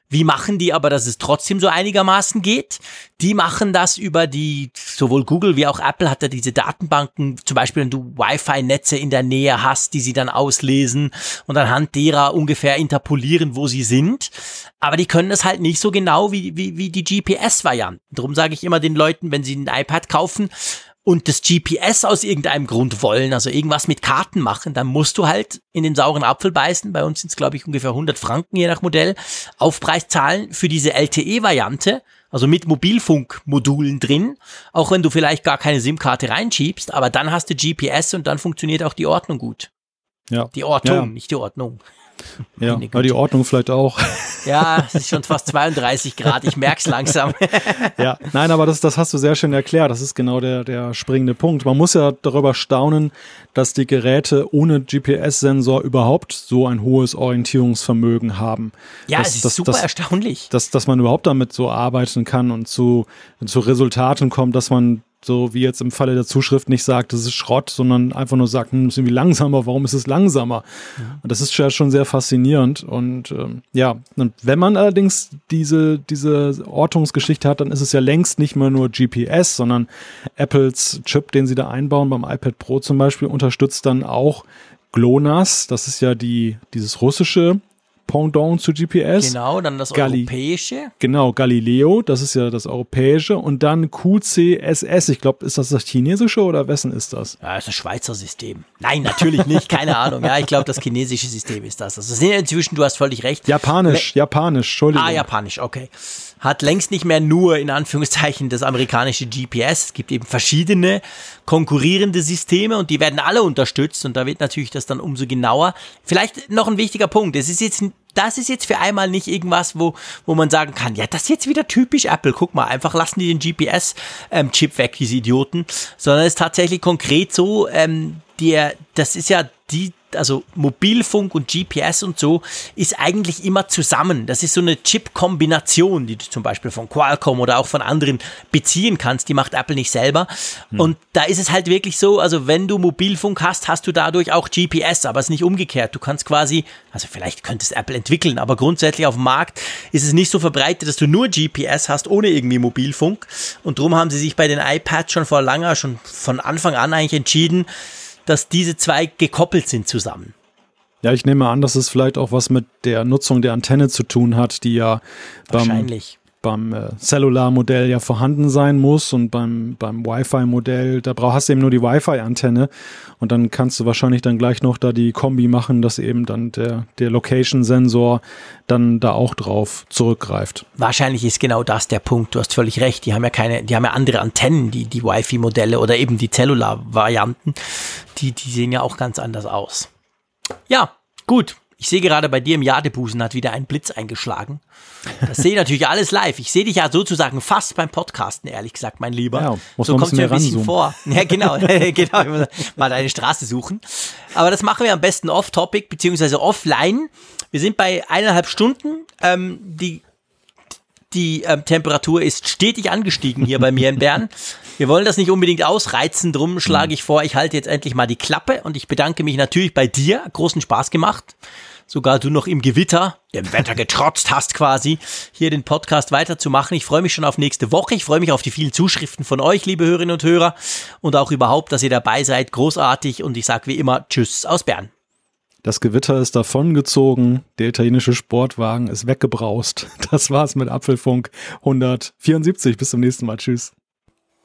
Wie machen die aber, dass es trotzdem so einigermaßen geht? Die machen das über die, sowohl Google wie auch Apple hat da diese Datenbanken, zum Beispiel wenn du Wi-Fi-Netze in der Nähe hast, die sie dann auslesen und anhand derer ungefähr interpolieren, wo sie sind. Aber die können das halt nicht so genau wie, wie, wie die GPS-Varianten. Darum sage ich immer den Leuten, wenn sie ein iPad kaufen, und das GPS aus irgendeinem Grund wollen, also irgendwas mit Karten machen, dann musst du halt in den sauren Apfel beißen. Bei uns sind es, glaube ich, ungefähr 100 Franken, je nach Modell, Aufpreis zahlen für diese LTE-Variante, also mit Mobilfunkmodulen drin, auch wenn du vielleicht gar keine SIM-Karte reinschiebst, aber dann hast du GPS und dann funktioniert auch die Ordnung gut. Ja. Die Ortung, ja. nicht die Ordnung. Ja, aber die Ordnung vielleicht auch. Ja, es ist schon fast 32 Grad, ich merke es langsam. Ja, nein, aber das, das hast du sehr schön erklärt. Das ist genau der, der springende Punkt. Man muss ja darüber staunen, dass die Geräte ohne GPS-Sensor überhaupt so ein hohes Orientierungsvermögen haben. Ja, das, es ist das, super das, erstaunlich. Dass, dass man überhaupt damit so arbeiten kann und zu, zu Resultaten kommt, dass man so wie jetzt im Falle der Zuschrift nicht sagt, das ist Schrott, sondern einfach nur sagt, hm, ist irgendwie langsamer, warum ist es langsamer? Ja. Und das ist ja schon sehr faszinierend. Und ähm, ja, und wenn man allerdings diese, diese Ortungsgeschichte hat, dann ist es ja längst nicht mehr nur GPS, sondern Apples Chip, den sie da einbauen, beim iPad Pro zum Beispiel, unterstützt dann auch GLONASS, das ist ja die, dieses russische Pendant zu GPS. Genau, dann das Gali europäische. Genau, Galileo, das ist ja das europäische. Und dann QCSS, ich glaube, ist das das chinesische oder wessen ist das? Ja, das ist ein Schweizer System. Nein, natürlich nicht, keine Ahnung. Ja, ich glaube, das chinesische System ist das. Also sind inzwischen, du hast völlig recht. Japanisch, Me Japanisch, Entschuldigung. Ah, Japanisch, okay. Hat längst nicht mehr nur in Anführungszeichen das amerikanische GPS. Es gibt eben verschiedene konkurrierende Systeme und die werden alle unterstützt und da wird natürlich das dann umso genauer. Vielleicht noch ein wichtiger Punkt. Es ist jetzt das ist jetzt für einmal nicht irgendwas, wo, wo man sagen kann, ja, das ist jetzt wieder typisch Apple. Guck mal, einfach lassen die den GPS-Chip ähm, weg, diese Idioten. Sondern es ist tatsächlich konkret so, ähm, der, das ist ja die also Mobilfunk und GPS und so, ist eigentlich immer zusammen. Das ist so eine Chip-Kombination, die du zum Beispiel von Qualcomm oder auch von anderen beziehen kannst. Die macht Apple nicht selber. Hm. Und da ist es halt wirklich so, also wenn du Mobilfunk hast, hast du dadurch auch GPS, aber es ist nicht umgekehrt. Du kannst quasi, also vielleicht könntest Apple entwickeln, aber grundsätzlich auf dem Markt ist es nicht so verbreitet, dass du nur GPS hast, ohne irgendwie Mobilfunk. Und darum haben sie sich bei den iPads schon vor langer, schon von Anfang an eigentlich entschieden, dass diese zwei gekoppelt sind zusammen. Ja, ich nehme an, dass es vielleicht auch was mit der Nutzung der Antenne zu tun hat, die ja beim, beim äh, Cellular-Modell ja vorhanden sein muss und beim, beim Wi-Fi-Modell, da brauch, hast du eben nur die Wi-Fi-Antenne und dann kannst du wahrscheinlich dann gleich noch da die Kombi machen, dass eben dann der, der Location-Sensor dann da auch drauf zurückgreift. Wahrscheinlich ist genau das der Punkt. Du hast völlig recht. Die haben ja keine, die haben ja andere Antennen, die, die Wi-Fi-Modelle oder eben die Cellular-Varianten. Die, die sehen ja auch ganz anders aus. Ja, gut. Ich sehe gerade bei dir im Jadebusen hat wieder ein Blitz eingeschlagen. Das sehe ich natürlich alles live. Ich sehe dich ja sozusagen fast beim Podcasten, ehrlich gesagt, mein Lieber. Ja, so kommt mir ein bisschen vor. Ja, genau, genau. Mal deine Straße suchen. Aber das machen wir am besten off-topic, beziehungsweise offline. Wir sind bei eineinhalb Stunden. Ähm, die die ähm, Temperatur ist stetig angestiegen hier bei mir in Bern. Wir wollen das nicht unbedingt ausreizen, drum schlage ich vor, ich halte jetzt endlich mal die Klappe und ich bedanke mich natürlich bei dir. Großen Spaß gemacht sogar du noch im Gewitter, dem Wetter getrotzt hast quasi, hier den Podcast weiterzumachen. Ich freue mich schon auf nächste Woche. Ich freue mich auf die vielen Zuschriften von euch, liebe Hörerinnen und Hörer. Und auch überhaupt, dass ihr dabei seid. Großartig. Und ich sage wie immer Tschüss aus Bern. Das Gewitter ist davongezogen, der italienische Sportwagen ist weggebraust. Das war's mit Apfelfunk 174. Bis zum nächsten Mal. Tschüss.